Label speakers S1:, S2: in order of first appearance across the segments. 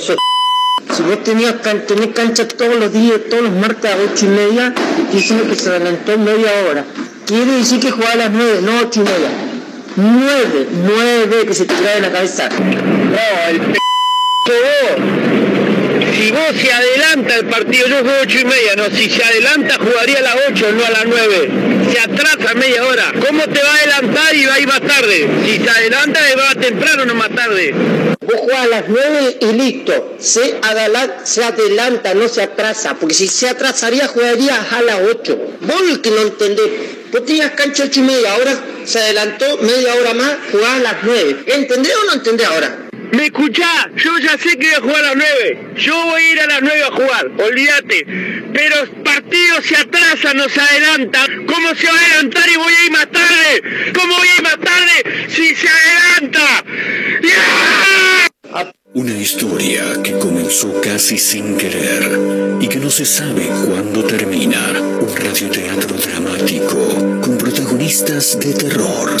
S1: Sos... Si vos tenías can- tenés cancha todos los días, todos los martes a ocho y media, y diciendo que se adelantó media hora. Quiere decir que jugaba a las nueve, no ocho y media. Nueve, nueve, que se te grabe en la cabeza.
S2: No. Vos se adelanta el partido, yo juego ocho y media, no, si se adelanta jugaría a las 8, no a las 9. Se atrasa media hora. ¿Cómo te va a adelantar y va a ir más tarde? Si se adelanta, va temprano, no más tarde.
S1: Vos jugás a las nueve y listo. Se adelanta, se adelanta, no se atrasa. Porque si se atrasaría, jugarías a las ocho. Vos el que no entendés. Vos tenías cancha ocho y media, ahora se adelantó media hora más, jugás a las nueve. ¿Entendés o no entendés ahora?
S2: ¿Me escuchás? Yo ya sé que voy a jugar a las 9. Yo voy a ir a las 9 a jugar, olvídate. Pero el partido se atrasa, no se adelanta. ¿Cómo se va a adelantar y voy a ir más tarde? ¿Cómo voy a ir más tarde si se adelanta? ¡Ya!
S3: Una historia que comenzó casi sin querer y que no se sabe cuándo termina. Un radioteatro dramático con protagonistas de terror.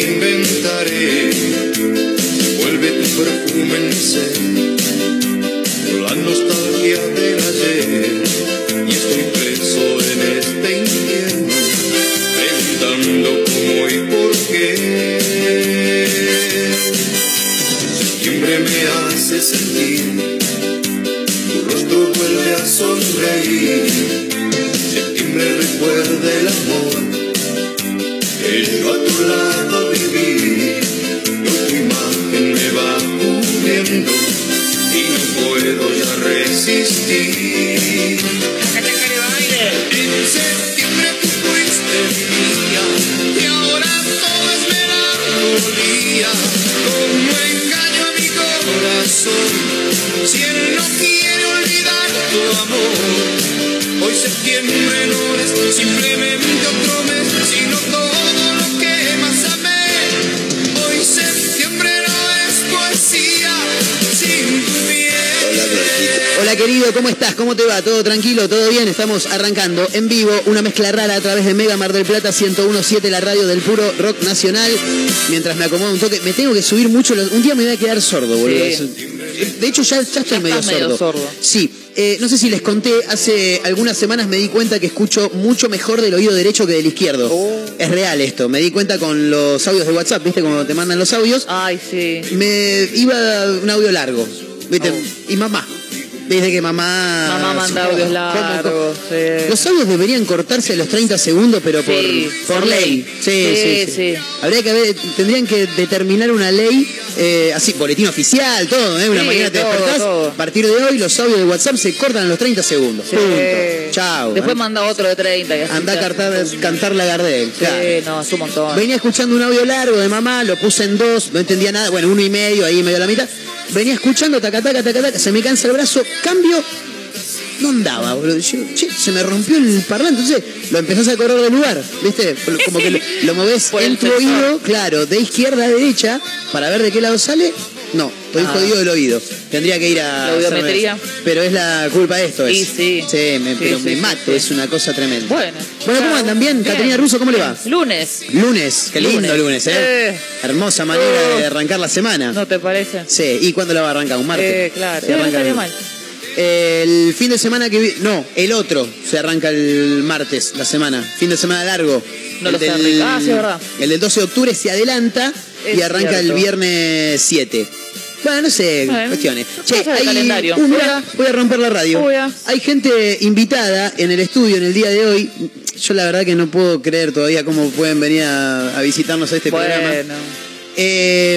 S4: Inventaré. Vuelve tu perfume en ser, la nostalgia del ayer y estoy preso en este infierno, preguntando cómo y por qué. Septiembre me hace sentir, tu rostro vuelve a sonreír. Septiembre recuerda el amor que yo a tu lado En septiembre tú fuiste mía y ahora todo es melancolía. Como engaño a mi corazón si él no quiere olvidar tu amor. Hoy septiembre no es simplemente otro mes,
S5: querido, ¿cómo estás? ¿Cómo te va? ¿Todo tranquilo? ¿Todo bien? Estamos arrancando en vivo una mezcla rara a través de Mega Mar del Plata 1017, la radio del puro rock nacional. Mientras me acomodo un toque, me tengo que subir mucho. los- Un día me voy a quedar sordo, boludo.
S6: Sí.
S5: De hecho, ya, ya estoy medio,
S6: estás medio
S5: sordo. Sí. eh, no sé si les conté, hace algunas semanas me di cuenta que escucho mucho mejor del oído derecho que del izquierdo.
S6: Oh.
S5: Es real esto. Me di cuenta con los audios de WhatsApp, ¿viste? Cuando te mandan los audios.
S6: Ay, sí.
S5: Me iba un audio largo, ¿viste? Y mamá. Dice que mamá.
S6: Mamá manda
S5: ¿Cómo,
S6: audios largos. sí.
S5: Los audios deberían cortarse a los 30 segundos, pero por,
S6: Sí,
S5: por ley. Sí, sí,
S6: Sí.
S5: Habría que haber- tendrían que determinar una ley, eh, así, boletín oficial, todo, ¿eh? Una mañana te
S6: todo,
S5: despertás.
S6: todo.
S5: A partir de hoy, los audios de WhatsApp se cortan a los 30 segundos. Punto. Chao.
S6: Después
S5: ¿eh?
S6: manda otro de 30. y así
S5: Anda a cantar, cantar la Gardel. claro.
S6: No, es un montón.
S5: Venía escuchando un audio largo de mamá, lo puse en dos, no entendía nada, bueno, uno y medio, ahí medio a la mitad. Venía escuchando, taca, taca, taca, taca, se me cansa el brazo, cambio, no andaba, boludo. Yo, che, se me rompió el parlante, entonces lo empezás a correr del lugar, ¿viste? Como que lo, lo movés en tu oído, claro, de izquierda a derecha, para ver de qué lado sale. No, estoy
S6: Ah.
S5: jodido del oído. Tendría que ir a.
S6: La audiometría.
S5: Pero es la culpa de esto.
S6: Y
S5: Es.
S6: sí.
S5: me,
S6: Sí,
S5: pero
S6: sí,
S5: me
S6: sí,
S5: mato,
S6: sí.
S5: es una cosa tremenda.
S6: Bueno.
S5: Bueno, ¿cómo andan? ¿Bien? Caterina Russo, ¿cómo le va?
S6: Lunes.
S5: Lunes, qué lindo lunes,
S6: Lunes.
S5: ¿eh?
S6: Eh.
S5: Hermosa manera de arrancar la semana.
S6: ¿No te parece?
S5: Sí, ¿y cuándo la va a arrancar? ¿Un martes?
S6: Eh, claro. No estaría mal.
S5: El fin de semana que vi... No, el otro se arranca el martes, la semana. Fin de semana largo.
S6: No
S5: El
S6: lo
S5: del-.
S6: Ah, sí, es verdad.
S5: El del 12 de octubre se adelanta y arranca el viernes 7. Bueno, no sé,
S6: Bueno,
S5: cuestiones.
S6: calendario.
S5: Uh, mirá, voy a romper la radio. Hay gente invitada en el estudio en el día de hoy. Yo la verdad que no puedo creer todavía cómo pueden venir a, a visitarnos a este programa. Eh,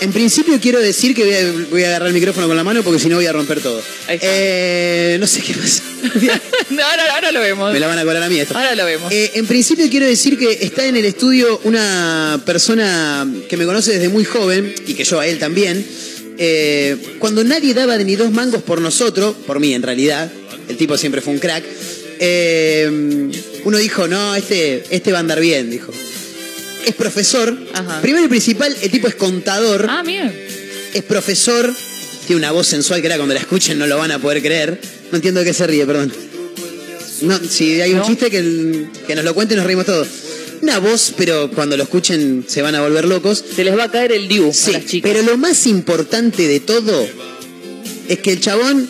S5: en principio quiero decir que voy a, voy a agarrar el micrófono con la mano porque si no voy a romper todo. Eh, no sé qué pasa.
S6: ahora, ahora lo vemos.
S5: Me la van a cobrar a mí esto.
S6: Ahora lo vemos.
S5: Eh, en principio quiero decir que está en el estudio una persona que me conoce desde muy joven y que yo a él también. Eh, cuando nadie daba ni dos mangos por nosotros, por mí en realidad, el tipo siempre fue un crack. eh, uno dijo, no, este, este va a andar bien, dijo. Es profesor.
S6: Ajá.
S5: Primero y principal, el tipo es contador
S6: Ah, bien.
S5: es profesor, tiene una voz sensual que era cuando la escuchen no lo van a poder creer. No entiendo de qué se ríe, perdón. No, si hay un
S6: ¿No?
S5: chiste que, que nos lo cuente nos reímos todos. Una voz, pero cuando lo escuchen se van a volver locos.
S6: Se les va a caer el diu
S5: Sí,
S6: a las chicas.
S5: pero lo más importante de todo es que el chabón,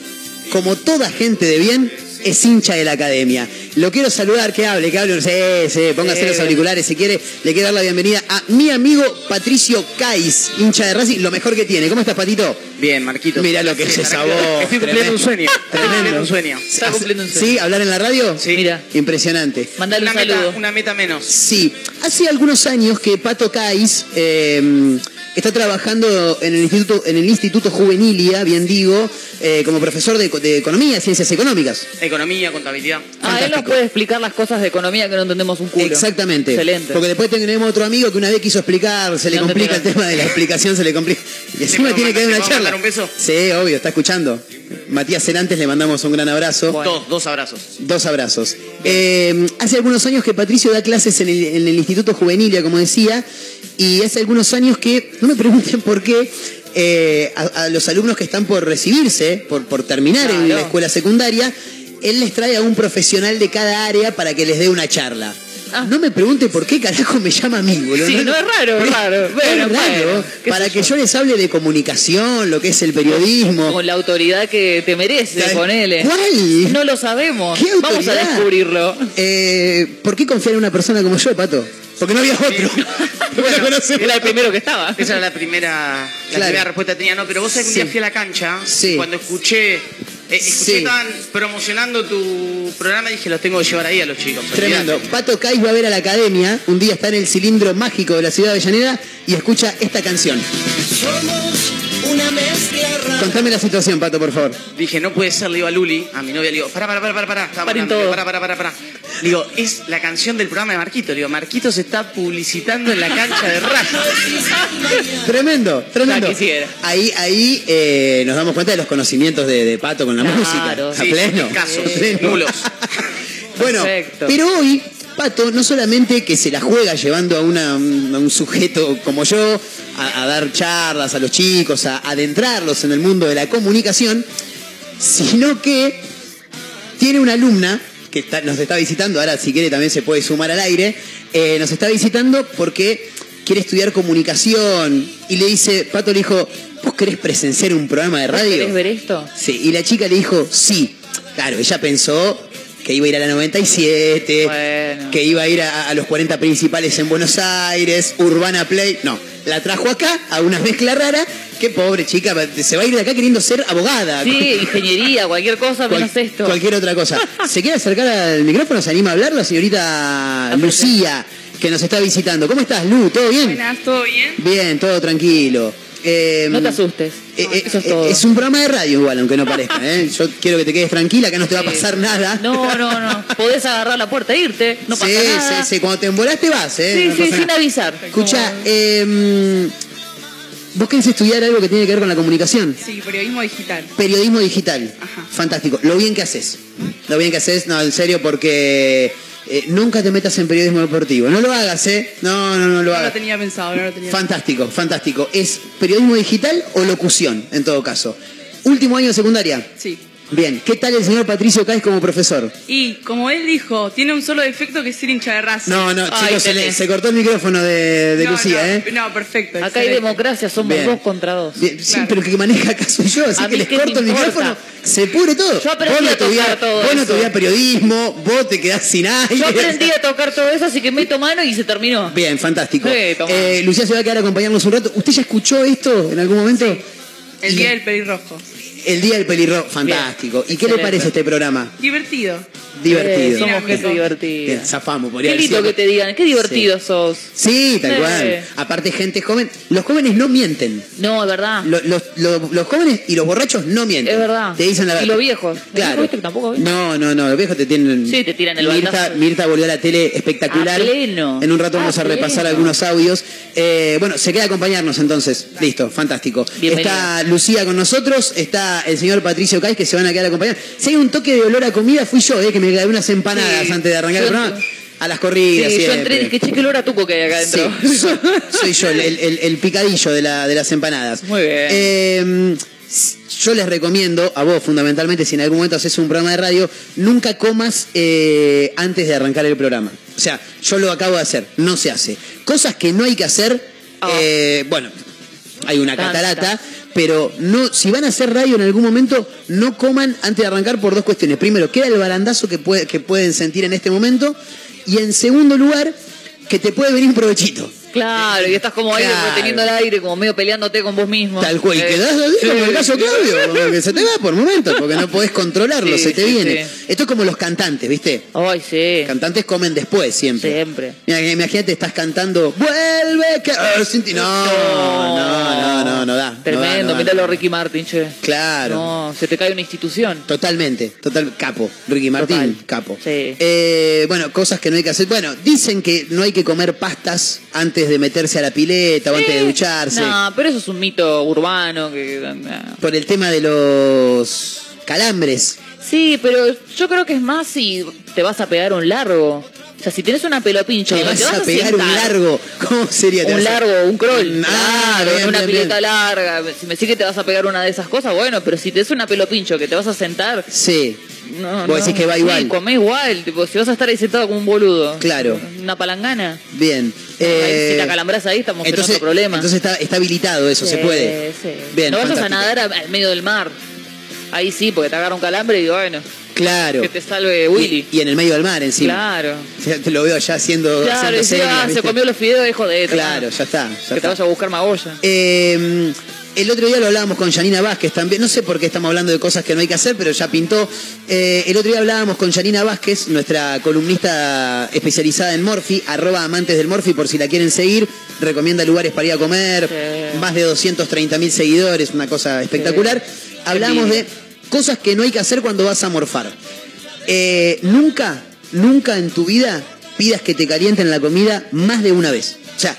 S5: como toda gente de bien, es hincha de la academia. Lo quiero saludar, que hable, que hable, sí, sí, póngase
S6: Eh.
S5: los auriculares si quiere. Le quiero dar la bienvenida a mi amigo Patricio Cais, hincha de Racing, lo mejor que tiene. ¿Cómo estás, Patito?
S7: Bien, Marquito.
S5: Mira lo que es esa voz.
S7: Estoy cumpliendo un sueño. Cumpliendo un sueño.
S6: Está cumpliendo un sueño.
S5: ¿Sí? ¿Hablar en la radio?
S7: Sí.
S6: Mira,
S5: Impresionante.
S6: mandale un
S7: Una meta,
S6: saludo.
S7: una meta menos.
S5: Sí, hace algunos años que Pato Cais eh, está trabajando en el Instituto, en el Instituto Juvenilia, bien digo, eh, como profesor de, de Economía, Ciencias Económicas.
S7: Economía, contabilidad.
S6: Ah, él nos puede explicar las cosas de economía que no entendemos un culo.
S5: Exactamente.
S6: Excelente.
S5: Porque después tenemos otro amigo que una vez quiso explicar, se le
S6: No
S5: complica el tema de la explicación, se le complica. Y encima tiene que dar una charla.
S7: mandar un beso?
S5: Sí, obvio, está escuchando. Matías Celantes le mandamos un gran abrazo.
S6: Bueno.
S7: Dos, dos abrazos.
S5: Dos abrazos. Eh, hace algunos años que Patricio da clases en el, en el Instituto Juvenilia, como decía, y hace algunos años que, no me pregunten por qué, eh, a, a los alumnos que están por recibirse, por, por terminar en la escuela secundaria, él les trae a un profesional de cada área para que les dé una charla.
S6: Ah.
S5: No me pregunte por qué carajo me llama a mí, boludo.
S6: Sí, no es raro, es raro. Bueno,
S5: es raro.
S6: bueno, qué
S5: para que
S6: yo.
S5: yo les hable de comunicación, lo que es el periodismo.
S6: Con la autoridad que te merece,
S5: ¿Sabes
S6: ponele.
S5: cuál?
S6: No lo sabemos.
S5: ¿Qué
S6: Vamos a descubrirlo.
S5: Eh, ¿Por qué confiar en una persona como yo, Pato? Porque no había otro. Lo conocemos.
S6: Era el primero que estaba.
S7: Esa era la primera, la
S5: Claro.
S7: primera respuesta que tenía. No, pero vos sabés que un
S5: Sí.
S7: día fui a la cancha.
S5: Sí.
S7: Cuando escuché, eh, escuché
S5: Sí.
S7: que estaban promocionando tu programa, dije, los tengo que llevar ahí a los chicos.
S5: Tremendo.
S7: olvidate.
S5: Pato Cais va a ver a la academia. Un día está en el cilindro mágico de la ciudad de Avellaneda y escucha esta canción.
S4: Somos una mezcla rara.
S5: Contame la situación, Pato, por favor.
S7: Dije, no puede ser, le digo a Luli, a mi novia, le digo, pará, pará, pará, pará, pará. Estaba
S6: Paren
S7: hablando,
S6: todo.
S7: Pará, digo, es la canción del programa de Marquito. Digo, Marquito se está publicitando en la cancha de Racing.
S5: Tremendo, tremendo. Ahí, ahí eh, nos damos cuenta de los conocimientos de, de Pato con la
S6: Claro,
S5: música. A pleno. A pleno.
S7: nulos.
S5: Bueno,
S6: Perfecto.
S5: pero hoy Pato no solamente que se la juega llevando a, una- a un sujeto como yo a, a dar charlas a los chicos, a adentrarlos en el mundo de la comunicación, sino que tiene una alumna que está- nos está visitando, ahora si quiere también se puede sumar al aire, eh, nos está visitando porque quiere estudiar comunicación y le dice, Pato le dijo, ¿vos querés presenciar un programa de radio?
S6: ¿Querés ver esto?
S5: Sí, y la chica le dijo sí. Claro, ella pensó que iba a ir a la 97,
S6: Bueno.
S5: que iba a ir a, a los 40 principales en Buenos Aires, Urbana Play. No, la trajo acá a una mezcla rara. Qué pobre chica, se va a ir de acá queriendo ser abogada.
S6: Sí, ingeniería, cualquier cosa
S5: Cual-
S6: menos esto.
S5: Cualquier otra cosa. ¿Se quiere acercar al micrófono? ¿Se anima a hablar la señorita Lucía, que nos está visitando? ¿Cómo estás, Lu? ¿Todo bien?
S8: Buenas, ¿todo bien?
S5: Bien, todo tranquilo. Eh,
S6: No te asustes.
S5: eh, eh,
S6: Eso es
S5: eh,
S6: todo.
S5: es un programa de radio igual, aunque no parezca. ¿eh? Yo quiero que te quedes tranquila, que no te va a pasar nada.
S6: No, no, no. Podés agarrar la puerta e irte. No pasa
S5: sí,
S6: nada.
S5: sí, sí. Cuando te embolaste vas, ¿eh?
S6: Sí,
S5: No
S6: sí, sin
S5: nada.
S6: avisar.
S5: Escucha, eh, vos querés estudiar algo que tiene que ver con la comunicación.
S8: Sí, periodismo digital.
S5: Periodismo digital.
S8: Ajá.
S5: Fantástico. Lo bien que haces. Lo bien que haces, no, en serio, porque eh, nunca te metas en periodismo deportivo. No lo hagas, ¿eh? No, no, no lo
S8: No
S5: hagas.
S8: lo tenía pensado, no lo tenía
S5: Fantástico, fantástico. ¿Es periodismo digital o locución, en todo caso? Último año de secundaria.
S8: Sí.
S5: Bien, ¿qué tal el señor Patricio Cáez como profesor?
S8: Y como él dijo, tiene un solo defecto que es ser hincha de Racing.
S5: No, no,
S6: Ay,
S5: chicos, se, le- se cortó el micrófono de, de
S8: No,
S5: Lucía,
S8: no,
S5: ¿eh?
S8: No, perfecto.
S6: Acá hay democracia, somos
S5: Bien.
S6: dos contra dos.
S5: Bien, sí,
S8: Claro.
S5: pero el que maneja acá soy yo, así
S6: A
S5: que les corto el
S6: importa.
S5: micrófono, se pudre todo.
S6: Yo aprendí
S5: vos
S6: a tocar todo
S5: Vos no estudiás periodismo, vos te quedás sin aire.
S6: Yo aprendí a tocar todo eso, así que meto mano y se terminó.
S5: Bien, fantástico.
S6: Sí.
S5: Eh, Lucía se va a quedar a acompañarnos un rato. ¿Usted ya escuchó esto en algún momento?
S8: El
S5: Y-
S8: día del pelirrojo.
S5: El Día del Pelirrojo, fantástico. ¿Y qué le parece este programa?
S8: Divertido.
S5: Divertido.
S6: Eh, somos gente divertida.
S5: Bien, zafamos, podría
S6: Qué lindo que te digan, qué divertido sos.
S5: Sí, tal
S6: Sí.
S5: cual. Aparte, gente joven. Los jóvenes no mienten.
S6: No, es verdad.
S5: Lo- Los, los- los jóvenes y los borrachos no mienten.
S6: Es verdad.
S5: Te dicen la
S6: Y
S5: verdad.
S6: los viejos. ¿Los
S5: Claro.
S6: viejos tampoco, viste?
S5: No, no, no. Los viejos te tienen.
S6: Sí, te tiran el
S5: Mirta. Mirta volvió a la tele espectacular.
S6: A pleno.
S5: En un rato vamos
S6: A
S5: a repasar algunos audios. Eh, bueno, se queda acompañarnos entonces. Listo, fantástico.
S6: Bienvenida.
S5: Está Lucía con nosotros. Está el señor Patricio Cais que se van a quedar a acompañar. Si hay un toque de olor a comida, fui yo, eh, que me clavé unas empanadas
S6: Sí.
S5: antes de arrancar el
S6: Yo-
S5: programa. A las corridas.
S6: Sí, yo
S5: siempre.
S6: entré y dije, che, qué olor a tuco que hay acá
S5: Sí,
S6: adentro.
S5: soy, soy yo, el, el- el picadillo de, la- de las empanadas.
S6: Muy bien.
S5: Eh, yo les recomiendo, a vos fundamentalmente, si en algún momento haces un programa de radio, nunca comas eh, antes de arrancar el programa. O sea, yo lo acabo de hacer, no se hace. Cosas que no hay que hacer,
S6: Ah.
S5: eh, bueno, hay una
S6: Tanta.
S5: catarata, pero no, si van a hacer radio en algún momento, no coman antes de arrancar por dos cuestiones. Primero, queda el barandazo que, puede- que pueden sentir en este momento. Y en segundo lugar, que te puede venir provechito.
S6: Claro, y estás como ahí
S5: Claro.
S6: reteniendo el aire, como medio peleándote con vos mismo.
S5: Tal cual, y
S6: Eh,
S5: quedás así
S6: sí,
S5: como el caso. Claudio, como que se te va por momentos, porque no podés controlarlo,
S6: Sí,
S5: se te
S6: sí,
S5: viene. Esto es como los cantantes, ¿viste?
S6: Ay, sí.
S5: Cantantes comen después siempre.
S6: Siempre.
S5: Mira, imagínate, estás cantando, vuelve que... ah, sin ti". No, no, no, no, no da. no da,
S6: Tremendo,
S5: no da, no.
S6: Ricky Martin, che.
S5: Claro.
S6: No, se te cae una institución.
S5: Totalmente, total, capo. Ricky Martín,
S6: Total.
S5: capo.
S6: Sí.
S5: Eh, bueno, cosas que no hay que hacer. Bueno, dicen que no hay que comer pastas antes de meterse a la pileta o antes de ducharse.
S6: No, pero eso es un mito urbano que... no.
S5: Por el tema de los calambres.
S6: Sí, pero yo creo que es más si te vas a pegar un largo. O sea, si tenés una pelopincha
S5: Te
S6: y
S5: vas a pegar
S6: sentar,
S5: un largo. ¿Cómo sería? ¿Te
S6: Un
S5: vas
S6: largo, un crawl.
S5: Ah,
S6: claro,
S5: bien,
S6: una
S5: bien,
S6: pileta
S5: bien.
S6: larga. Si me decís que te vas a pegar una de esas cosas, bueno, pero si te es una pelopincho que te vas a sentar,
S5: Sí.
S6: No,
S5: Vos
S6: no.
S5: decís que va igual.
S6: Sí, igual. Tipo, si vas a estar ahí sentado como un boludo.
S5: Claro.
S6: Una palangana.
S5: Bien.
S6: Ahí,
S5: Eh,
S6: si te acalambras ahí, estamos
S5: entonces,
S6: en otro problema.
S5: Entonces está, está habilitado eso, se puede.
S6: sí.
S5: Bien,
S6: no vayas a nadar al medio del mar. Ahí sí, porque te agarra un calambre y bueno,
S5: Claro.
S6: que te salve Willy.
S5: Y, y en el medio del mar encima.
S6: Claro.
S5: Te lo veo allá haciendo.
S6: Claro,
S5: haciendo
S6: si,
S5: señas,
S6: ah, se comió los fideos, hijo de
S5: Claro, ya está. ya
S6: Que te
S5: está.
S6: vaya a buscar magolla.
S5: Eh, el otro día lo hablábamos con Janina Vázquez también. No sé por qué estamos hablando de cosas que no hay que hacer, pero ya pintó. Eh, el otro día hablábamos con Janina Vázquez, nuestra columnista especializada en Morphy, arroba amantes del Morphy, por si la quieren seguir. Recomienda lugares para ir a comer.
S6: Sí.
S5: Más de 230 mil seguidores, una cosa espectacular. Hablamos de cosas que no hay que hacer cuando vas a morfar. Eh, nunca, nunca en tu vida pidas que te calienten la comida más de una vez. O sea,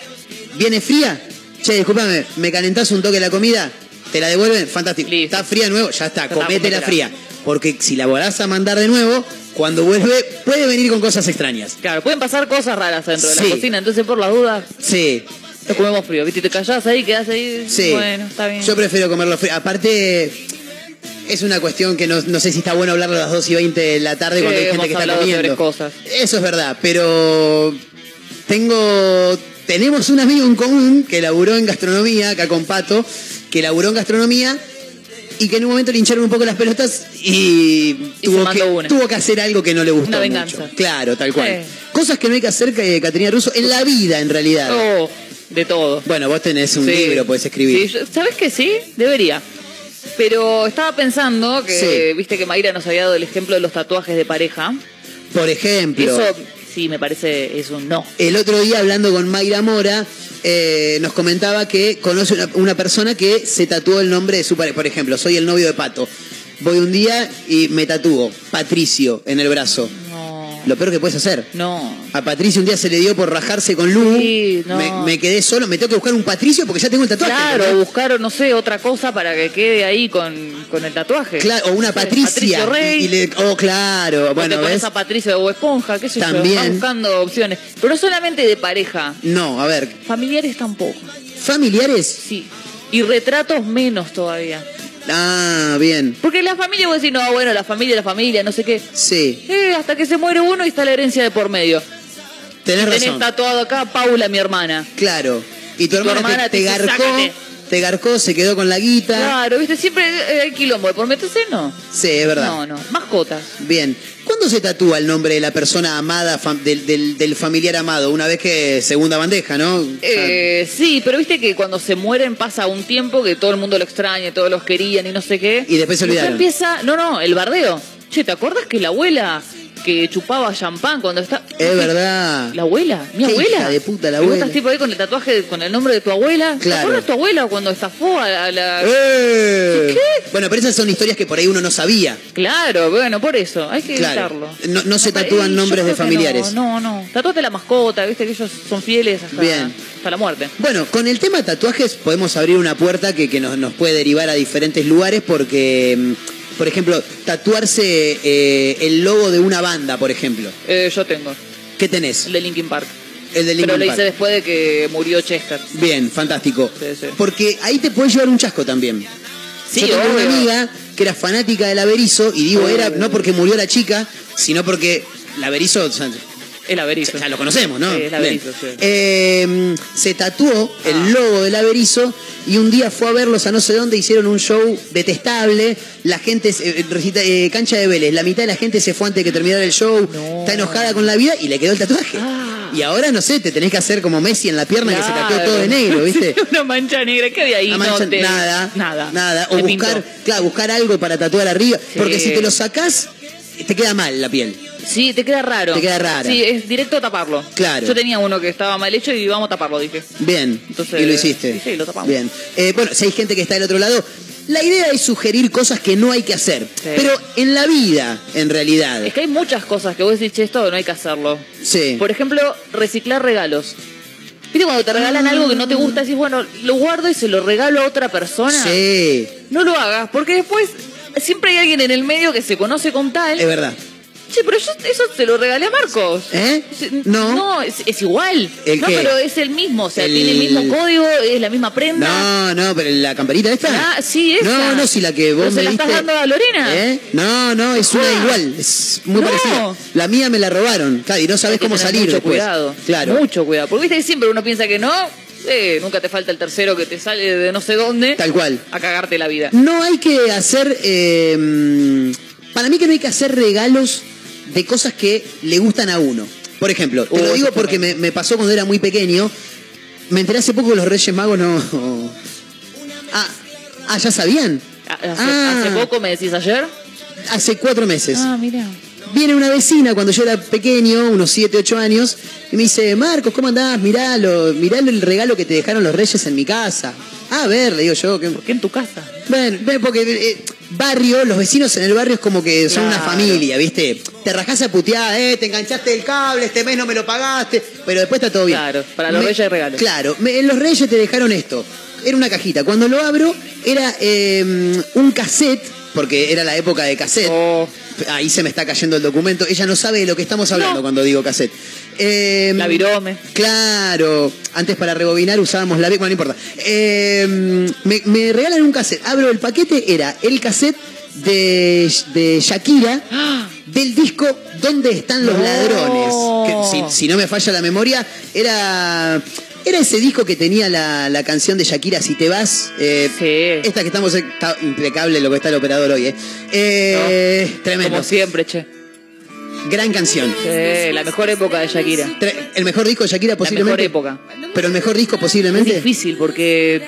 S5: viene fría, che, discúlpame, me calentás un toque la comida, te la devuelven, fantástico.
S6: Listo.
S5: Está fría de nuevo, ya está, cométela fría. Porque si la volás a mandar de nuevo, cuando vuelve, puede venir con cosas extrañas.
S6: Claro, pueden pasar cosas raras dentro de la cocina, entonces por las dudas,
S5: Sí,
S6: lo comemos frío. ¿Viste? Te callás ahí, quedás ahí.
S5: sí.
S6: Bueno, está bien.
S5: Yo prefiero comerlo frío. Aparte, es una cuestión que no, no sé si está bueno hablarlo a las 2 y 20 de la tarde
S6: Sí,
S5: cuando hay gente que está comiendo.
S6: cosas.
S5: Eso es verdad, pero tengo tenemos un amigo en común que laburó en gastronomía, acá con Pato, que laburó en gastronomía y que en un momento le hincharon un poco las pelotas y, tuvo, que, tuvo hacer algo que no le gustó
S6: Una venganza.
S5: mucho. Claro, tal cual.
S6: Sí.
S5: Cosas que no hay que hacer, que Caterina Russo, en la vida en realidad.
S6: Oh, de todo.
S5: Bueno, vos tenés un
S6: Sí.
S5: libro, podés escribir.
S6: Sí, ¿Sabes que sí? Debería. Pero estaba pensando que, viste que Mayra nos había dado el ejemplo de los tatuajes de pareja.
S5: Por ejemplo,
S6: Eso sí me parece es un no.
S5: el otro día hablando con Mayra Mora, eh, nos comentaba que conoce una, una persona que se tatuó el nombre de su pareja. Por ejemplo, soy el novio de Pato. Voy un día y me tatúo Patricio en el brazo.
S6: No.
S5: Lo peor que puedes hacer.
S6: No.
S5: A Patricio un día se le dio por rajarse con Lu.
S6: Sí, no.
S5: me, me quedé solo, me tengo que buscar un Patricio porque ya tengo el tatuaje.
S6: Claro,
S5: ¿entendés?
S6: buscar, no sé, otra cosa para que quede ahí con, con el tatuaje.
S5: Claro, o una Patricia.
S6: Patricio Rey.
S5: Y, y le- oh, claro.
S6: o
S5: Bueno,
S6: te pones a Patricio Bob Esponja, qué sé
S5: También.
S6: yo. Vas buscando opciones. Pero no solamente de pareja,
S5: No, a ver.
S6: familiares tampoco.
S5: ¿Familiares?
S6: Sí. Y retratos menos todavía.
S5: Ah, bien.
S6: Porque la familia, vos decís, no, bueno, la familia, la familia, no sé qué.
S5: Sí,
S6: Eh, hasta que se muere uno y está la herencia de por medio.
S5: tenés
S6: Tenés
S5: razón.
S6: tatuado acá Paula, mi hermana.
S5: Claro. Y tu
S6: Tu
S5: hermana,
S6: hermana
S5: te, te garcó,
S6: "Sácate".
S5: Te garcó, se quedó con la guita.
S6: Claro, viste, siempre hay quilombo. Por meterse, no.
S5: Sí, es verdad.
S6: No, no. Mascotas.
S5: Bien. ¿Cuándo se tatúa el nombre de la persona amada, fam- del, del- del familiar amado? Una vez que segunda bandeja, ¿no?
S6: Eh, sí, pero viste que cuando se mueren pasa un tiempo que todo el mundo lo extraña, todos los querían y no sé qué.
S5: Y después se olvidaron.
S6: empieza, no, no, el bardeo. Che, ¿te acuerdas que la abuela que chupaba champán cuando está...
S5: Es verdad.
S6: La abuela, mi
S5: Qué
S6: abuela.
S5: hija de puta la abuela.
S6: estás tipo ahí con el tatuaje con el nombre de tu abuela. ¿Te
S5: Claro.
S6: acuerdas tu abuela cuando estafó a, a la...
S5: ¡Eh!
S6: ¿Qué?
S5: Bueno, pero esas son historias que por ahí uno no sabía.
S6: Claro, bueno, por eso, hay que
S5: Claro.
S6: evitarlo.
S5: No, no se tatúan nombres de familiares.
S6: No, no, no. Tatúate la mascota, viste que ellos son fieles hasta,
S5: Bien.
S6: hasta la muerte.
S5: Bueno, con el tema tatuajes podemos abrir una puerta que, que nos, nos puede derivar a diferentes lugares porque, mm, por ejemplo, tatuarse eh, el logo de una banda, por ejemplo.
S6: Eh, yo tengo,
S5: ¿Qué tenés?
S6: el de Linkin Park.
S5: El de Linkin
S6: Pero lo
S5: Park.
S6: hice después de que murió Chester.
S5: Bien, fantástico.
S6: Sí, sí.
S5: Porque ahí te puedes llevar un chasco también.
S6: Sí,
S5: Yo tengo una amiga que era fanática del Averizo y digo era no porque murió la chica, sino porque el Averizo, o sea,
S6: El averizo.
S5: ya lo conocemos, ¿no?
S6: Sí, el averizo, sí.
S5: Eh, se tatuó
S6: Ah.
S5: el logo del Averizo y un día fue a verlos a no sé dónde, hicieron un show detestable, la gente, eh, recita- eh, cancha de Vélez, la mitad de la gente se fue antes de que terminara el show,
S6: No.
S5: está enojada con la vida y le quedó el tatuaje.
S6: Ah.
S5: Y ahora, no sé, te tenés que hacer como Messi en la pierna que se tatuó todo de negro, ¿viste?
S6: Una mancha negra, ¿qué había ahí?
S5: Una mancha-
S6: No te-
S5: nada,
S6: Nada.
S5: nada. O buscar, claro, buscar algo para tatuar arriba.
S6: Sí.
S5: Porque si te lo sacás, te queda mal la piel.
S6: Sí, te queda raro.
S5: Te queda rara.
S6: Sí, es directo a taparlo.
S5: Claro.
S6: Yo tenía uno que estaba mal hecho y vamos a taparlo, dije.
S5: Bien.
S6: Entonces,
S5: y lo hiciste.
S6: sí, sí, lo tapamos.
S5: Bien. Eh, bueno, si hay gente que está del otro lado, la idea es sugerir cosas que no hay que hacer.
S6: Sí.
S5: Pero en la vida, en realidad.
S6: Es que hay muchas cosas que vos decís, che, esto no hay que hacerlo.
S5: Sí.
S6: Por ejemplo, reciclar regalos. ¿Viste cuando te regalan algo que no te gusta? Decís, bueno, lo guardo y se lo regalo a otra persona.
S5: Sí,
S6: No lo hagas, porque después siempre hay alguien en el medio que se conoce con tal.
S5: es verdad.
S6: Che, pero yo eso se lo regalé a Marcos.
S5: ¿Eh? No.
S6: No, es, es igual.
S5: ¿El
S6: no,
S5: qué?
S6: pero es el mismo. O sea,
S5: El-
S6: tiene el mismo código, es la misma prenda.
S5: No, no, pero la camperita esta.
S6: Ah, sí, esa.
S5: No, no, si la que vos
S6: ¿Pero
S5: me
S6: se la
S5: diste.
S6: estás dando a Lorena?
S5: ¿Eh? No, no, es una
S6: Ah.
S5: igual, es muy
S6: No.
S5: parecida. La mía me la robaron, claro, y no sabes cómo salir
S6: mucho
S5: después.
S6: cuidado.
S5: Claro.
S6: Mucho cuidado. Porque viste que siempre uno piensa que no. Eh, nunca te falta el tercero que te sale de no sé dónde.
S5: Tal cual.
S6: A cagarte la vida.
S5: No hay que hacer. eh, para mí que no hay que hacer regalos de cosas que le gustan a uno. Por ejemplo, te
S6: Uh,
S5: lo digo porque me, me pasó cuando era muy pequeño. Me enteré hace poco que los Reyes Magos no. Ah, ah ¿ya sabían?
S6: Hace,
S5: Ah.
S6: hace poco me decís ayer.
S5: Hace cuatro meses.
S6: Ah, mira.
S5: Viene una vecina cuando yo era pequeño, unos 7, 8 años, y me dice, Marcos, ¿cómo andás? Miralo, miralo el regalo que te dejaron los reyes en mi casa. Ah, a ver, le digo yo. ¿qué-
S6: ¿Por qué en tu casa?
S5: Bueno, porque eh, barrio, los vecinos en el barrio es como que son una familia, ¿viste? Te rajás a putear, eh, te enganchaste el cable, este mes no me lo pagaste, pero después está todo bien.
S6: Claro, para los reyes hay regalos.
S5: Claro, me- los reyes te dejaron esto. Era una cajita. Cuando lo abro, era eh, un cassette, porque era la época de cassette.
S6: Oh,
S5: Ahí se me está cayendo el documento. Ella no sabe de lo que estamos hablando
S6: No.
S5: cuando digo cassette. Eh,
S6: la virome.
S5: Claro, antes para rebobinar usábamos la... Bueno, no importa. Eh, me, me regalan un cassette. Abro el paquete, era el cassette de, de Shakira
S6: ¡Ah!
S5: del disco ¿Dónde están los
S6: No.
S5: ladrones? Que, si, si no me falla la memoria, era... Era ese disco que tenía la, la canción de Shakira, Si te vas. eh,
S6: Sí.
S5: Esta que estamos... Está impecable lo que está el operador hoy, ¿eh? Eh, Tremendo.
S6: Como siempre, che.
S5: Gran canción.
S6: Sí, la mejor época de Shakira.
S5: El mejor disco de Shakira
S6: La
S5: posiblemente.
S6: mejor época.
S5: Pero el mejor disco
S6: Es
S5: posiblemente.
S6: difícil porque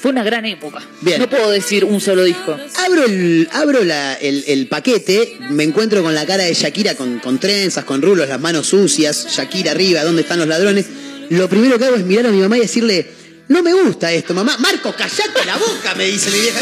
S6: fue una gran época.
S5: Bien.
S6: No puedo decir un solo disco.
S5: Abro el, abro la- el, el paquete, me encuentro con la cara de Shakira con, con trenzas, con rulos, las manos sucias, Shakira arriba, ¿dónde están los ladrones? Lo primero que hago es mirar a mi mamá y decirle, no me gusta esto, mamá. Marco, callate la boca, me dice mi vieja.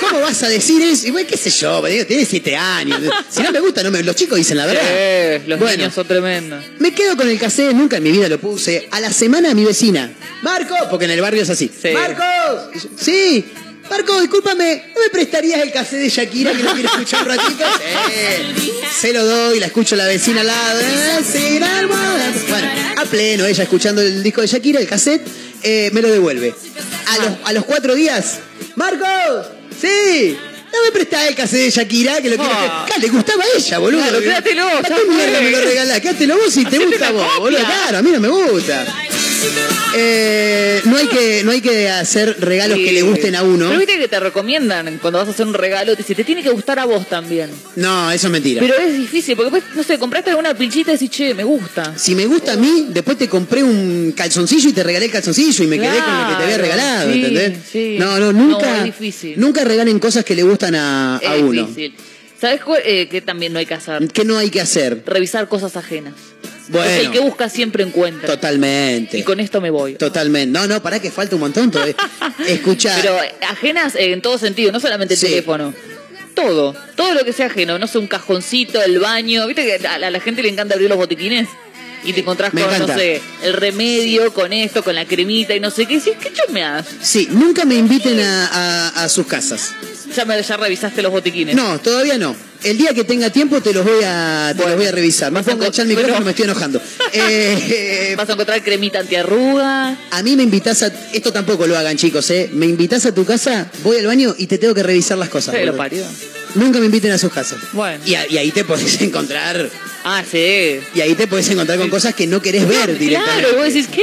S5: ¿Cómo vas a decir eso? Y bueno, qué sé yo, me digo, tiene siete años. Si no me gusta, no me... los chicos dicen la verdad.
S6: Eh, los
S5: Bueno.
S6: niños son tremendos.
S5: Me quedo con el cassette, nunca en mi vida lo puse. A la semana mi vecina, Marco, porque en el barrio es así.
S6: Sí.
S5: Marcos, sí. Marco, discúlpame, ¿no me prestarías el cassette de Shakira que lo quiero escuchar un ratito? Sí. Se lo doy, la escucho a la vecina al lado. Bueno, a pleno, ella escuchando el disco de Shakira, el cassette, eh, me lo devuelve. A los, a los cuatro días, Marcos, sí. No me prestás el cassette de Shakira, que lo quiero.
S6: Ah.
S5: Claro, le gustaba a ella, boludo.
S6: Claro, quédatelo,
S5: ¿A
S6: ya
S5: qué mierda me lo regalás? Quédatelo vos si te gusta vos, boludo. Claro, a mí no me gusta. Eh, no, hay que, no hay que hacer regalos que le gusten a uno.
S6: Pero viste que te recomiendan cuando vas a hacer un regalo, te dice, te tiene que gustar a vos también.
S5: No, eso es mentira.
S6: Pero es difícil, porque después, no sé, compraste alguna pinchita y decís, che, me gusta.
S5: Si me gusta a mí, después te compré un calzoncillo y te regalé el calzoncillo y me quedé con lo que te había regalado,
S6: sí,
S5: ¿entendés?
S6: sí.
S5: No, no, nunca,
S6: No, es difícil.
S5: nunca regalen cosas que le gustan a, a
S6: es
S5: uno.
S6: difícil. ¿Sabes eh, que también no hay que hacer?
S5: ¿Qué no hay que hacer?
S6: Revisar cosas ajenas.
S5: Bueno.
S6: El que busca siempre encuentra.
S5: Totalmente.
S6: Y con esto me voy.
S5: Totalmente. No, no, pará que falta un montón todavía. Escucha.
S6: Pero eh, ajenas en todo sentido, no solamente el
S5: Sí.
S6: teléfono. Todo, todo lo que sea ajeno, no sé, un cajoncito, el baño. ¿Viste que a la, gente le encanta abrir los botiquines? Y te encontrás
S5: Me
S6: con,
S5: encanta.
S6: no sé, el remedio, con esto, con la cremita y no sé qué. Y ¿qué?
S5: Sí, nunca me inviten a, a- a sus casas.
S6: Ya, me, ya revisaste los botiquines.
S5: No, todavía no. El día que tenga tiempo te los voy a, te los voy a revisar.
S6: A
S5: pongo echar el micrófono,
S6: bueno.
S5: me estoy enojando. Eh,
S6: Vas a encontrar cremita antiarruga.
S5: a mí me invitas a... Esto tampoco lo hagan, chicos, ¿eh? Me invitas a tu casa, voy al baño y te tengo que revisar las cosas.
S6: Se lo parió.
S5: Nunca me inviten a sus casas.
S6: Bueno.
S5: Y, a- y ahí te podés encontrar...
S6: Ah, sí.
S5: Y ahí te podés encontrar con cosas que no querés ver directamente.
S6: Claro, vos decís, ¿qué?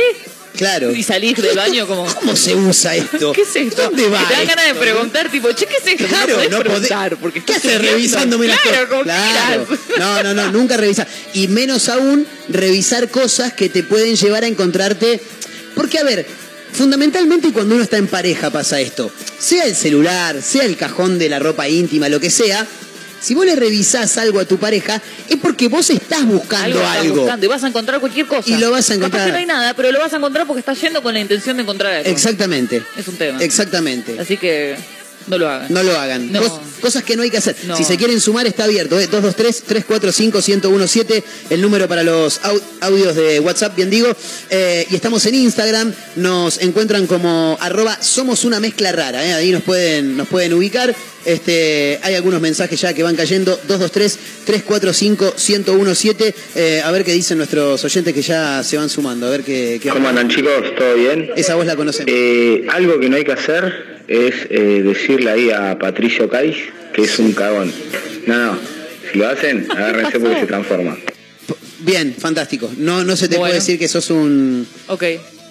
S5: Claro.
S6: Y salís del baño como...
S5: ¿Cómo se usa esto?
S6: ¿Qué es esto?
S5: ¿Dónde va
S6: Te dan ganas de preguntar, tipo, che, ¿qué es esto?
S5: Claro,
S6: podés
S5: no podés.
S6: porque
S5: ¿Qué haces revisándome las
S6: claro,
S5: cosas? Claro. No, no, no, nunca revisar. Y menos aún revisar cosas que te pueden llevar a encontrarte. Porque, a ver, fundamentalmente cuando uno está en pareja pasa esto. Sea el celular, sea el cajón de la ropa íntima, lo que sea. Si vos le revisás algo a tu pareja, es porque vos estás buscando
S6: Algo
S5: algo.
S6: estás buscando y vas a encontrar cualquier cosa.
S5: Y lo vas a
S6: Capaz
S5: encontrar.
S6: que no hay nada, pero lo vas a encontrar porque estás yendo con la intención de encontrar algo.
S5: Exactamente.
S6: Es un tema.
S5: Exactamente.
S6: Así que no lo hagan.
S5: No lo hagan.
S6: No.
S5: Cos- cosas que no hay que hacer.
S6: No.
S5: Si se quieren sumar, está abierto. ¿eh? 223-345-1017, el número para los au- audios de WhatsApp, bien digo. Eh, y estamos en Instagram. Nos encuentran como arroba somos una mezcla rara. ¿eh? Ahí nos pueden, nos pueden ubicar. Este, hay algunos mensajes ya que van cayendo. 223-345-1017. Eh, a ver qué dicen nuestros oyentes que ya se van sumando. A ver qué, qué-
S9: ¿Cómo andan chicos? ¿Todo bien?
S5: Esa voz la conocemos.
S9: Eh, algo que no hay que hacer es eh, decirle ahí a Patricio Cais que es un cagón. No, no. Si lo hacen, agárrense porque se transforma.
S5: Bien, fantástico. No, no se te
S6: Bueno.
S5: puede decir que sos un...
S6: Ok.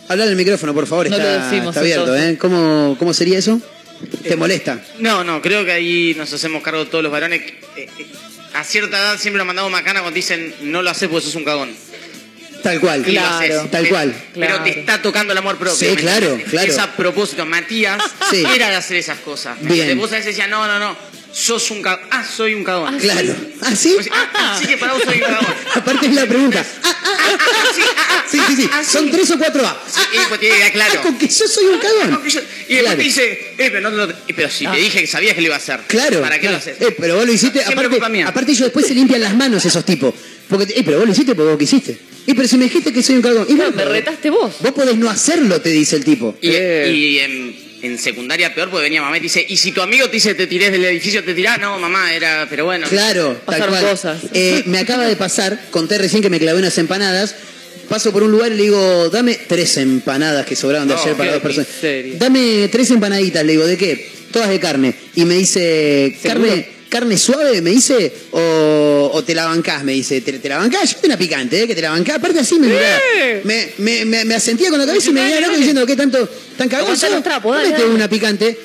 S5: Hablar del micrófono, por favor,
S6: No
S5: está,
S6: lo decimos,
S5: está abierto,
S6: entonces.
S5: ¿eh? ¿Cómo, ¿Cómo sería eso? ¿Te molesta?
S7: No, no, creo que ahí nos hacemos cargo todos los varones. Eh, eh, a cierta edad siempre nos mandamos macana cuando dicen no lo haces porque sos un cagón.
S5: Tal cual.
S7: Lo haces.
S5: Tal
S7: Pero-
S5: cual.
S7: Pero
S6: Claro.
S7: te está tocando el amor propio.
S5: Sí,
S7: ¿me
S5: claro, claro.
S7: Es a propósito. Matías
S5: Sí.
S7: era de hacer esas cosas. ¿me
S5: Bien.
S7: Vos a veces decías, no, no, no, sos un cagón. Ah, soy un cagón.
S5: Claro. ¿Ah, sí?
S7: Pues, ah, ah, que para vos soy un cagón.
S5: Aparte es la pregunta. Ah, ah, ah, ah,
S7: sí, ah, ah,
S5: sí, sí,
S7: ah.
S5: Son tres o cuatro A.
S7: Sí, pues te diga, claro.
S5: Ah, con que yo soy un cagón.
S7: No, yo- Y después
S5: Claro.
S7: te dice, eh, pero, no, lo- eh, pero si te dije que sabías que lo iba a hacer.
S5: Claro.
S7: ¿Para qué
S5: claro.
S7: lo haces?
S5: Eh, pero vos lo hiciste. Aparte,
S7: culpa mía.
S5: aparte ellos después se limpian las manos esos tipos. Porque, eh, pero vos lo hiciste porque vos quisiste. Eh, pero si me dijiste que soy un cagón. Y
S6: No, me retaste vos.
S5: Vos podés no hacerlo, te dice el tipo.
S7: Y,
S6: Eh.
S7: y en, en secundaria peor, porque venía mamá y te dice, y si tu amigo te dice te tirés del edificio, te tirás, no, mamá, era, pero bueno.
S5: Claro, tal cual.
S6: cosas.
S5: Eh, me acaba de pasar, conté recién que me clavé unas empanadas. Paso por un lugar y le digo, dame tres empanadas que sobraron de
S7: No,
S5: ayer para dos personas. Dame tres empanaditas, le digo, ¿de qué? Todas de carne. Y me dice,
S6: ¿Seguro?
S5: ¿carne, carne suave? Me dice, o, o te la bancás, me dice, ¿te, te la bancás? Yo una picante, ¿eh? Que te la bancás. Aparte así me miraba. Me, me, me, me asentía con la cabeza y me miraba loco diciendo, ¿qué tanto? ¿Tan Dame
S6: dale.
S5: una picante.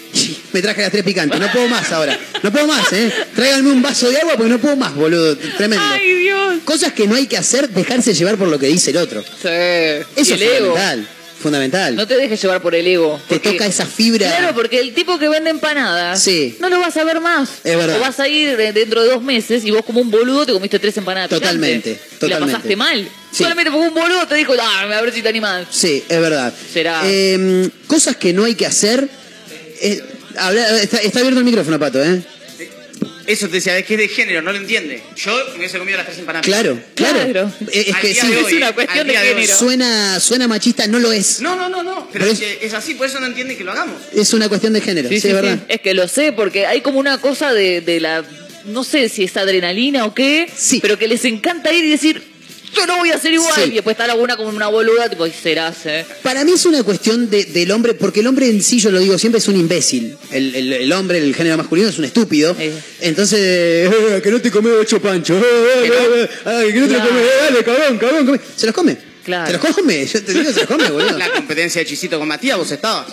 S5: Me traje las tres picantes. No puedo más ahora. No puedo más, ¿eh? Tráiganme un vaso de agua porque no puedo más, boludo. Tremendo.
S6: Ay, Dios.
S5: Cosas que no hay que hacer, dejarse llevar por lo que dice el otro.
S6: Sí.
S5: Eso
S6: Y
S5: es fundamental. Fundamental.
S6: No te dejes llevar por el ego.
S5: Te
S6: porque-
S5: toca esa fibra.
S6: Claro, porque el tipo que vende empanadas
S5: Sí.
S6: no lo vas a ver más.
S5: Es verdad.
S6: O vas a ir dentro de dos meses y vos como un boludo te comiste tres empanadas.
S5: Totalmente,
S6: picantes. Y
S5: totalmente.
S6: la pasaste mal.
S5: Sí.
S6: Solamente porque un boludo te dijo, ah, a ver si te animás.
S5: Sí, es verdad.
S6: Será.
S5: Eh, cosas que no hay que hacer. eh, habla- está, está abierto el micrófono, Pato, ¿eh?
S7: Eso te decía, es que es de género, no lo entiende. Yo me hubiese comido las tres empanadas.
S5: Claro, claro.
S6: Claro.
S5: Es que sí,
S6: es una cuestión de género.
S5: suena, suena machista, no lo es.
S7: No, no, no, no. Pero,
S5: Pero
S7: es, que es así, por eso no entiende que lo hagamos.
S5: Es una cuestión de género, sí,
S6: Sí, sí,
S5: es
S6: sí.
S5: verdad.
S6: Es que lo sé, porque hay como una cosa de, de la. No sé si es adrenalina o qué,
S5: Sí.
S6: pero que les encanta ir y decir, yo no voy a hacer igual.
S5: Sí.
S6: Y después está alguna como una boluda, tipo, y serás, ¿eh?
S5: Para mí es una cuestión de- del hombre, porque el hombre en sí, yo lo digo siempre, es un imbécil. El, el- el hombre, el género masculino, es un estúpido.
S6: Sí.
S5: Entonces, eh, que no te comes ocho panchos. eh, eh,
S6: Que no.
S5: eh, que no te
S6: Claro.
S5: comes. eh, dale, cabrón, cabrón, come. Se los come.
S6: Claro.
S5: Se los come, yo te digo, se los come, boludo.
S7: La competencia de Chisito con Matías, vos estabas.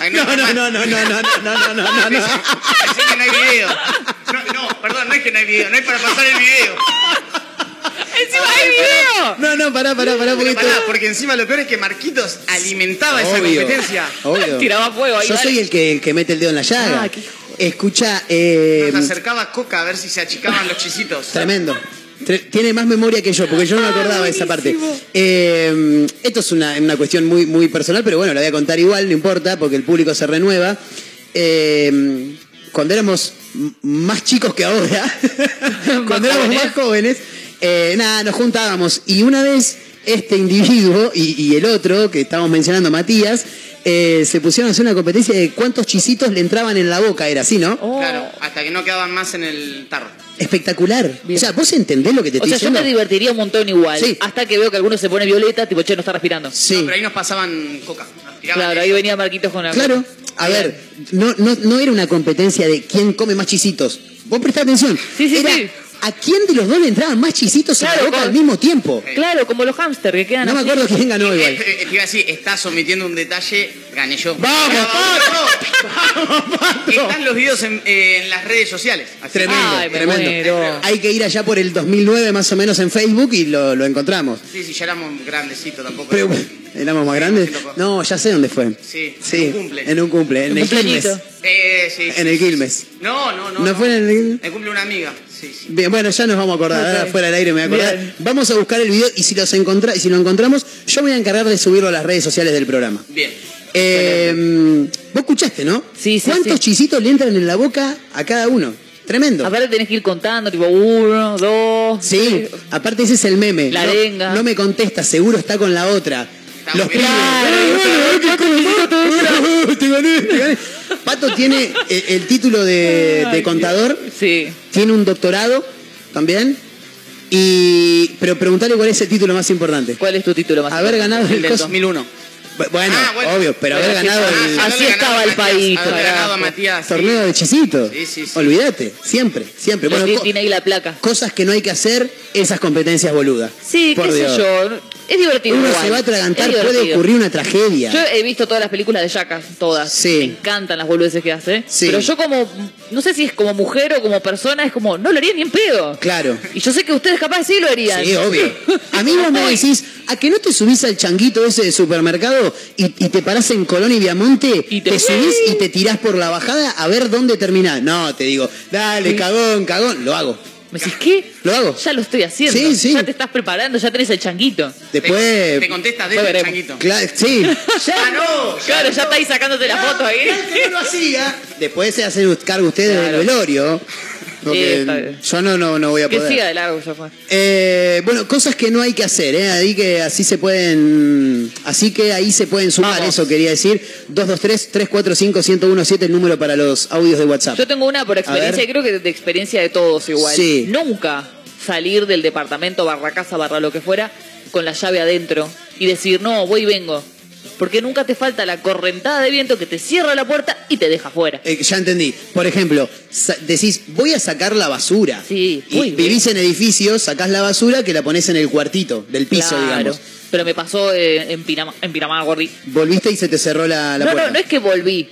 S7: Ay,
S5: No, no, no, no, no, no, no, no, no, no, no.
S7: Pensé que no hay video. No, no, perdón, no es que no hay video, no hay para pasar el video.
S6: ¡Encima hay video!
S5: No, no, pará, pará, pará, porque
S7: Pero pará, porque encima lo peor es que Marquitos alimentaba esa competencia.
S5: obvio.
S6: Tiraba fuego ahí.
S5: Yo
S6: dale.
S5: soy el que, el que mete el dedo en la llaga.
S6: Ah, qué
S5: Escucha, eh,
S7: Nos acercaba Coca a ver si se achicaban los chisitos.
S5: tremendo. Tre- Tiene más memoria que yo, porque yo no me acordaba de esa parte. Eh, esto es una, una cuestión muy, muy personal, pero bueno, la voy a contar igual, no importa, porque el público se renueva. Eh, cuando éramos más chicos que ahora, cuando éramos
S6: jóvenes.
S5: más jóvenes, eh, nada, nos juntábamos. Y una vez este individuo y, y el otro, que estábamos mencionando, Matías, eh, se pusieron a hacer una competencia de cuántos chisitos le entraban en la boca, era así, ¿no?
S6: Oh.
S7: Claro, hasta que no quedaban más en el tarro.
S5: Espectacular.
S6: Bien.
S5: O sea, ¿vos entendés lo que te
S6: O
S5: estoy
S6: sea, yo me divertiría un montón igual.
S5: Sí.
S6: Hasta que veo que alguno se pone violeta, tipo, che, no está respirando.
S5: Sí.
S7: No, pero ahí nos pasaban Coca. Nos
S6: Claro, ahí venía Marquitos con la.
S5: Claro, a ver, no, no, no era una competencia de quién come más chisitos. Vos prestá atención.
S6: Sí, sí,
S5: era
S6: sí.
S5: A quién de los dos le entraban más chisitos a
S6: Claro,
S5: la boca al mismo tiempo.
S6: Claro, como los hámster que quedan
S5: No me acuerdo quién ganó igual.
S7: Eh, eh, Te iba a decir, estás omitiendo un detalle, gané yo.
S5: ¡Vamos, Pato! ¡Vamos, Pato!
S7: Están los videos en, eh, en las redes sociales. Así
S5: Tremendo,
S6: Ay,
S5: tremendo.
S6: muero.
S5: Hay que ir allá por el 2009 más o menos en Facebook y lo, lo encontramos.
S7: Sí, sí, ya éramos grandecitos tampoco.
S5: Pero, ¿Éramos más grandes? No, ya sé dónde fue.
S7: Sí,
S5: Sí,
S7: en un cumple.
S5: en un cumple, en
S6: Un
S5: el Quilmes.
S7: Eh, sí, sí,
S5: En el Quilmes.
S7: No, no, no.
S5: ¿No fue en el-
S7: Me cumple una amiga. Sí, sí.
S5: Bien, bueno, ya nos vamos a acordar,
S6: Ok.
S5: ahora fuera del aire me voy a acordar.
S6: Bien.
S5: Vamos a buscar el video y si, los encontra- si lo encontramos, yo me voy a encargar de subirlo a las redes sociales del programa.
S7: Bien.
S5: Eh, vos escuchaste, ¿no?
S6: Sí, sí,
S5: ¿Cuántos
S6: sí.
S5: chisitos le entran en la boca a cada uno? Tremendo.
S6: Aparte tenés que ir contando, tipo, uno, dos.
S5: Sí,
S6: tres.
S5: aparte ese es el meme.
S6: La
S5: no,
S6: arenga.
S5: No me contesta, seguro está con la otra. Los
S7: muy bien.
S5: pibes.
S6: Claro.
S5: Te gané, te gané. Pato tiene el, el título de, de contador,
S6: Sí.
S5: tiene un doctorado también. Y pero preguntale cuál es el título más importante.
S6: ¿Cuál es tu título más
S5: Haber
S6: importante?
S5: ganado
S7: El
S5: el,
S7: del
S5: coso-
S7: 2001.
S5: Bu- Bueno,
S7: Ah, bueno.
S5: obvio, pero haber ganado el
S6: ah, Así estaba el
S7: Matías,
S6: país,
S7: haberle ganado a. Matías. sí.
S5: torneo de chisitos.
S7: Sí, sí, sí.
S5: Olvídate, siempre, siempre.
S6: Lo
S5: Bueno,
S6: tiene ahí la placa.
S5: cosas que no hay que hacer, esas competencias boludas.
S6: Sí,
S5: Por
S6: qué
S5: Dios.
S6: sé yo. Es divertido.
S5: Uno
S6: igual.
S5: se va a atragantar, puede ocurrir una tragedia.
S6: Yo he visto todas las películas de Jackass, todas.
S5: Sí.
S6: Me encantan las boludeces que hace.
S5: Sí.
S6: Pero yo como, no sé si es como mujer o como persona, es como, no lo haría ni en pedo.
S5: Claro.
S6: Y yo sé que ustedes capaz sí lo harían.
S5: Sí, obvio. A mí vos me decís, ¿a que no te subís al changuito ese de supermercado y, y te parás en Colón y Viamonte,
S6: Y
S5: te...
S6: te-
S5: subís y te tirás por la bajada a ver dónde terminás? No, te digo, dale, cagón, cagón. Lo hago.
S6: ¿Me decís qué?
S5: Lo hago.
S6: Ya lo estoy haciendo.
S5: Sí, sí.
S6: Ya te estás preparando, ya tenés el changuito.
S5: Después.
S7: Te, te contestas
S6: Ya
S7: desde el
S6: veremos.
S7: changuito.
S5: Cla- sí.
S7: ¡Ah, no!
S6: Claro, ya estáis sacándote la foto ahí.
S5: que no lo hacía. Después se hacen cargo ustedes
S6: Claro.
S5: del velorio. Porque yo no, no, no voy a
S6: Que
S5: poder.
S6: siga de largo, ya fue.
S5: Eh, bueno, cosas que no hay que hacer, ¿eh? Ahí que así se pueden, así que ahí se pueden sumar,
S6: Vamos.
S5: eso quería decir. 223-345-1017, el número para los audios de WhatsApp.
S6: Yo tengo una por experiencia, y creo que de experiencia de todos igual.
S5: Sí.
S6: Nunca salir del departamento, barra casa, barra lo que fuera, con la llave adentro y decir, no, voy y vengo. Porque nunca te falta la correntada de viento que te cierra la puerta y te deja fuera.
S5: Eh, ya entendí. Por ejemplo, decís, voy a sacar la basura.
S6: Sí,
S5: Y vivís en edificios, sacás la basura que la pones en el cuartito del piso,
S6: Claro.
S5: digamos.
S6: Pero me pasó eh, en Pinamá, en Pinamá, Gordi.
S5: Volviste y se te cerró la, la
S6: No,
S5: puerta.
S6: no, no es que volví.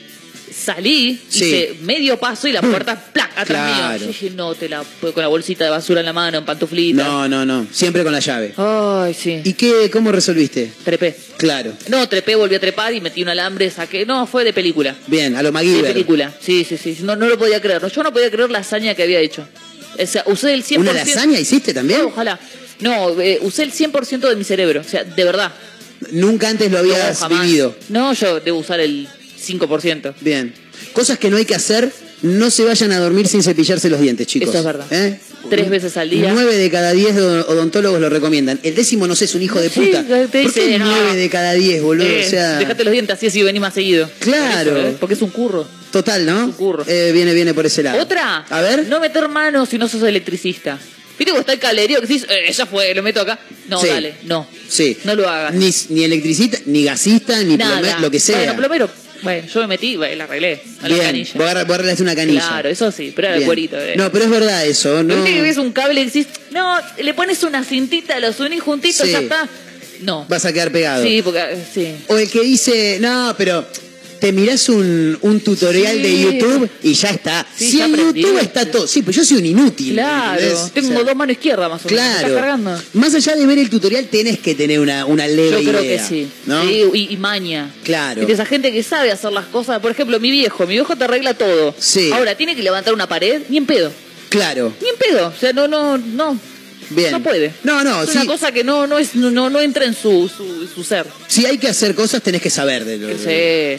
S6: Salí,
S5: Sí.
S6: hice medio paso y la puerta ¡plac! atrás
S5: Claro.
S6: mío. Yo dije, no, te la con la bolsita de basura en la mano, en pantuflita.
S5: No, no, no. Siempre con la llave.
S6: Ay, sí.
S5: ¿Y qué, cómo resolviste?
S6: Trepé.
S5: Claro.
S6: No, trepé, volví a trepar y metí un alambre, saqué. No, fue de película.
S5: Bien, a lo
S6: De
S5: MacGyver.
S6: película. Sí, sí, sí. No, no lo podía creer. Yo no podía creer la hazaña que había hecho. O sea, usé el 100%.
S5: ¿Una lasaña hiciste también?
S6: No, ojalá. No, eh, usé el 100% de mi cerebro. O sea, de verdad.
S5: Nunca antes lo habías
S6: No,
S5: vivido.
S6: No, yo debo usar el 5%.
S5: Bien. Cosas que no hay que hacer, no se vayan a dormir sin cepillarse los dientes, chicos.
S6: Eso es verdad.
S5: ¿Eh?
S6: Tres veces al día.
S5: Nueve de cada diez od- odontólogos lo recomiendan. El décimo, no sé, es un hijo de
S6: Sí,
S5: puta.
S6: te
S5: ¿Por qué
S6: dice, no.
S5: nueve de cada diez, boludo?
S6: Eh,
S5: o sea,
S6: Dejate los dientes así así venís más seguido.
S5: Claro.
S6: Por eso, ¿eh? Porque es un curro.
S5: total, ¿no?
S6: un curro.
S5: Eh, viene, viene por ese lado.
S6: Otra.
S5: A ver.
S6: No meter manos si no sos electricista. ¿Viste cómo está el cablerío que decís, eh, ya fue, lo meto acá? No,
S5: Sí.
S6: dale, no.
S5: Sí.
S6: No lo hagas.
S5: Ni, ni electricista, ni gasista, ni plomero, lo que sea.
S6: Bueno, plomero. Bueno, yo me metí, bueno, la arreglé. A la
S5: Bien,
S6: canilla.
S5: vos arreglaste una canilla.
S6: Claro, eso sí, pero era el
S5: Bien.
S6: cuerito. eh.
S5: No, pero es verdad eso, ¿no?
S6: Que ves un cable y decís, no, le pones una cintita, los unís juntitos,
S5: Sí.
S6: ya está. No.
S5: vas a quedar pegado.
S6: Sí, porque sí.
S5: O el que dice, no, pero te mirás un, un tutorial
S6: Sí.
S5: de YouTube y ya está.
S6: Sí,
S5: si
S6: ya
S5: en YouTube está todo. Sí, pues yo soy un inútil.
S6: Claro.
S5: ¿entendés?
S6: Tengo
S5: O sea,
S6: dos manos izquierdas más o menos. ¿Me
S5: Claro.
S6: ¿Estás cargando?
S5: Más allá de ver el tutorial, tenés que tener una, una leve
S6: Yo creo
S5: idea,
S6: que sí.
S5: ¿no?
S6: Sí, y, y maña.
S5: Claro.
S6: Viste, esa gente que sabe hacer las cosas. Por ejemplo, mi viejo. Mi viejo te arregla todo.
S5: Sí.
S6: Ahora, tiene que levantar una pared. Ni en pedo.
S5: Claro.
S6: Ni en pedo. O sea, no, no, no.
S5: Bien.
S6: No puede.
S5: No, no,
S6: Es
S5: sí.
S6: una cosa que no, no, es, no, no entra en su, su, su ser.
S5: Si hay que hacer cosas, tenés que saber de lo
S6: Sí.
S5: o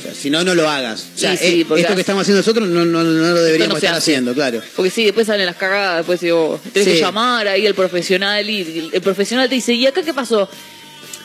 S5: sea, Si no, no lo hagas. O sea,
S6: Sí, sí,
S5: eh, esto que estamos haciendo nosotros no, no, no lo deberíamos estar haciendo, claro.
S6: Porque sí, después salen las cagadas, después digo, tenés
S5: Sí.
S6: que llamar ahí al profesional y el profesional te dice, ¿y acá qué pasó?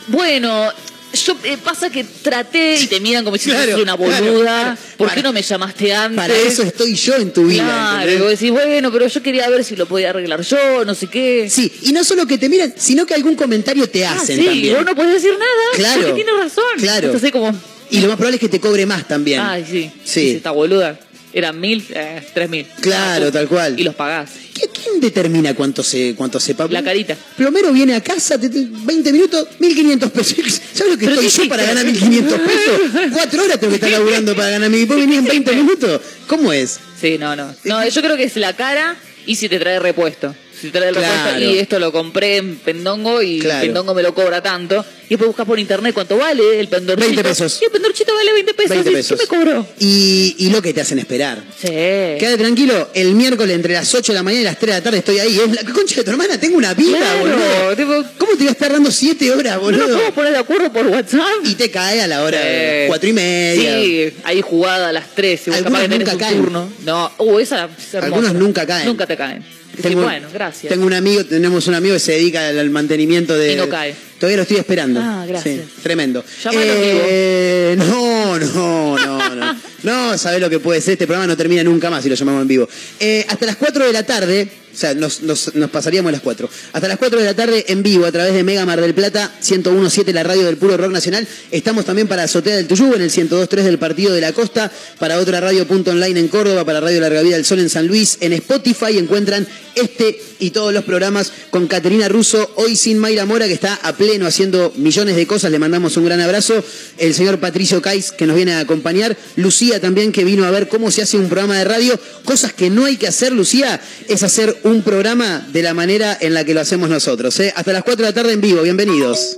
S6: Bueno, yo eh, pasa que traté y te miran como si
S5: Claro,
S6: fueras una boluda.
S5: claro.
S6: ¿Por
S5: Para-
S6: qué no me llamaste antes?
S5: Para eso estoy yo en tu vida.
S6: Claro,
S5: ¿entendés?
S6: y vos decís, bueno, pero yo quería ver si lo podía arreglar yo, no sé qué.
S5: Sí, y no solo que te miran, sino que algún comentario te
S6: Ah,
S5: hacen
S6: sí,
S5: también.
S6: vos no podés decir nada.
S5: Claro.
S6: Porque tienes razón.
S5: Claro.
S6: Entonces como,
S5: Y lo más probable es que te cobre más también.
S6: ay, sí.
S5: Sí.
S6: Esta boluda. Eran mil, eh, tres mil.
S5: Claro, tal cual.
S6: Y los pagás.
S5: ¿Qué- ¿Quién determina cuánto se, cuánto se paga?
S6: La carita.
S5: Plomero viene a casa, te- te- 20 minutos, 1500 pesos. ¿Sabes lo que estoy yo para ganar 1500 pesos? Cuatro horas tengo que estar laburando para ganar mi. ¿Vos venís en 20 minutos? ¿Cómo es?
S6: Sí, no, no. No, yo creo que es la cara y si te trae repuesto. Si te trae el
S5: Claro.
S6: y esto lo compré en Pendongo y
S5: Claro.
S6: Pendongo me lo cobra tanto. Y después buscas por internet cuánto vale el pendorchito.
S5: 20 pesos.
S6: Y el pendorchito vale 20 pesos.
S5: 20
S6: ¿Y
S5: pesos.
S6: ¿Qué me cobró?
S5: Y, y lo que te hacen esperar.
S6: Sí.
S5: Quédate tranquilo, el miércoles entre las 8 de la mañana y las 3 de la tarde estoy ahí. Es la concha de tu hermana, tengo una vida,
S6: Claro,
S5: boludo. ¿Cómo te voy a estar dando 7 horas,
S6: ¿No
S5: boludo?
S6: nos podemos poner de acuerdo por WhatsApp?
S5: Y te cae a la hora de
S6: Sí.
S5: 4 y media.
S6: Sí, ahí jugada a las 3. Y vos
S5: Algunos nunca
S6: un
S5: caen.
S6: turno. No, uh, esa es.
S5: Algunos nunca caen.
S6: Nunca te caen.
S5: Tengo,
S6: bueno, gracias.
S5: Tengo un amigo, tenemos un amigo que se dedica al, al mantenimiento de.
S6: Y no cae.
S5: Todavía lo estoy esperando.
S6: Ah, gracias.
S5: Sí, tremendo.
S6: Llámalo
S5: Eh, no, no, no, no. No, sabés lo que puede ser. Este programa no termina nunca más si lo llamamos en vivo. Eh, hasta las 4 de la tarde, o sea, nos, nos- nos pasaríamos a las 4. Hasta las 4 de la tarde en vivo a través de Mega Mar del Plata, 1017, la radio del puro rock nacional. Estamos también para Azotea del Tuyú, en el 1023 del Partido de la Costa, para otra radio punto online en Córdoba, para Radio Larga Vida del Sol en San Luis. En Spotify encuentran este y todos los programas con Caterina Russo, hoy sin Mayra Mora, que está a pleno haciendo millones de cosas. Le mandamos un gran abrazo. El señor Patricio Cais, que nos viene a acompañar. Lucía también, que vino a ver cómo se hace un programa de radio. Cosas que no hay que hacer, Lucía, es hacer un programa de la manera en la que lo hacemos nosotros. ¿eh? Hasta las 4 de la tarde en vivo. Bienvenidos.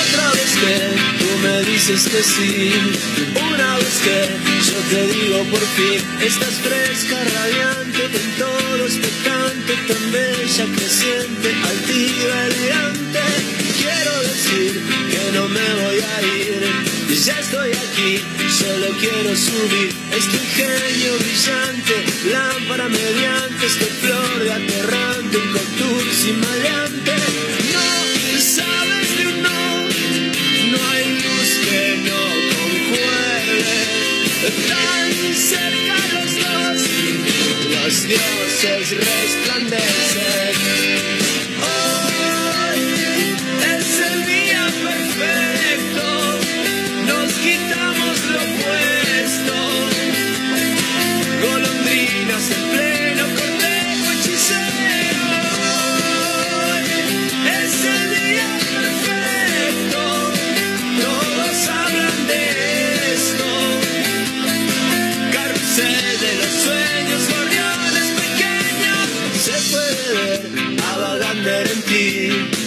S4: Otra vez que tú me dices que sí, una vez que yo te digo por fin, estás fresca, radiante, en todo expectante, tan bella, creciente, altiva, elegante. Quiero decir que no me voy a ir, ya estoy aquí, solo quiero subir este ingenio brillante, lámpara mediante, este flor de aterrante, un contour sin maleante. No sabes de un no. No hay luz que no concuerde, tan cerca los dos, los dioses resplandecen.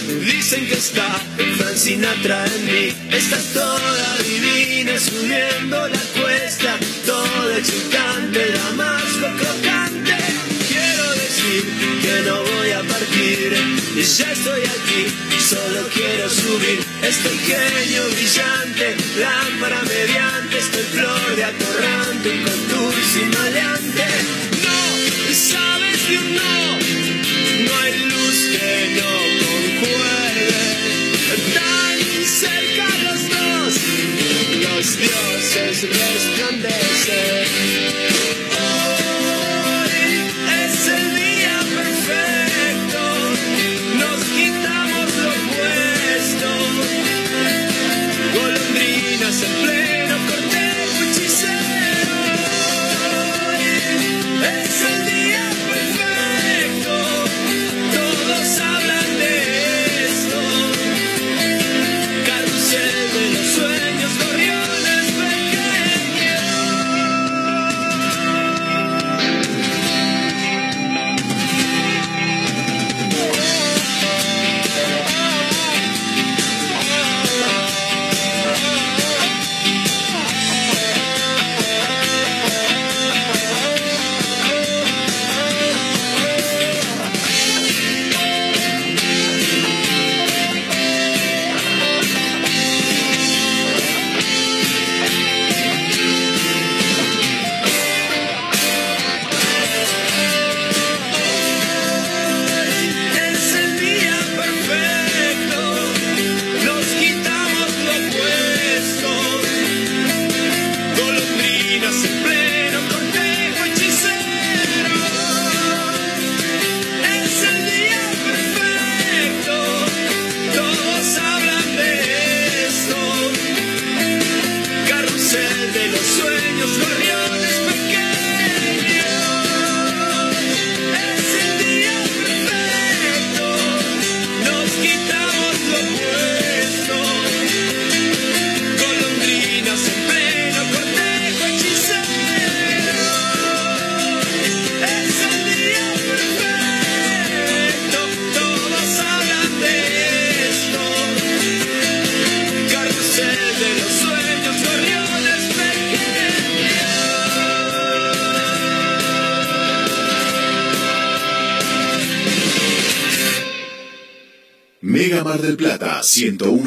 S4: Dicen que está Frank Sinatra en mí. Estás toda divina subiendo la cuesta, toda excitante, la más crocante. Quiero decir que no voy a partir, ya estoy aquí, solo quiero subir. Este ingenio brillante, lámpara mediante, estoy flor de atorrante, un contour sin maleante. No sabes no, no dioses resplandecen.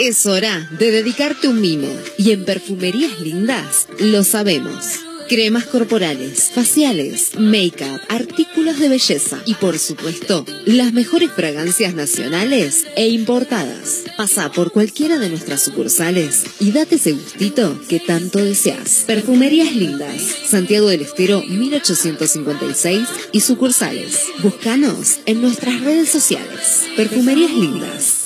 S10: Es hora de dedicarte un mimo. Y en Perfumerías Lindas lo sabemos. Cremas corporales, faciales, make-up, artículos de belleza y por supuesto, las mejores fragancias nacionales e importadas. Pasa por cualquiera de nuestras sucursales y date ese gustito que tanto deseas. Perfumerías Lindas, Santiago del Estero 1856 y sucursales. Búscanos en nuestras redes sociales. Perfumerías Lindas.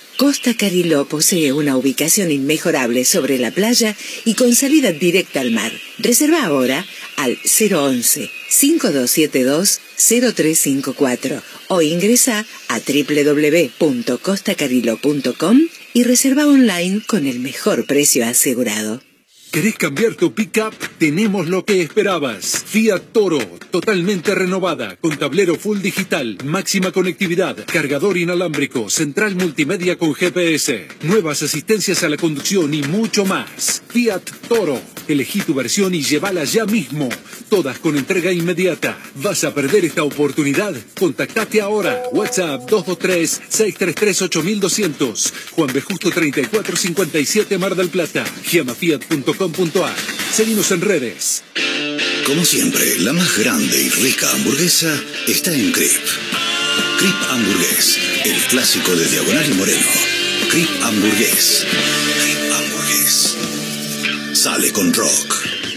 S11: Costa Cariló posee una ubicación inmejorable sobre la playa y con salida directa al mar. Reserva ahora al 011 5272 0354 o ingresa a www.costacarillo.com y reserva online con el mejor precio asegurado.
S12: ¿Querés cambiar tu pickup? Tenemos lo que esperabas. Fiat Toro, totalmente renovada, con tablero full digital, máxima conectividad, cargador inalámbrico, central multimedia con GPS, nuevas asistencias a la conducción y mucho más. Fiat Toro. Elegí tu versión y llévala ya mismo. Todas con entrega inmediata. ¿Vas a perder esta oportunidad? Contactate ahora. WhatsApp 223-633-8200. Juan B. Justo 3457 Mar del Plata. Giamafiat.com Seguimos en redes.
S3: Como siempre, la más grande y rica hamburguesa está en Crip. Crip Hamburgués, el clásico de Diagonal y Moreno. Crip Hamburgués. Sale con rock.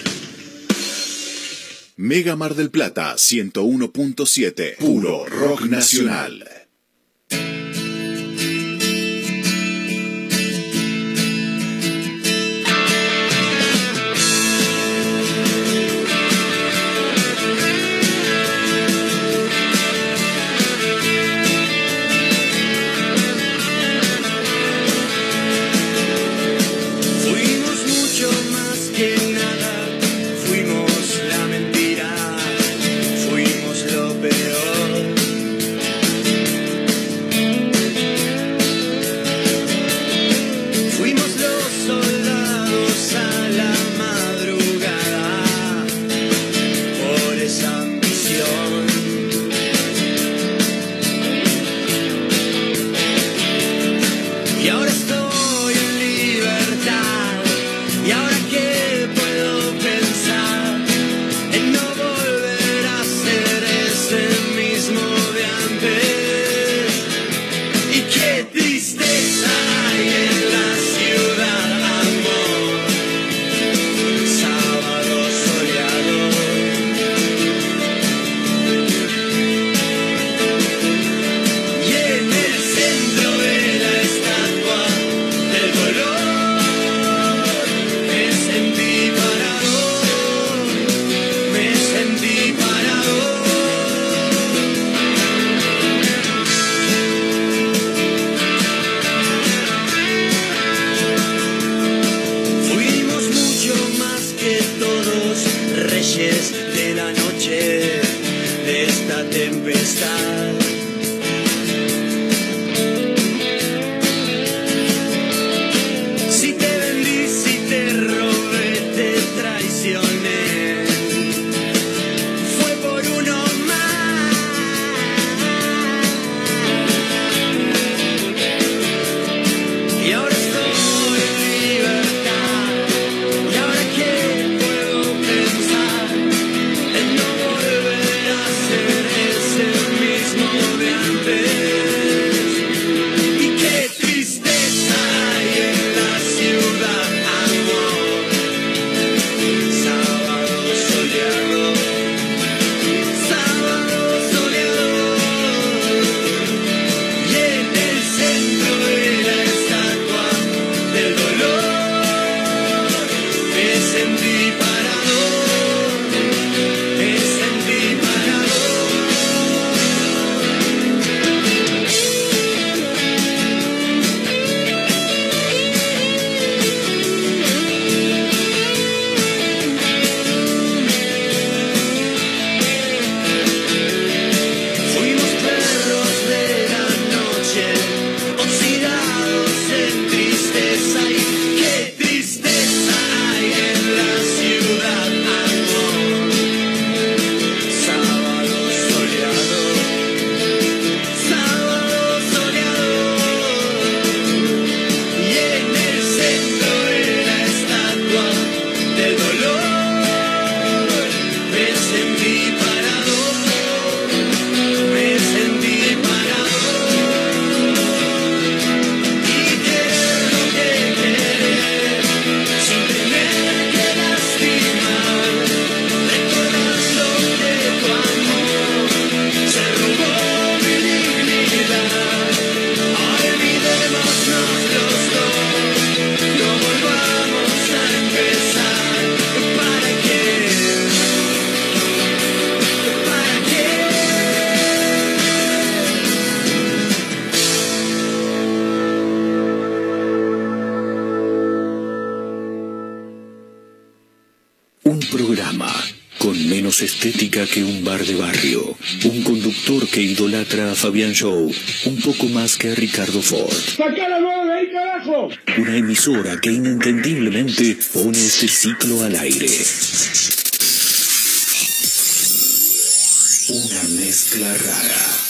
S3: Mega Mar del Plata 101.7. Puro rock nacional.
S4: Y ahora
S3: Fabián Show un poco más que Ricardo Ford.
S2: ¡Sacala de ahí, carajo!
S3: Una emisora que inentendiblemente pone este ciclo al aire. Una mezcla rara.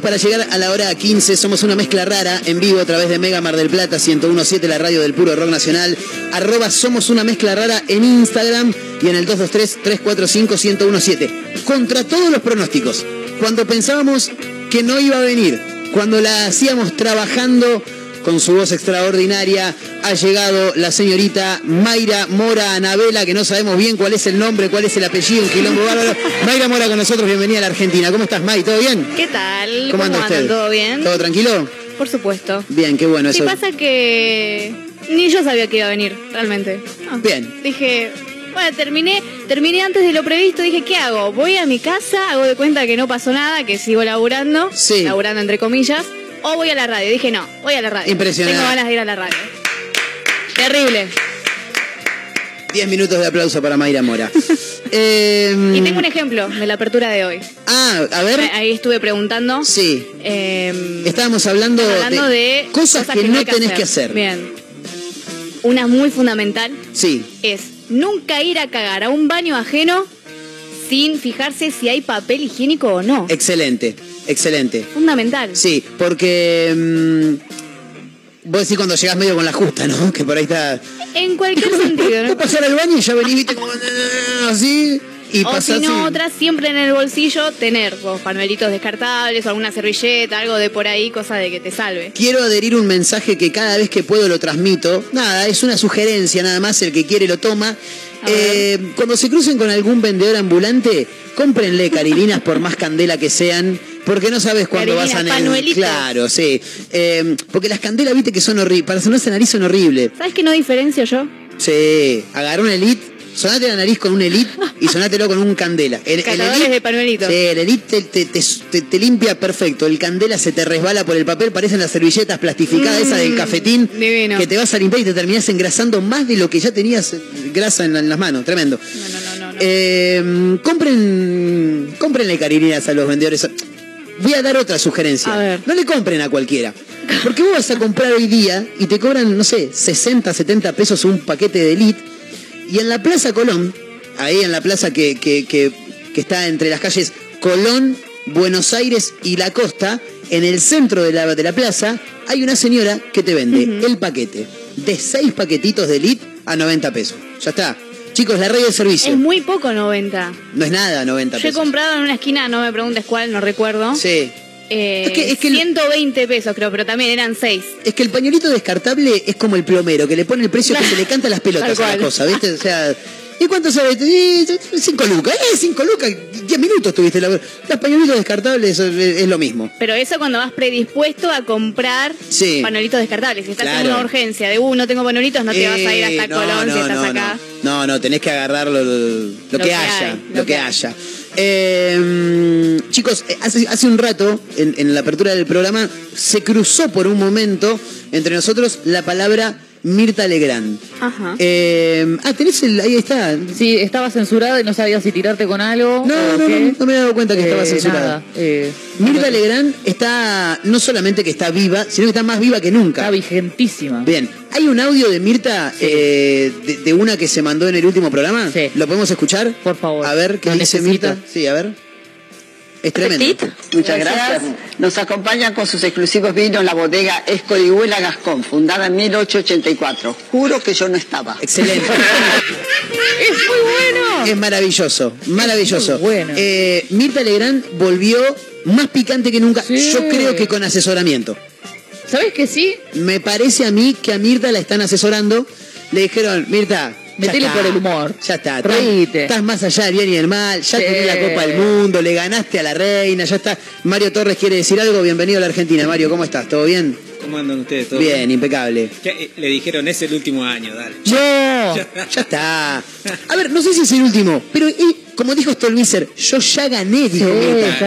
S5: Para llegar a la hora 15. Somos una mezcla rara en vivo a través de Mega Mar del Plata 1017, la radio del puro rock nacional. Arroba Somos una mezcla rara en Instagram y en el 223-345-1017. Contra todos los pronósticos. Cuando pensábamos que no iba a venir, cuando la hacíamos trabajando con su voz extraordinaria, ha llegado la señorita Mayra Mora Anabela, que no sabemos bien cuál es el nombre, cuál es el apellido, un quilombo bárbaro. Mayra Mora con nosotros, bienvenida a la Argentina. ¿Cómo estás, May? ¿Todo bien?
S13: ¿Qué tal?
S5: ¿Cómo anda usted?
S13: ¿Todo bien?
S5: ¿Todo tranquilo?
S13: Por supuesto.
S5: Bien, qué bueno
S13: Sí,
S5: eso.
S13: pasa que ni yo sabía que iba a venir, realmente. No.
S5: Bien.
S13: Dije, bueno, terminé, terminé antes de lo previsto, dije, ¿qué hago? Voy a mi casa, hago de cuenta que no pasó nada, que sigo laburando,
S5: Sí.
S13: laburando entre comillas, o voy a la radio. Dije, no, voy a la radio.
S5: Impresionante.
S13: Tengo ganas de ir a la radio. Terrible.
S5: Diez minutos de aplauso para Mayra Mora. Eh,
S13: Y tengo un ejemplo de la apertura de hoy.
S5: Ah, a ver.
S13: Ahí estuve preguntando.
S5: Sí.
S13: Eh,
S5: Estábamos hablando,
S13: hablando de,
S5: cosas, que, no
S13: hay
S5: tenés que hacer.
S13: Bien. Una muy fundamental
S5: Sí.
S13: es nunca ir a cagar a un baño ajeno sin fijarse si hay papel higiénico o no.
S5: Excelente, excelente.
S13: Fundamental.
S5: Sí, porque mm, vos decís cuando llegás medio con la justa, ¿no? Que por ahí está.
S13: En cualquier sentido, ¿no?
S5: Pasar al baño y ya venís, viste, como así. Y
S13: o si no,
S5: y-
S13: otra, siempre en el bolsillo tener vos, panuelitos descartables o alguna servilleta, algo de por ahí, cosa de que te salve.
S5: Quiero adherir un mensaje que cada vez que puedo lo transmito. Nada, es una sugerencia nada más, el que quiere lo toma. Eh, cuando se crucen con algún vendedor ambulante, cómprenle carilinas por más candela que sean, porque no sabes cuándo vas a...
S13: Carilinas,
S5: ne-
S13: panuelitos.
S5: Claro, sí. Eh, porque las candelas, viste que son horribles. Para sonarse la nariz son horribles.
S13: ¿Sabes qué no diferencio yo?
S5: Sí, agarrá un elite, sonate la nariz con un elite y sonátelo con un candela. El, el Elite-
S13: de panuelitos.
S5: Sí, el elite te, te- te- te limpia perfecto. El candela se te resbala por el papel, parecen las servilletas plastificadas,
S13: Mm,
S5: esa del cafetín,
S13: divino.
S5: que te vas a limpiar y te terminás engrasando más de lo que ya tenías grasa en, la- en las manos. Tremendo. Eh, compren, comprenle carilinas a los vendedores. Voy a dar otra sugerencia. No le compren a cualquiera. Porque vos vas a comprar hoy día y te cobran, no sé, 60, 70 pesos un paquete de Elite. Y en la Plaza Colón, ahí en la plaza que, que- que- que está entre las calles Colón, Buenos Aires y La Costa, en el centro de la, de la plaza, hay una señora que te vende el paquete de 6 paquetitos de Elite a 90 pesos. Ya está. Chicos, la red de servicio.
S13: Es muy poco 90.
S5: No es nada 90
S13: Yo he comprado en una esquina, no me preguntes cuál, no recuerdo.
S5: Sí.
S13: Eh,
S5: Es que- es que el-
S13: 120 pesos creo, pero también eran 6.
S5: Es que el pañuelito descartable es como el plomero, que le pone el precio que se le canta las pelotas a la cosa, ¿viste? O sea, ¿y cuánto sale? Eh, cinco lucas, eh, cinco lucas, 10 minutos tuviste. La... Los pañuelitos descartables es, es lo mismo.
S13: Pero eso cuando vas predispuesto a comprar
S5: Sí.
S13: panuelitos descartables. Si estás en
S5: Claro.
S13: una urgencia de, uh, no tengo panuelitos, no te vas a ir hasta
S5: Eh, no,
S13: Colón si estás
S5: no,
S13: acá.
S5: No, no, tenés que agarrar lo, lo- lo que,
S13: que
S5: haya,
S13: hay,
S5: lo, que, haya. Eh, chicos, eh, hace, hace un rato, en, en la apertura del programa, se cruzó por un momento entre nosotros la palabra Mirta Legrand.
S13: Ajá.
S5: Eh, ah, tenés el. Ahí está.
S6: Sí, estaba censurada y no sabía si tirarte con algo.
S5: No, no, no, no me he dado cuenta que estaba
S6: Eh,
S5: censurada.
S6: nada, eh,
S5: Mirta Legrand está, no solamente que está viva, sino que está más viva que nunca. Está
S6: vigentísima.
S5: Bien, hay un audio de Mirta eh, de, de una que se mandó en el último programa. Sí. ¿Lo podemos escuchar? Por favor. A ver, ¿qué dice
S6: necesito.
S5: Mirta? Sí, a ver. Es tremendo.
S14: Muchas gracias. Nos acompañan con sus exclusivos vinos la bodega Escorihuela Gascón, fundada en 1884. Juro que yo no estaba.
S5: Excelente.
S6: es muy bueno.
S5: Es maravilloso, maravilloso.
S6: muy bueno.
S5: Eh, Mirta Legrand volvió Más picante que nunca. Yo creo que con asesoramiento.
S6: ¿Sabes que sí?
S5: Me parece a mí que a Mirta la están asesorando. Le dijeron, Mirta.
S6: Metele por el humor.
S5: Ya está. Estás,
S6: Reíte.
S5: estás más allá del bien y del mal. Ya
S6: Sí.
S5: tenés la Copa del Mundo. Le ganaste a la reina. Ya está. Mario Torres quiere decir algo. Bienvenido a la Argentina. Mario, ¿cómo estás? ¿Todo bien?
S15: ¿Cómo andan ustedes todos?
S5: Bien, impecable.
S15: Eh, le dijeron, es el último año, dale.
S5: Yo. Ya está. A ver, no sé si es el último, pero eh, como dijo Stolbizer, yo ya gané, dijo
S6: Sí,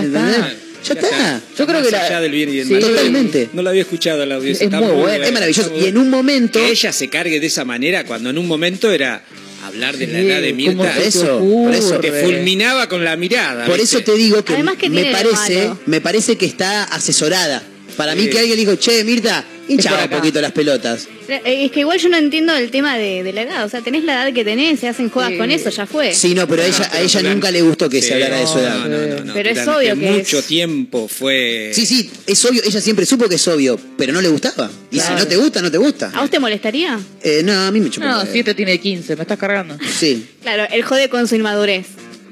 S6: Ya está. Yo creo que la-
S15: allá del bien y del
S6: Sí.
S15: mal.
S5: Totalmente.
S15: No lo había escuchado el audio.
S6: Es muy bueno.
S5: Es maravilloso. Y en un momento.
S15: Que ella se cargue de esa manera cuando en un momento era hablar de la edad de
S5: ¿cómo
S15: Mirta.
S5: te Eso, por eso.
S15: Te fulminaba con la mirada.
S5: Por
S15: ¿viste?
S5: eso te digo que,
S13: Además, ¿qué
S5: me parece, me parece que está asesorada. Para mí que alguien le dijo, che, Mirta, hinchaba
S6: por
S5: un poquito las pelotas.
S13: Eh, Es que igual yo no entiendo el tema de, de la edad. O sea, tenés la edad que tenés, se hacen jodas
S6: Sí.
S13: con eso, ya fue.
S5: Sí, no, pero a ella, a ella nunca le gustó que
S15: Sí,
S5: se hablara de su edad.
S15: no, no, no,
S13: Pero es obvio que
S15: mucho
S13: es-
S15: tiempo fue.
S5: Sí, sí, es obvio, ella siempre supo que es obvio, pero no le gustaba. Y
S6: Claro.
S5: si no te gusta, no te gusta.
S13: ¿A vos te molestaría?
S5: Eh, no, a mí me chupó.
S6: No,
S5: un huevo.
S6: 7 tiene 15, me estás cargando.
S5: Sí,
S13: Claro, él jode con su inmadurez.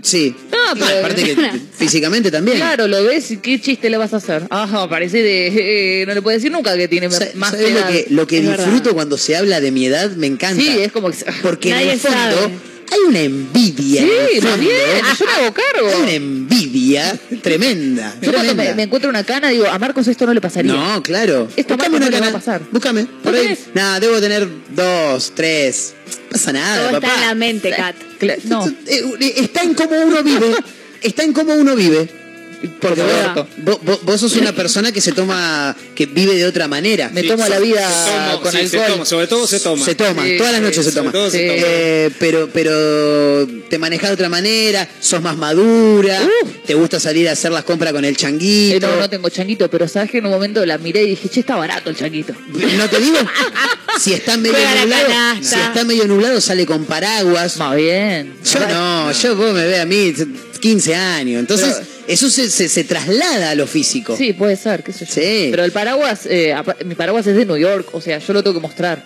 S5: Sí.
S6: No, pero-
S5: aparte que físicamente también.
S6: Claro, lo ves y qué chiste le vas a hacer. Ajá, parece de. eh, no le puedes decir nunca que tiene más
S5: ¿Sabes lo que, lo que
S6: Es verdad.
S5: disfruto cuando se habla de mi edad? Me encanta.
S6: Sí, es como que.
S5: Porque en el fondo
S13: sabe.
S5: Hay una envidia. en
S6: Sí,
S5: fondo.
S6: bien, yo me hago cargo.
S5: Hay una envidia tremenda.
S6: Yo cuando me, me encuentro una cana digo, a Marcos esto no le pasaría.
S5: No, claro.
S6: Esto Marcos no le va a
S5: cana.
S6: pasar.
S5: Búscame. Por
S6: ¿No
S5: ahí. Nada, debo tener dos, tres. No pasa nada,
S13: Todo
S5: papá.
S13: está en la mente, Kat.
S6: No.
S5: Eh, eh, Está en cómo uno vive. Está en cómo uno vive. Porque vos, vos- vos sos una persona que se toma, que vive de otra manera.
S6: Me tomo la vida con
S15: sí, se
S6: alcohol.
S15: toma, sobre todo se toma.
S5: Se toma,
S6: Sí,
S5: todas las noches se
S15: sobre
S5: toma.
S15: todo se
S6: Sí.
S15: toma.
S5: Eh, pero, pero te manejas de otra manera, sos más madura, te gusta salir a hacer las compras con el
S6: Eh,
S5: changuito.
S6: no, no tengo changuito, pero sabes que en un momento la miré y dije, che, está barato el changuito.
S5: ¿No te digo? Si está medio
S13: Juega
S5: nublado, si está medio nublado sale con paraguas.
S6: Más bien.
S5: Yo no, yo vos me ve a mí 15 años. Entonces, eso se, se- se traslada a lo físico.
S6: Sí, puede ser, qué sé yo.
S5: Sí.
S6: Pero el paraguas, eh, mi paraguas es de New York, o sea, yo lo tengo que mostrar.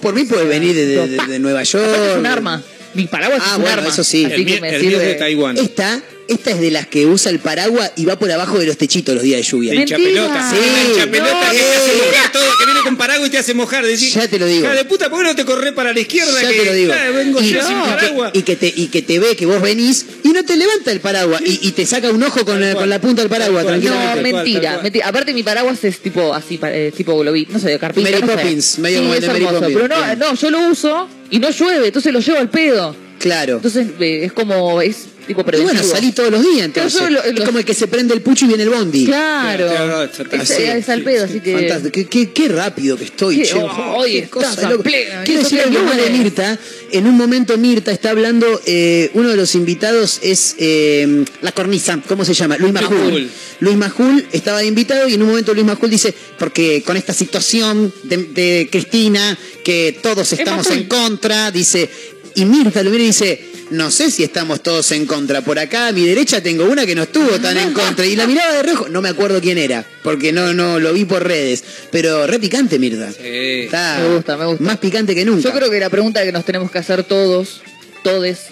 S5: Por mí puede venir de, de- de- de Nueva York.
S6: Aparte es un arma. Mi paraguas
S5: Ah,
S6: es un
S5: bueno,
S6: arma.
S5: eso sí.
S6: Así
S15: El,
S6: que
S15: mío-
S6: me
S15: el mío es
S6: sirve.
S15: de Taiwán.
S5: Esta, esta es de las que usa el paraguas y va por abajo de los techitos los días de lluvia.
S15: Hincha pelota.
S5: Sí.
S15: hincha pelota
S5: No.
S15: que te hace
S5: Eh.
S15: mojar todo, que viene con paraguas y te hace mojar. Decís,
S5: Ya te lo digo.
S15: "Hija de puta, ¿por qué no te corres para la izquierda?
S5: Ya
S15: que,
S5: te lo digo.
S15: vengo
S5: y,
S15: yo sin
S5: y que,
S15: paraguas.
S5: y que te, y que te ve que vos venís y no te levanta el paraguas y, y te saca un ojo con, con la punta del paraguas, tranquilamente.
S6: No, mentira,
S15: tal cual.
S6: mentira. Aparte mi paraguas es tipo así, eh, tipo globito, no sé, de carpita.
S5: Mary
S6: no sé.
S5: Poppins, medio
S6: Sí,
S5: como el
S6: es
S5: de Mary
S6: hermoso,
S5: Poppins.
S6: Pero no, no, yo lo uso y no llueve, entonces lo llevo al pedo.
S5: Claro.
S6: Entonces eh, es como, es tipo
S5: Y bueno, salí todos los días entonces.
S6: Lo-
S5: es como el que se prende el pucho y viene el bondi.
S6: Claro. Es, al pedo, así que...
S5: Fantástico. Qué, qué- qué rápido que estoy,
S6: Qué-
S5: che.
S6: oh, oye,
S5: Qué cosa
S6: estás a
S5: loca.
S6: pleno,
S5: Quiero decir algo más de. Mirta. En un momento Mirta está hablando, eh, uno de los invitados es eh, la cornisa, ¿cómo se llama? Luis Majul.
S15: Majul.
S5: Luis Majul estaba de invitado y en un momento Luis Majul dice, porque con esta situación de, de Cristina, que todos estamos en contra, dice, y Mirta lo mira y dice, no sé si estamos todos en contra. Por acá a mi derecha tengo una que no estuvo tan en contra. Y la miraba de reojo, no me acuerdo quién era, porque no, no lo vi por redes. Pero re picante, Mirta.
S15: Sí.
S5: Está
S6: Me gusta, me gusta.
S5: Más picante que nunca.
S6: Yo creo que la pregunta que nos tenemos que hacer todos, todes,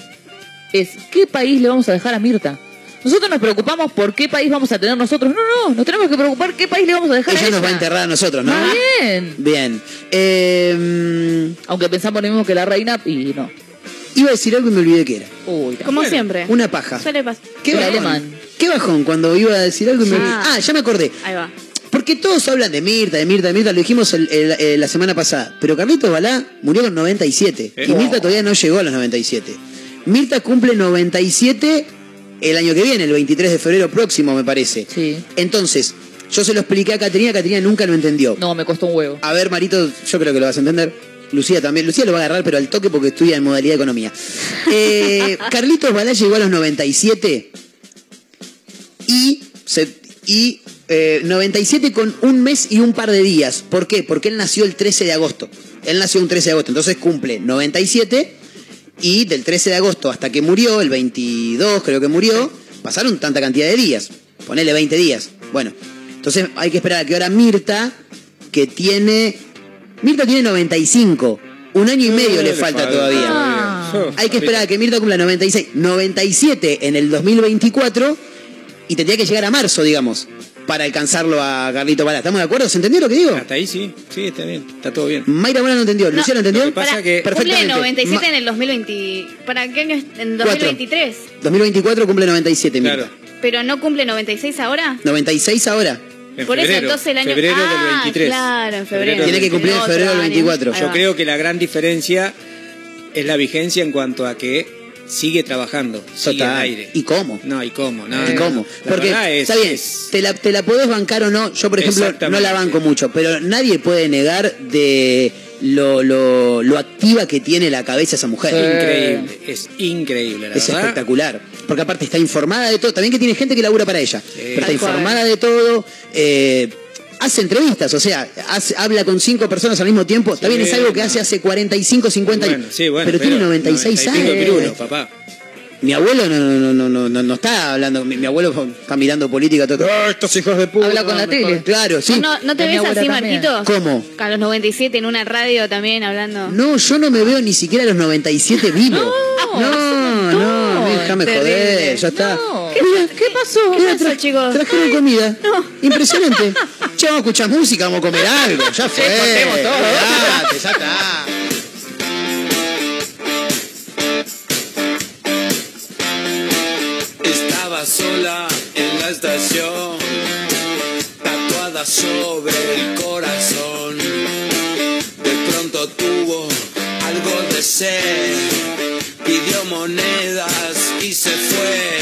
S6: es ¿qué país le vamos a dejar a Mirta? Nosotros nos preocupamos por qué país vamos a tener nosotros. No, no, nos tenemos que preocupar qué país le vamos a dejar a
S5: Ella nos va a
S6: ella.
S5: enterrar a nosotros, ¿no?
S6: Bien.
S5: Bien. Eh,
S6: Aunque pensamos lo mismo que la reina y no.
S5: Iba a decir algo y me olvidé que era.
S6: Uy,
S13: Como siempre.
S5: Una paja.
S13: Suele pasar.
S5: ¿Qué
S6: El
S5: bajón?
S6: alemán.
S5: ¿Qué bajón cuando iba a decir algo y me olvidé?
S13: Ah.
S5: Ah, ya me acordé.
S13: Ahí va.
S5: Porque todos hablan de Mirta, de Mirta, de Mirta, lo dijimos el- el- el- la semana pasada. Pero Carlitos Balá murió con 97.
S15: Eh.
S5: Y Mirta todavía no llegó a los 97. Mirta cumple 97 el año que viene, el 23 de febrero próximo, me parece.
S6: Sí.
S5: Entonces, yo se lo expliqué a Caterina, Caterina nunca lo entendió.
S6: No, me costó un huevo.
S5: A ver, Marito, yo creo que lo vas a entender. Lucía también. Lucía lo va a agarrar, pero al toque porque estudia en modalidad de economía. Eh, Carlitos Balá llegó a los 97 y, se- y eh, 97 con un mes y un par de días. ¿Por qué? Porque él nació el 13 de agosto. Él nació un 13 de agosto, entonces cumple 97 y del 13 de agosto hasta que murió, el 22 creo que murió, pasaron tanta cantidad de días. Ponele 20 días. Bueno, entonces hay que esperar a que ahora Mirta, que tiene... Mirta tiene 95. Un año y medio le falta todavía.
S6: Ah.
S5: Hay que esperar a que Mirta cumpla 96. 97 en el 2024 y tendría que llegar a marzo, digamos, para alcanzarlo a Carlito Balá. ¿Estamos de acuerdo? ¿Se entendió lo que digo?
S15: Hasta ahí sí, sí, está bien, está todo bien.
S5: Mayra Mora no entendió, Luciano entendió.
S15: Lo que pasa
S13: Para,
S15: que-
S13: cumple
S5: Perfectamente.
S13: 97
S5: Ma-
S13: en el 2020. ¿Para qué año? es? En
S5: Cuatro.
S13: 2023.
S5: 2024 cumple 97, Mirta.
S15: Claro.
S13: Pero no cumple 96 ahora.
S5: 96 ahora.
S15: En
S13: Por eso,
S15: febrero,
S13: entonces el año-
S15: febrero
S13: Ah,
S15: del 23.
S13: claro, en febrero.
S5: Tiene que cumplir en febrero del
S13: año.
S5: 24.
S13: Ahí
S15: Yo creo que la gran diferencia es la vigencia en cuanto a que sigue trabajando, sigue
S5: Total.
S15: al aire.
S5: ¿Y cómo?
S15: No, ¿y cómo? No,
S5: ¿Y
S15: no,
S5: cómo?
S15: La
S5: Porque,
S15: es-
S5: está bien,
S15: es-
S5: te, la, te la podés bancar o no. Yo, por ejemplo, no la banco mucho, pero nadie puede negar de lo, lo, lo activa que tiene la cabeza esa mujer.
S15: increíble, es increíble, la
S5: Es
S15: verdad.
S5: espectacular. Porque aparte está informada de todo. También que tiene gente que labura para ella. pero está
S15: Tal cual.
S5: informada de todo. eh, hace entrevistas, o sea, hace- habla con cinco personas al mismo tiempo. Está bien, es algo que hace hace 45, 50
S15: Bueno,
S5: años.
S15: sí, bueno,
S5: pero, tiene 96
S15: 90 y pico
S5: años.
S15: pirulos, papá.
S5: Mi abuelo no, no, no, no, no, no está hablando. Mi, mi abuelo está mirando política todo. "Ah, estos hijos de puta.
S13: Habla con la tele.
S5: Claro, sí.
S13: ¿No, no te ves así,
S5: también.
S13: Marquitos?
S5: ¿Cómo?
S13: A los 97 en una radio también hablando.
S5: No, yo no me veo ni siquiera a los 97 vivo. No, no, déjame joder, ya está.
S13: ¿Qué, ¿Qué pasó? ¿Qué pasó, chicos?
S5: Trajeron comida. Impresionante. Che, vamos a escuchar música, vamos a comer algo. Ya fue.
S13: todo.
S5: Ya está.
S4: Sola en la estación, tatuada sobre el corazón. De pronto tuvo algo de sed, pidió monedas y se fue.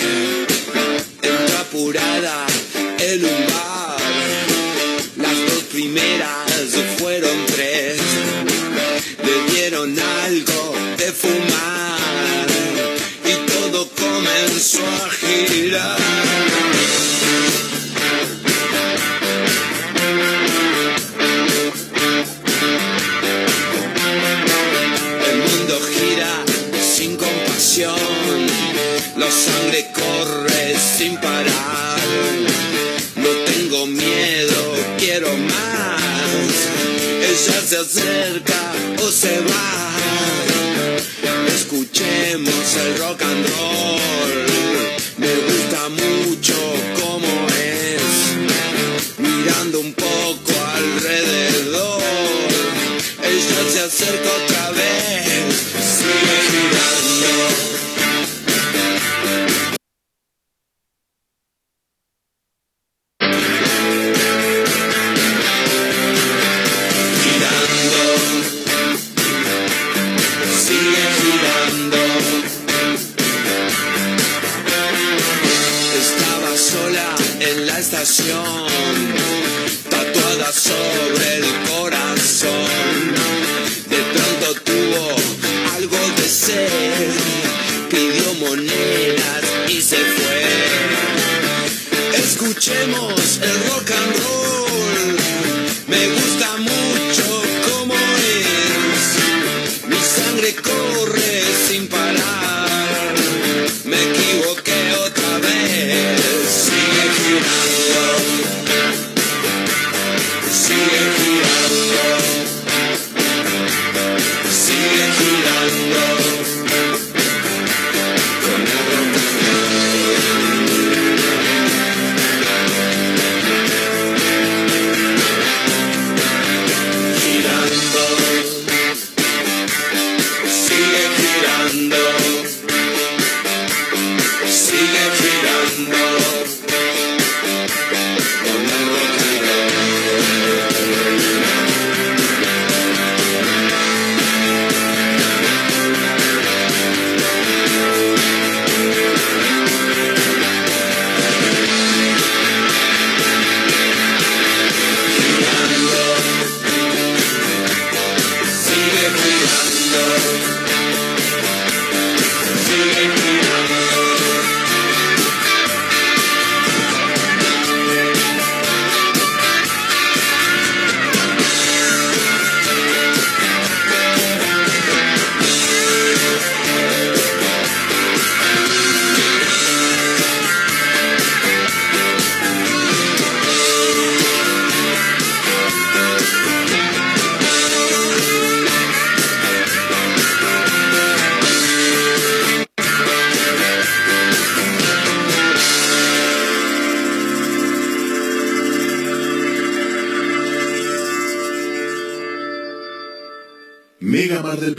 S4: Entró apurada en un bar, las dos primeras fueron tres. Le dieron algo de fumar comenzó a girar. El mundo gira sin compasión, la sangre corre sin parar. No tengo miedo, quiero más. Ella se acerca o se va. Escuchemos el rock and roll. Me gusta mucho cómo es. Mirando un poco alrededor. Ella se acerca otra vez. Tatuada sobre el corazón. De pronto tuvo algo de sed, pidió monedas y se fue. Escuchemos el rock and roll.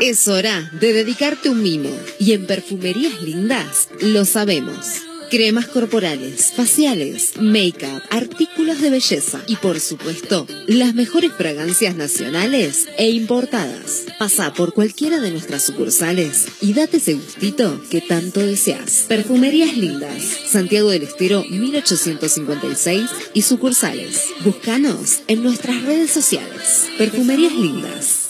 S10: Es hora de dedicarte un mimo. Y en Perfumerías Lindas lo sabemos. Cremas corporales, faciales, make-up, artículos de belleza y por supuesto, las mejores fragancias nacionales e importadas. Pasa por cualquiera de nuestras sucursales y date ese gustito que tanto deseas. Perfumerías Lindas, Santiago del Estero 1856 y sucursales. Búscanos en nuestras redes sociales. Perfumerías Lindas.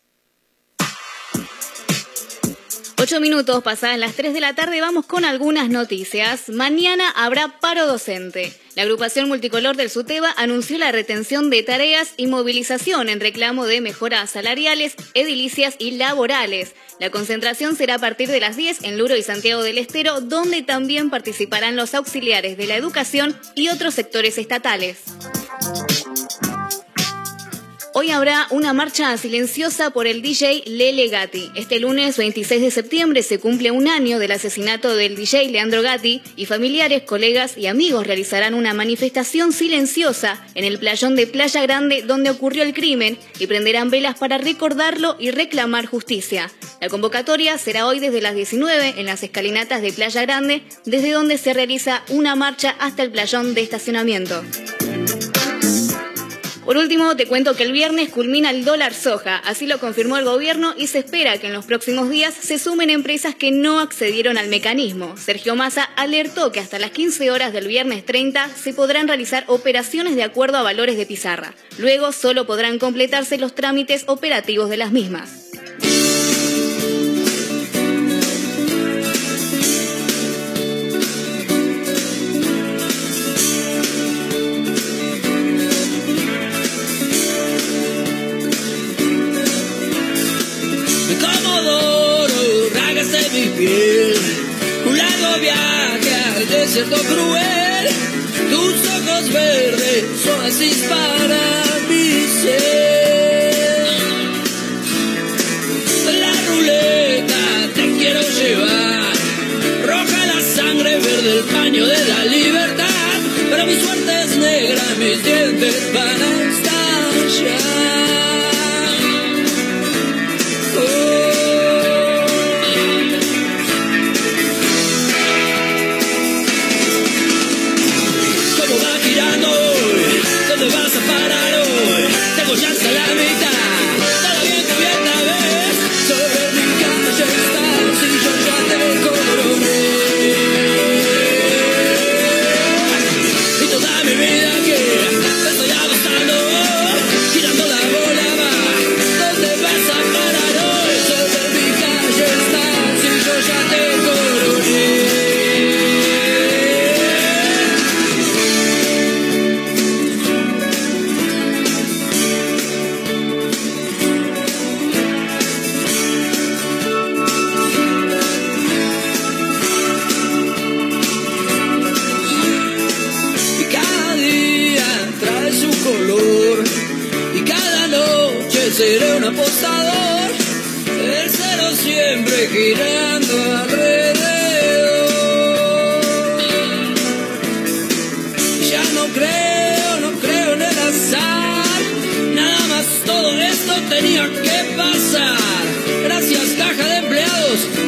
S13: Ocho minutos pasadas las 3 de la tarde, vamos con algunas noticias. Mañana habrá paro docente. La agrupación multicolor del SUTEBA anunció la retención de tareas y movilización en reclamo de mejoras salariales, edilicias y laborales. La concentración será a partir de las 10 en Luro y Santiago del Estero, donde también participarán los auxiliares de la educación y otros sectores estatales. Hoy habrá una marcha silenciosa por el DJ Lele Gatti. Este lunes 26 de septiembre se cumple un año del asesinato del DJ Leandro Gatti y familiares, colegas y amigos realizarán una manifestación silenciosa en el playón de Playa Grande donde ocurrió el crimen y prenderán velas para recordarlo y reclamar justicia. La convocatoria será hoy desde las 19 en las escalinatas de Playa Grande, desde donde se realiza una marcha hasta el playón de estacionamiento. Por último, te cuento que el viernes culmina el dólar soja, así lo confirmó el gobierno y se espera que en los próximos días se sumen empresas que no accedieron al mecanismo. Sergio Massa alertó que hasta las 15 horas del viernes 30 se podrán realizar operaciones de acuerdo a valores de pizarra. Luego solo podrán completarse los trámites operativos de las mismas.
S4: Piel. Un largo viaje al desierto cruel. Tus ojos verdes son así para mi ser. La ruleta te quiero llevar. Roja la sangre, verde el paño de la libertad. Pero mi suerte es negra, mis dientes van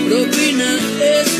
S4: propina especial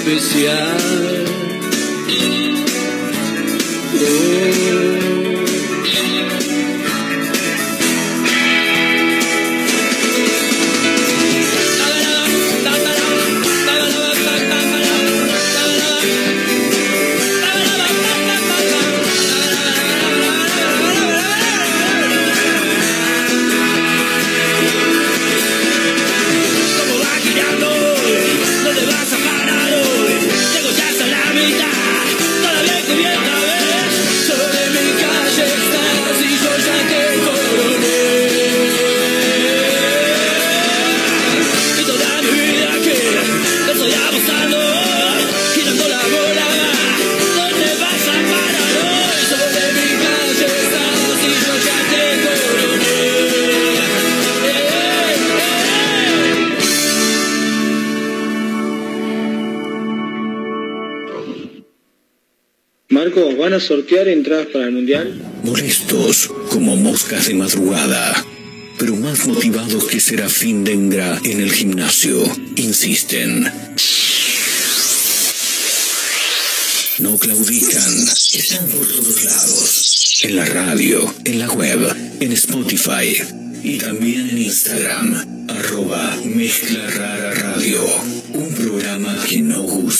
S4: especial.
S16: Sortear entradas para el Mundial?
S3: Molestos como moscas de madrugada, pero más motivados que Serafín Dengra en el gimnasio, insisten. No claudican, están por todos lados. En la radio, en la web, en Spotify y también en Instagram. Arroba Mezcla Radio. Un programa que no gusta,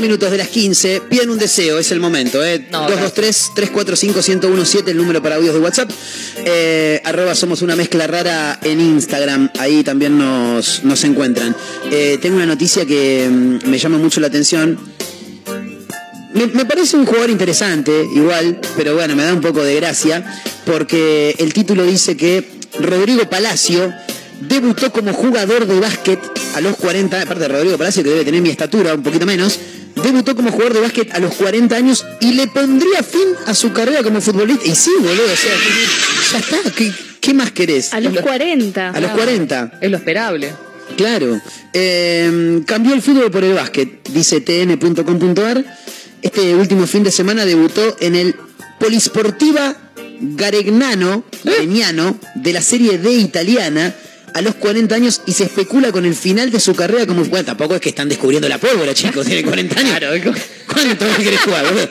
S5: Minutos de las 15. Piden un deseo, es el momento. ¿eh? 223-345-1017, el número para audios de WhatsApp. Eh, arroba somos una mezcla rara en Instagram. Ahí también nos, nos encuentran. Eh, tengo una noticia que mm, me llama mucho la atención. Me, me parece un jugador interesante, igual, pero bueno, me da un poco de gracia, porque el título dice que Rodrigo Palacio debutó como jugador de básquet a los 40, aparte de Rodrigo Palacio, que debe tener mi estatura, un poquito menos, debutó como jugador de básquet a los 40 años y le pondría fin a su carrera como futbolista. Y sí, boludo, o sea, ya está, ¿qué, qué más querés?
S13: A los 40.
S5: A los 40.
S6: Es lo esperable.
S5: Claro. Eh, cambió el fútbol por el básquet, dice tn.com.ar. Este último fin de semana debutó en el Polisportiva Garegnano, Garegnano de la Serie D italiana a los 40 años y se especula con el final de su carrera como... Bueno, tampoco es que están descubriendo la pólvora, chicos, tiene 40 años. ¿Cuánto más querés jugar, boludo?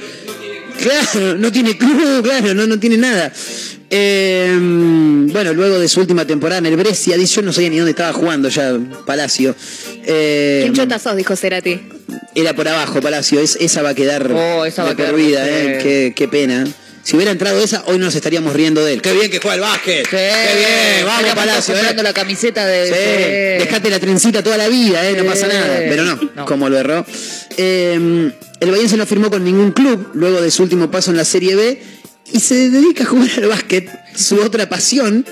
S5: Claro, no tiene club, claro, no, no tiene nada. Eh, bueno, luego de su última temporada en el Brescia, dice, yo no sabía ni dónde estaba jugando ya Palacio. Eh,
S13: ¿Quién chota sos? Dijo Cerati.
S5: era por abajo, Palacio. Es, esa va a quedar
S6: Oh, esa va a quedar,
S5: vida,
S6: sí.
S5: eh. Qué, qué pena. Si hubiera entrado esa, hoy nos estaríamos riendo de él. Qué bien que juega el básquet. Qué bien, vamos Palacio, eh.
S6: la camiseta de...
S5: Sí,
S6: Sí.
S5: dejate la trencita toda la vida, eh, no pasa nada. Pero no,
S6: No.
S5: como lo erró. Eh, el Bahiense no firmó con ningún club luego de su último paso en la Serie B y se dedica a jugar al básquet, su otra pasión,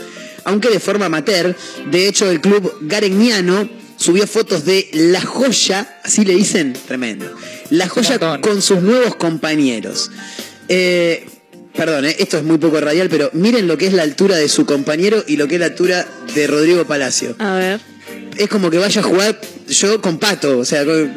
S5: aunque de forma amateur. De hecho, el club garegniano subió fotos de La Joya, así le dicen, tremendo. La Joya con sus nuevos compañeros. Eh, Perdón, eh, esto es muy poco radial, pero miren lo que es la altura de su compañero y lo que es la altura de Rodrigo Palacio.
S13: A ver.
S5: Es como que vaya a jugar yo con Pato, o sea, con-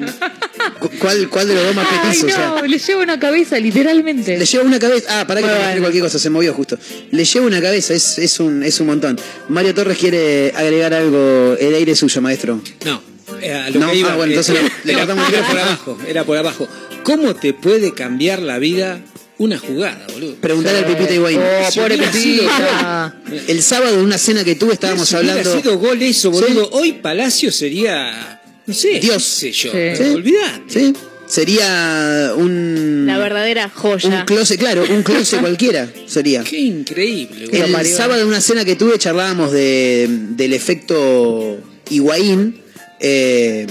S5: cu- ¿cuál, cuál de los dos más
S6: Ay,
S5: petizos? O sea,
S6: no, le lleva una cabeza, literalmente.
S5: le lleva una cabeza. Ah, para que
S6: Bueno.
S5: me explique cualquier cosa, se movió justo. Le lleva una cabeza, es, es, un, es un montón. Mario Torres quiere agregar algo, el aire suyo, maestro.
S15: No. eh, a lo
S5: No,
S15: que iba,
S5: ah, bueno,
S15: eh,
S5: entonces
S15: eh,
S5: no, le
S15: no,
S5: cortamos el
S15: era por abajo, era por abajo. ¿Cómo te puede cambiar la vida una jugada, boludo?
S5: Preguntale al Pepita Higuaín.
S6: Oh,
S15: Si
S6: pobre Pepita.
S5: El sábado en una cena que tuve estábamos
S15: Si
S5: hablando.
S15: sido gol eso, boludo. Hoy Palacio sería. No sé.
S5: Dios.
S15: qué sé yo.
S5: Sí.
S15: Olvidate.
S5: Sí. Sería un.
S13: La verdadera joya.
S5: Un closet, claro, un closet cualquiera sería.
S15: Qué increíble, boludo.
S5: El sábado en una cena que tuve charlábamos de, del efecto Higuaín. eh,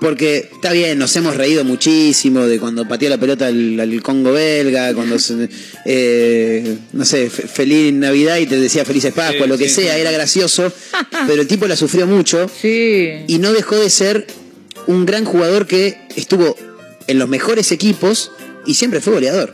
S5: porque está bien, nos hemos reído muchísimo de cuando pateó la pelota al, al Congo belga, cuando, se- eh, no sé, fe- feliz Navidad y te decía felices Pascua,
S6: Sí,
S5: lo que
S6: sí,
S5: sea,
S6: sí.
S5: era gracioso, pero el tipo la sufrió mucho y no dejó de ser un gran jugador que estuvo en los mejores equipos y siempre fue goleador.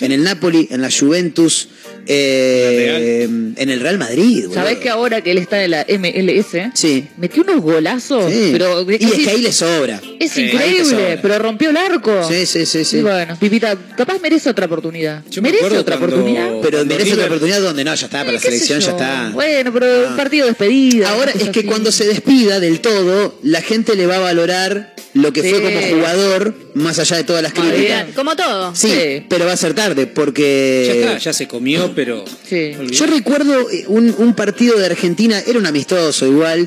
S5: En el Napoli, en la Juventus, eh, en el Real Madrid. boludo.
S6: ¿Sabés que ahora que él está en la MLS?
S5: Sí.
S6: Metió unos golazos,
S5: Sí.
S6: pero
S5: y es que ahí le sobra.
S6: Es
S5: Sí,
S6: increíble,
S5: sobra.
S6: pero rompió el arco.
S5: Sí, sí, sí, sí.
S6: Y bueno, Pipita, capaz merece otra oportunidad.
S15: me
S6: merece otra
S15: cuando-
S6: oportunidad.
S5: Pero
S15: Cuando
S5: merece otra oportunidad donde no, ya está, para la selección ya está.
S6: Bueno, pero un partido de despedida.
S5: Ahora es que
S6: así.
S5: cuando se despida del todo, la gente le va a valorar lo que fue como jugador, más allá de todas las críticas.
S13: Como todo.
S5: Sí, pero va a ser tarde, porque...
S15: Ya está, ya se comió, pero.
S5: Yo recuerdo eh, un, un partido de Argentina, era un amistoso igual,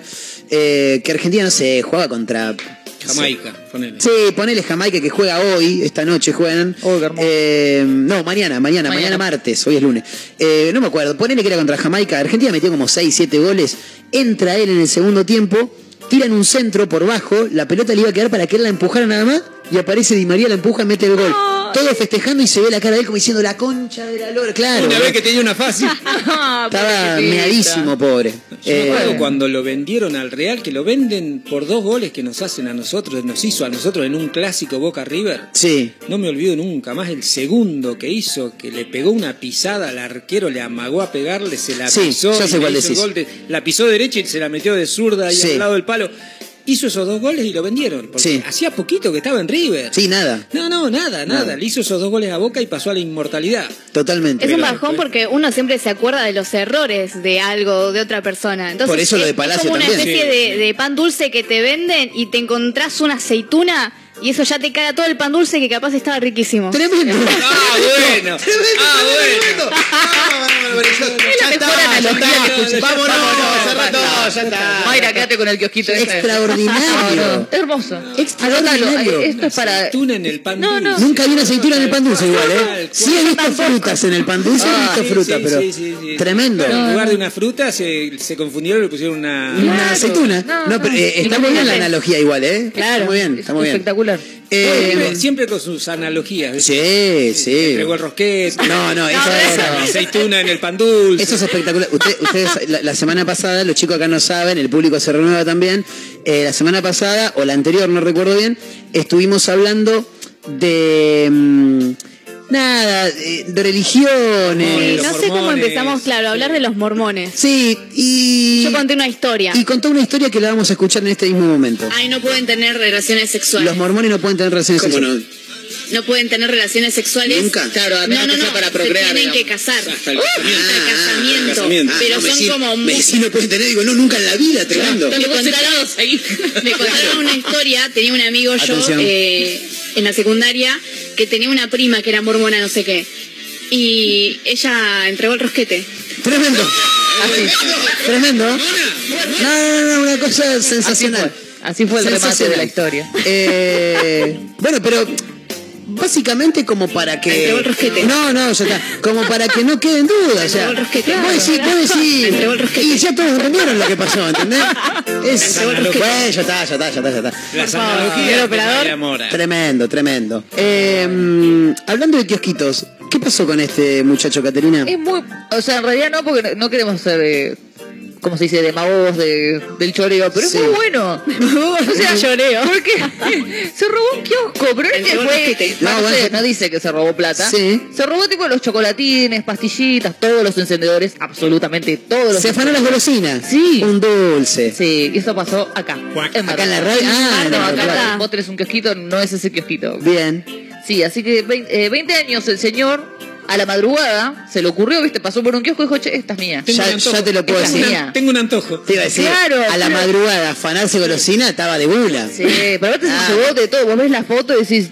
S5: eh, que Argentina, no sé, jugaba contra
S15: Jamaica, ponele.
S5: Sí, ponele Jamaica que juega hoy, esta noche juegan. Eh, no, mañana, mañana, mañana, martes, hoy es lunes. Eh, no me acuerdo, ponele que era contra Jamaica. Argentina metió como 6, 7 goles. Entra él en el segundo tiempo, tiran un centro por bajo, la pelota le iba a quedar para que él la empujara nada más y aparece Di María, la empuja, mete el gol. Todos festejando y se ve la cara de él como diciendo la concha de la lora. Claro.
S15: Una vez que tenía una fácil.
S5: Estaba meadísimo, pobre.
S15: Yo me
S5: Eh,
S15: acuerdo cuando lo vendieron al Real, que lo venden por dos goles que nos hacen a nosotros, nos hizo a nosotros en un clásico Boca River.
S5: Sí.
S15: No me olvido nunca más el segundo que hizo, que le pegó una pisada al arquero, le amagó a pegarle, se la
S5: Sí,
S15: pisó,
S5: ya sé cuál decís.
S15: gol de- la pisó derecha y se la metió de zurda ahí
S5: Sí.
S15: al lado del palo. Hizo esos dos goles y lo vendieron. Porque
S5: Sí.
S15: hacía poquito que estaba en River.
S5: Sí, nada.
S15: No, no, nada, nada.
S5: Nada.
S15: Le hizo esos dos goles a Boca y pasó a la inmortalidad.
S5: Totalmente.
S13: Es un bajón porque uno siempre se acuerda de los errores de algo, de otra persona. Entonces,
S5: Por eso lo de
S13: es-
S5: Palacio
S13: Es como una
S5: también.
S13: especie
S5: Sí.
S13: de, de pan dulce que te venden y te encontrás una aceituna y eso ya te caga todo el pan dulce que capaz estaba riquísimo.
S5: Tremendo.
S15: Ah, bueno. Ah, bueno.
S6: Es la mejor analogía que escuché.
S5: Vámonos, todo,
S6: basta.
S5: ya está.
S6: Mayra, quédate con el kiosquito. ese.
S5: Extraordinario.
S6: Hermoso.
S5: Extraordinario.
S6: Esto es para...
S15: Aceituna en el pan
S6: No, no.
S15: dulce.
S5: Nunca vi una aceituna en el pan dulce igual, ¿eh? Sí he visto frutas en el pan dulce, he
S15: Ah,
S5: visto
S15: sí,
S5: fruta,
S15: sí,
S5: pero tremendo.
S15: En lugar de una fruta se, se confundieron y le pusieron una...
S5: Una aceituna.
S6: no,
S5: pero eh, está muy bien la analogía igual, ¿eh?
S6: Claro.
S5: Está muy bien, está muy bien.
S6: Espectacular.
S5: Eh,
S15: siempre, siempre con sus analogías. ¿viste?
S5: sí, sí.
S15: Entregó el rosquete.
S5: No, no, eso,
S15: La aceituna en el pan dulce.
S5: Eso es espectacular. Usted- ustedes, la, la semana pasada, los chicos acá no saben, el público se renueva también. eh, la semana pasada, o la anterior, no recuerdo bien, estuvimos hablando de. mm, nada, de, de religiones.
S13: no sé cómo empezamos, claro, a hablar de los mormones.
S5: Sí, y.
S13: Yo conté una historia.
S5: Y contó una historia que la vamos a escuchar en este mismo momento.
S17: Ay, no pueden tener relaciones sexuales.
S5: Los mormones no pueden tener relaciones sexuales.
S17: No pueden tener relaciones sexuales.
S5: Nunca.
S17: Claro,
S5: a
S17: no,
S5: menos
S17: no,
S5: que
S17: no.
S5: sea para
S17: se
S5: procrear,
S17: tienen que casar.
S5: Hasta el casamiento.
S17: hasta el casamiento.
S5: casamiento.
S17: Pero
S5: Ah, no,
S17: son
S5: me
S17: como
S5: sí no pueden tener, digo, no, nunca en la vida, tremendo.
S17: Me contaron, me contaron una historia, tenía un amigo yo eh, en la secundaria que tenía una prima que era mormona, no sé qué. Y ella entregó el rosquete.
S5: Tremendo. Tremendo. No, no, no, una cosa sensacional.
S6: Así fue el remate de la historia.
S5: Eh, bueno, pero básicamente como para que
S17: Entregó el rosquete.
S5: no no ya está como para que no queden dudas o sea
S17: Entregó el rosquete.
S5: vos decís, vos decís-
S17: Entregó el
S5: y ya todos entendieron lo que pasó ¿entendés? es bueno ya está ya está ya está ya está
S15: Las analogías
S13: el
S15: de
S13: operador.
S5: Tremendo tremendo Eh, hablando de kiosquitos ¿qué pasó con este muchacho Caterina?
S6: Es muy... O sea, en realidad no, porque no queremos ser... Eh, ¿Cómo se dice? Demagogos de, del choreo, pero
S5: Sí.
S6: es muy bueno. o sea,
S13: Choreo.
S6: Porque se robó un kiosco, pero no es que fue... No, sé, no dice que se robó plata.
S5: Sí.
S6: Se robó tipo los chocolatines, pastillitas, todos los encendedores, absolutamente todos los
S5: se afanó las golosinas
S6: Sí.
S5: un dulce
S6: Sí, y eso pasó acá. En
S5: acá en la radio ah, en
S6: no, acá
S5: Plata.
S6: vos tenés un kiosquito, no es ese kiosquito.
S5: bien
S6: Sí, así que 20, eh, 20 años el señor, a la madrugada, se le ocurrió, viste, pasó por un kiosco y dijo, che, esta es mía.
S15: Tengo
S5: Ya- ya te lo puedo
S6: Esta
S5: decir.
S6: mía.
S15: Tengo un antojo.
S5: te iba a decir
S6: Claro,
S5: a la
S6: pero-
S5: madrugada afanarse golosina estaba de bula
S6: Sí, pero aparte
S5: Ah.
S6: se llevó de todo. Vos ves la foto y decís,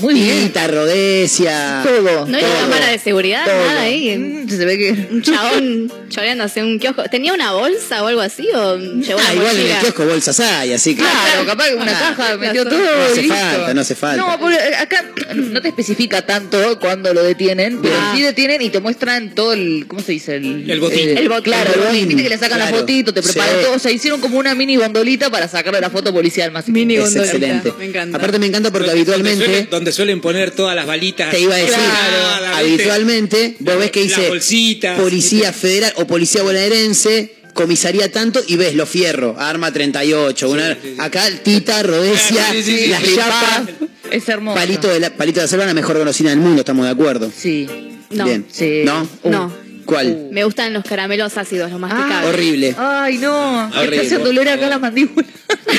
S6: muy bien.
S5: Rodesia.
S6: Todo.
S13: No hay
S6: todo.
S13: cámara de seguridad,
S6: Todo.
S13: nada ahí.
S6: Mm, Se ve que.
S13: Un chabón choreándose un kiosco. ¿Tenía una bolsa o algo así? ¿O llevó
S5: Ah,
S13: una
S5: igual en el kiosco bolsas hay, así que.
S6: Claro, capaz que una
S5: Ah,
S6: caja metió
S13: no
S6: todo.
S5: hace
S6: y listo.
S5: falta, no hace falta.
S6: No, porque acá no te especifica tanto cuando lo detienen, pero
S13: Ah.
S6: sí detienen y te muestran todo el. ¿Cómo se dice? El,
S15: El botín.
S6: el botín. Claro, el botín. Viste que le sacan la
S5: Claro.
S6: fotito, te preparan
S5: Sí.
S6: todo. O sea, hicieron como una mini bandolita para sacarle la foto policial más.
S13: Mini
S5: Es
S13: gondolita.
S5: excelente.
S13: Me encanta.
S5: Aparte me encanta porque habitualmente,
S15: Donde suelen poner todas las balitas.
S5: te iba a decir,
S15: Claro,
S5: habitualmente vos ves que dice
S15: bolsitas.
S5: Policía Federal o Policía Bonaerense, comisaría tanto y ves los fierros, arma 38, una, acá el Tita, Rodesia,
S15: Sí, sí, sí,
S5: las
S15: sí.
S5: chapas,
S6: Es hermoso.
S5: palito de la, palito de la selva, la mejor golosina del mundo, estamos de acuerdo.
S6: Sí.
S13: No.
S5: Bien.
S6: Sí.
S5: ¿No?
S13: No.
S5: ¿Cuál?
S13: Me gustan los caramelos ácidos, los masticables.
S5: Horrible.
S6: Ay, no. Me
S5: Horrible.
S6: está haciendo doler acá la mandíbula.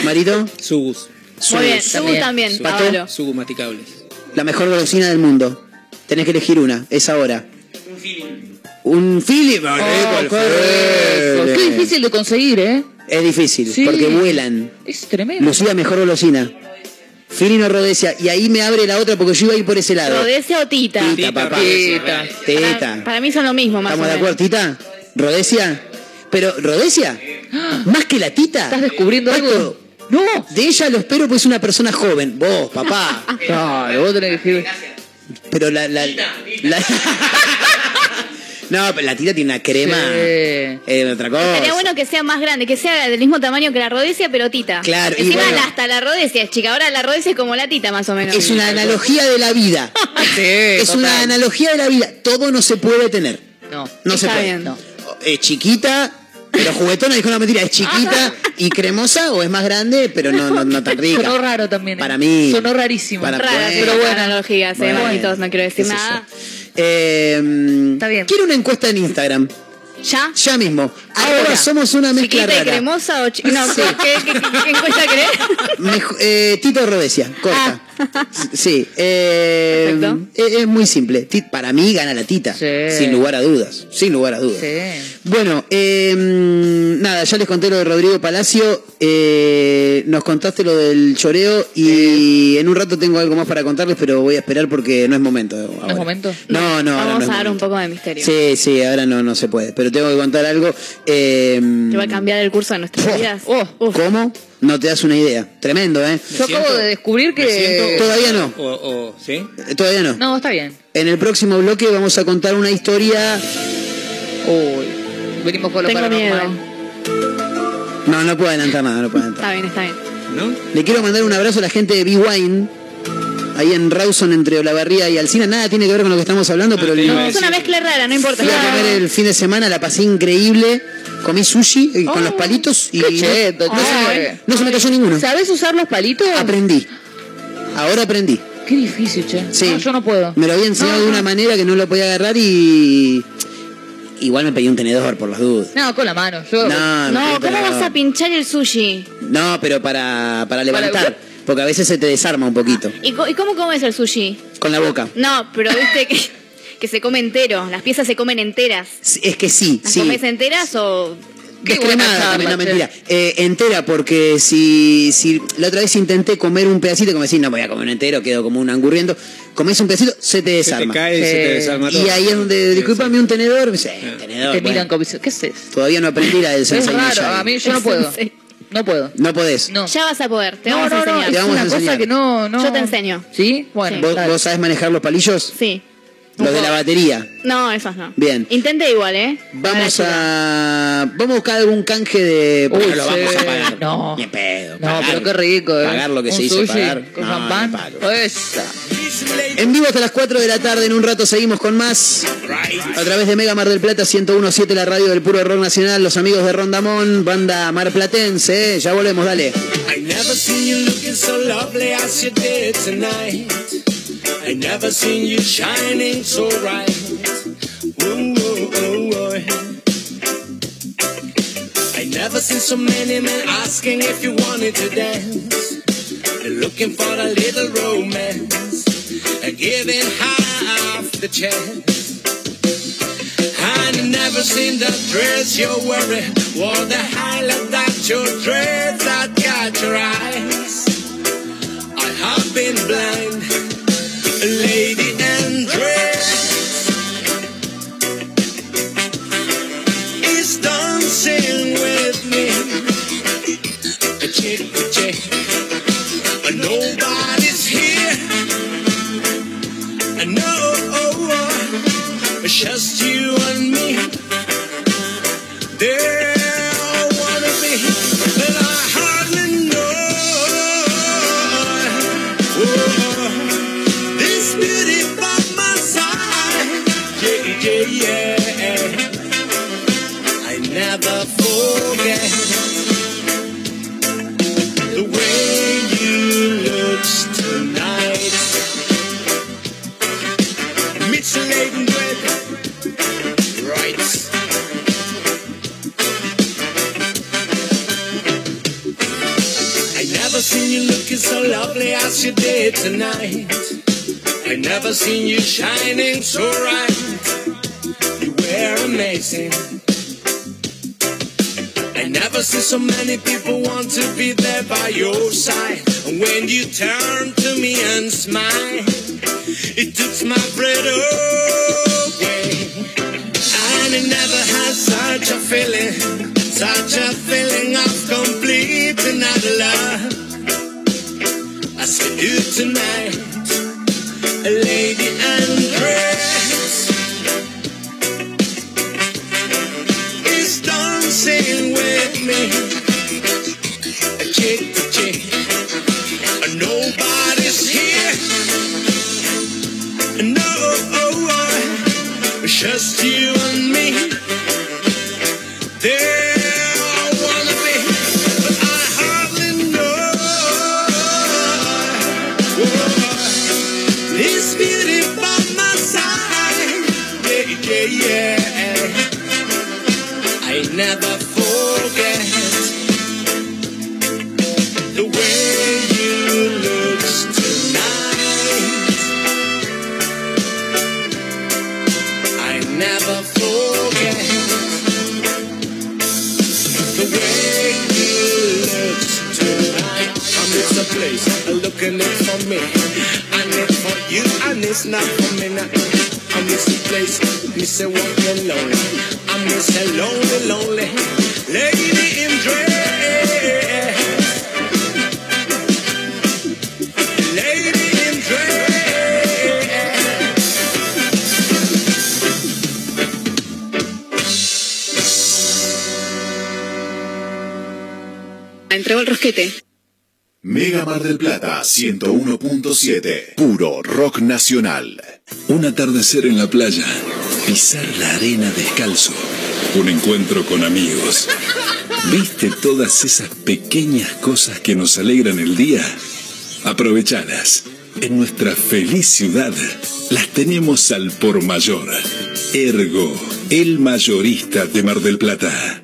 S5: Marito,
S15: Subus.
S13: Muy bien. Subu también.
S15: Su-
S13: Pablo.
S5: La mejor golosina del mundo. Tenés que elegir una, es ahora. Un Philip.
S6: Oh,
S5: Qué
S6: qué difícil de conseguir, ¿eh?
S5: Es difícil,
S6: Sí.
S5: porque vuelan.
S6: Es tremendo.
S5: Lucía, mejor golosina. Filino Rodesia. Y ahí me abre la otra porque yo iba a ir por ese lado.
S13: ¿Rodesia o Tita?
S5: Tita, papá.
S6: Tita.
S5: Teta.
S13: Para mí son lo mismo, más o
S5: ¿Estamos de acuerdo, Tita? ¿Rodesia? Pero, ¿Rodesia? ¿Más que la Tita?
S6: ¿Estás descubriendo
S5: Pato,
S6: algo? No.
S5: De ella lo espero porque es una persona joven. Vos, papá.
S6: Claro, vos tenés que decir.
S5: Pero la. la, la- no, pero la tita tiene una crema.
S6: Sí.
S5: Es otra cosa.
S13: Sería bueno que sea más grande, que sea del mismo tamaño que la rodesia, pero tita.
S5: Claro, y
S13: Encima
S5: bueno.
S13: hasta la rodesia es chica. Ahora la rodesia es como la tita, más o menos.
S5: Es una analogía de la vida. es
S6: total.
S5: una analogía de la vida. Todo no se puede tener.
S6: No.
S5: No se
S13: Está
S5: puede.
S13: bien.
S5: No. Es chiquita, pero juguetona, dijo una mentira. Es chiquita y cremosa o es más grande, pero no, no, no tan rica.
S6: Sonó raro también. ¿eh?
S5: Para mí.
S6: Sonó rarísimo.
S5: Para-
S13: Raras,
S5: bueno.
S13: pero buenas analogías, eh,
S5: Bueno.
S13: manitos, no quiero decir
S5: ¿Qué sé
S13: nada.
S5: Eh,
S6: Está bien.
S5: Quiero una encuesta en Instagram.
S13: ¿Ya?
S5: Ya mismo. Ahora
S13: Ahora.
S5: somos una mezcla
S13: ¿Chiquita y
S5: rara.
S13: cremosa o chi- No,
S5: Sí.
S13: ¿qué, qué, qué- qué encuesta?
S5: Mejo- eh, Tito Rodesia, corta.
S13: Ah.
S5: Sí. eh, es, es muy simple. Para mí gana la Tita.
S6: Sí.
S5: Sin lugar a dudas. Sin lugar a dudas.
S6: Sí.
S5: Bueno, eh, nada, ya les conté lo de Rodrigo Palacio. eh, nos contaste lo del choreo y en un rato tengo algo más para contarles, pero voy a esperar porque no es momento.
S6: ¿No es momento?
S5: No, no,
S13: Vamos
S5: no
S13: a dar un poco de misterio.
S5: Sí, sí, ahora no, no se puede. Pero tengo que contar algo. eh,
S13: Que va a cambiar el curso de nuestras vidas.
S6: Oh,
S5: ¿Cómo? No te das una idea. Tremendo, ¿eh?
S6: yo acabo de descubrir
S15: siento-
S6: que.
S5: Todavía no.
S15: O, o- ¿Sí?
S5: Eh, Todavía no.
S6: No, está bien.
S5: En el próximo bloque vamos a contar una historia.
S6: Uy. Venimos con lo
S13: Tengo
S6: paranormal.
S13: miedo.
S5: No, no puedo adelantar nada, no puedo adelantar.
S13: Está bien, está bien.
S15: ¿No?
S5: Le quiero mandar un abrazo a la gente de B-Wine. Ahí en Rawson, entre Olavarría y Alcina. Nada tiene que ver con lo que estamos hablando, pero
S13: No, es una mezcla rara, no importa.
S5: fui a comer el fin de semana, la pasé increíble. Comí sushi eh, con los palitos y
S6: Qué
S5: no,
S6: cheto,
S5: no se, me, no se me cayó ninguno.
S6: ¿Sabes usar los palitos?
S5: Aprendí. Ahora aprendí.
S6: Qué difícil, che.
S5: Sí.
S6: No, yo no puedo.
S5: Me lo había enseñado
S6: No,
S5: de una
S6: no.
S5: manera que no lo podía agarrar y. Igual me pedí un tenedor por las dudas.
S6: No, con la mano. Yo...
S5: No,
S13: No, ¿cómo vas a pinchar el sushi?
S5: No, pero para, para levantar.
S6: Para-
S5: Porque a veces se te desarma un poquito.
S13: ¿Y, co- y cómo comes el sushi?
S5: Con la boca.
S13: No, pero viste que, que se come entero. Las piezas se comen enteras.
S5: Sí, Es que sí,
S13: ¿Las
S5: sí.
S13: comes enteras o.?
S6: Qué
S5: Descremada también, no mentira. Eh, entera, porque si, si la otra vez intenté comer un pedacito, como decir, no voy a comer un entero, quedo como un angurriendo. Comés un pedacito, se te
S15: Se te
S5: desarma.
S15: cae, se te desarma todo.
S5: y ahí es donde, discúlpame un tenedor, me dice, eh,
S6: Te
S5: tenedor.
S6: miran
S5: bueno.
S6: como ¿qué es eso?
S5: Todavía no aprendí la del
S6: Es
S5: sensei
S6: raro.
S5: Miyagi.
S6: A mí yo no puedo.
S13: Sí.
S6: No puedo.
S5: No podés.
S6: No.
S13: Ya vas a poder, te
S6: no,
S13: vamos
S6: no,
S13: a
S6: no,
S13: enseñar.
S6: es
S5: Te vamos
S6: una
S5: a
S6: cosa
S5: enseñar.
S6: que no, no.
S13: Yo te enseño.
S6: ¿Sí? Bueno,
S5: ¿Vos,
S6: dale.
S5: vos sabés manejar los palillos?
S13: Sí.
S5: Los de la batería.
S13: No, esos no.
S5: Bien.
S13: Intenté igual, ¿eh?
S5: Vamos a. Vamos a buscar algún canje de.
S6: Uy,
S5: no lo vamos
S6: sí.
S5: a pagar.
S6: No.
S5: Ni pedo.
S6: No,
S5: pagar.
S6: pero qué rico, ¿eh?
S5: Pagar lo que
S6: Un
S5: se hizo pagar.
S6: Con
S5: No,
S6: champán.
S5: En vivo hasta las 4 de la tarde, en un rato seguimos con más. A través de Mega Mar del Plata 1017, la radio del puro rock nacional, los amigos de Rondamón, banda marplatense, ¿eh? ya volvemos, dale.
S18: I never seen you looking so lovely as you did tonight. I never seen you shining so bright. Ooh, ooh, ooh, ooh. I never seen so many men asking if you wanted to dance. They're looking for a little romance, and giving half the chance. I never seen the dress you're wearing, or the highlight that your dress that got your eyes. I have been blind, lady and dress is dancing with me, chick to chick. But nobody's here. And no, it's just you you looking so lovely as you did tonight. I never seen you shining so bright. You were amazing. I never seen so many people want to be there by your side. And when you turn to me and smile, it took my breath away. And I never had such a feeling, such a feeling of complete and utter love you tonight, Lady Andres. Is dancing with me, a chick. Uh, nobody's here. No, oh, oh, just you. It's not for me now. I'm in a place, me say walking lonely. I'm miss lady in.
S13: Entregó el rosquete.
S19: Mega Mar del Plata 101.7. Puro rock nacional. Un atardecer en la playa. Pisar la arena descalzo. Un encuentro con amigos. ¿Viste todas esas pequeñas cosas que nos alegran el día? Aprovechalas. En nuestra feliz ciudad las tenemos al por mayor. Ergo, el mayorista de Mar del Plata.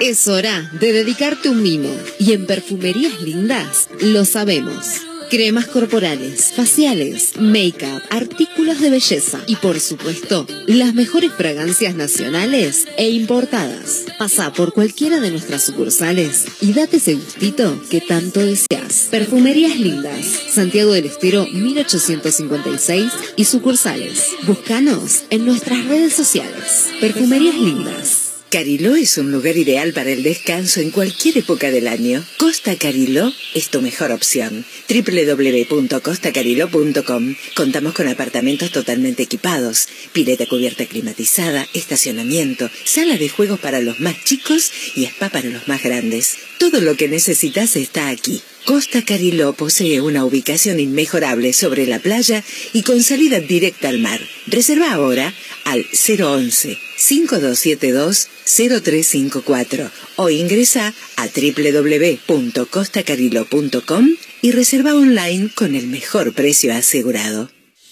S10: Es hora de dedicarte un mimo. Y en Perfumerías Lindas lo sabemos. Cremas corporales, faciales, make-up, artículos de belleza y por supuesto, las mejores fragancias nacionales e importadas. Pasa por cualquiera de nuestras sucursales y date ese gustito que tanto deseas. Perfumerías Lindas, Santiago del Estero 1856 y sucursales. Búscanos en nuestras redes sociales. Perfumerías Lindas.
S11: Cariló es un lugar ideal para el descanso en cualquier época del año. Costa Cariló es tu mejor opción. www.costacariló.com Contamos con apartamentos totalmente equipados, pileta cubierta climatizada, estacionamiento, sala de juegos para los más chicos y spa para los más grandes. Todo lo que necesitas está aquí. Costa Cariló posee una ubicación inmejorable sobre la playa y con salida directa al mar. Reserva ahora al 011 5272 0354 o ingresa a www.costacarillo.com y reserva online con el mejor precio asegurado.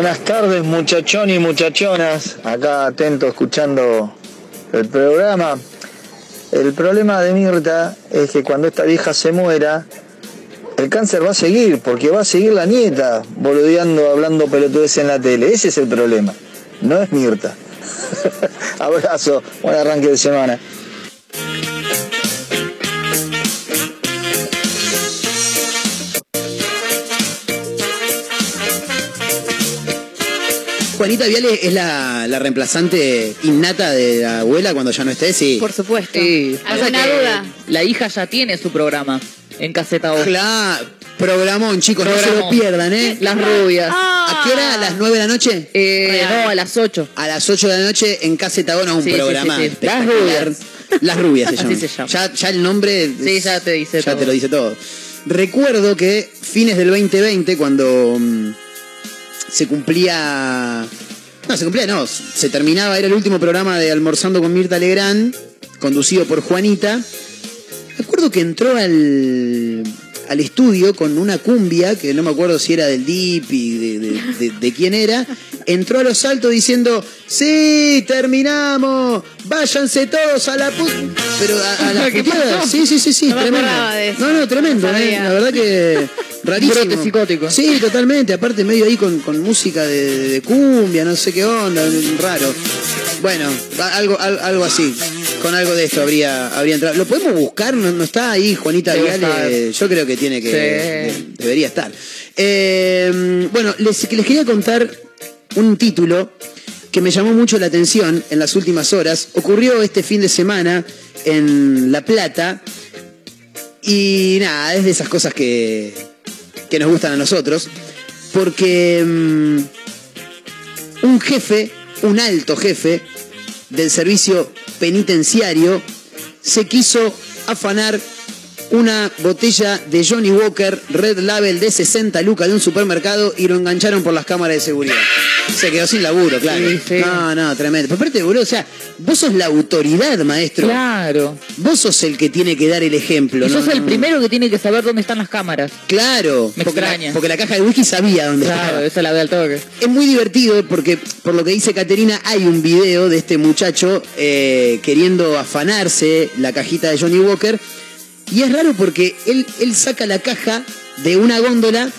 S1: Buenas tardes muchachón y muchachonas, acá atento escuchando el programa. El problema de Mirta es que cuando esta vieja se muera, el cáncer va a seguir, porque va a seguir la nieta boludeando, hablando pelotudes en la tele. Ese es el problema, no es Mirta. Abrazo, buen arranque de semana.
S5: Juanita Viale es la, la reemplazante innata de la abuela cuando ya no esté, sí.
S13: Por supuesto.
S6: Sí,
S13: ¿Alguna
S6: que
S13: duda?
S6: La hija ya tiene su programa en caseta O.
S5: Claro, programón, chicos, no se lo
S6: Programón.
S5: pierdan, ¿eh?
S6: Las rubias.
S5: ¿A qué hora? ¿A las 9 de la noche?
S6: Eh, no, a las 8.
S5: A las 8 de la noche en Casetagona, un
S6: Sí, sí,
S5: programa
S6: sí, sí. Las rubias.
S5: Las rubias se
S6: Así
S5: llaman.
S6: se llama.
S5: Ya, ya el nombre
S6: Sí, ya te dice
S5: ya
S6: todo.
S5: te lo dice todo. Recuerdo que fines del 2020, cuando mm, se cumplía. No, se cumplía, no. Se terminaba, era el último programa de Almorzando con Mirta Legrand, conducido por Juanita. Recuerdo que entró al, al estudio con una cumbia, que no me acuerdo si era del Deep y de, de- de- de quién era. Entró a los altos diciendo: ¡Sí, terminamos! ¡Váyanse todos a la puta! Pero a, a la. Sí, sí, sí, sí,
S6: No me
S5: tremendo. No, no, tremendo,
S6: No
S5: eh. La verdad que rarísimo.
S6: Brote psicótico.
S5: Sí, totalmente. Aparte, medio ahí con, con música de, cumbia, no sé qué onda, raro. Bueno, algo, al- algo así. Con algo de esto habría, habría entrado. ¿Lo podemos buscar? ¿No, no está ahí Juanita
S6: Debe
S5: Viale? Yo creo que tiene que.
S6: Sí.
S5: de- debería estar. Eh, bueno, les, les quería contar un título que me llamó mucho la atención en las últimas horas. Ocurrió este fin de semana en La Plata. Y nada, es de esas cosas que, que nos gustan a nosotros. Porque mm, un jefe, un alto jefe del servicio penitenciario, se quiso afanar una botella de Johnny Walker Red Label de 60 lucas de un supermercado y lo engancharon por las cámaras de seguridad. Se quedó sin laburo, claro.
S6: Sí, sí.
S5: No, no, tremendo. Pero aparte, boludo, o sea, vos sos la autoridad, maestro.
S6: Claro.
S5: Vos sos el que tiene que dar el ejemplo.
S6: Y
S5: ¿no?
S6: sos el primero que tiene que saber dónde están las cámaras.
S5: Claro,
S6: Me
S5: porque, la,
S6: extraña.
S5: porque la caja de whisky sabía dónde
S6: Claro,
S5: estaba.
S6: esa la ve al toque.
S5: Es muy divertido porque, por lo que dice Caterina, hay un video de este muchacho eh, queriendo afanarse la cajita de Johnny Walker. Y es raro porque él, él saca la caja de una góndola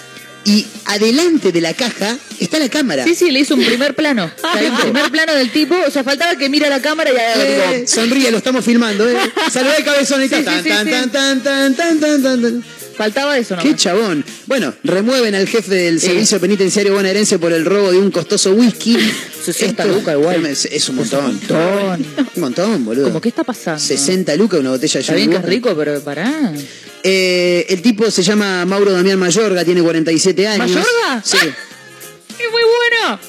S5: y adelante de la caja está la cámara.
S6: Sí, sí, le hizo un primer plano. O sea, un primer plano del tipo, o sea, faltaba que mira la cámara y haga
S5: Eh,
S6: tipo,
S5: sonríe, lo estamos filmando, ¿eh? Saludá el cabezón y
S6: Sí,
S5: tan,
S6: sí,
S5: tan,
S6: sí,
S5: tan,
S6: sí.
S5: tan, tan, tan, tan, tan, tan.
S6: Faltaba eso
S5: Qué
S6: nomás.
S5: chabón. Bueno, remueven al jefe del servicio penitenciario bonaerense por el robo de un costoso whisky.
S6: 60
S5: Esto-
S6: lucas igual.
S5: Es, es un montón.
S6: Un montón.
S5: Un montón, boludo.
S6: Como, ¿qué está pasando?
S5: 60 lucas una botella de
S6: Está bien que es rico, pero pará.
S5: Eh, el tipo se llama Mauro Damián Mayorga, tiene 47 años.
S6: ¿Mayorga?
S5: Sí.
S6: ¡Es muy bueno!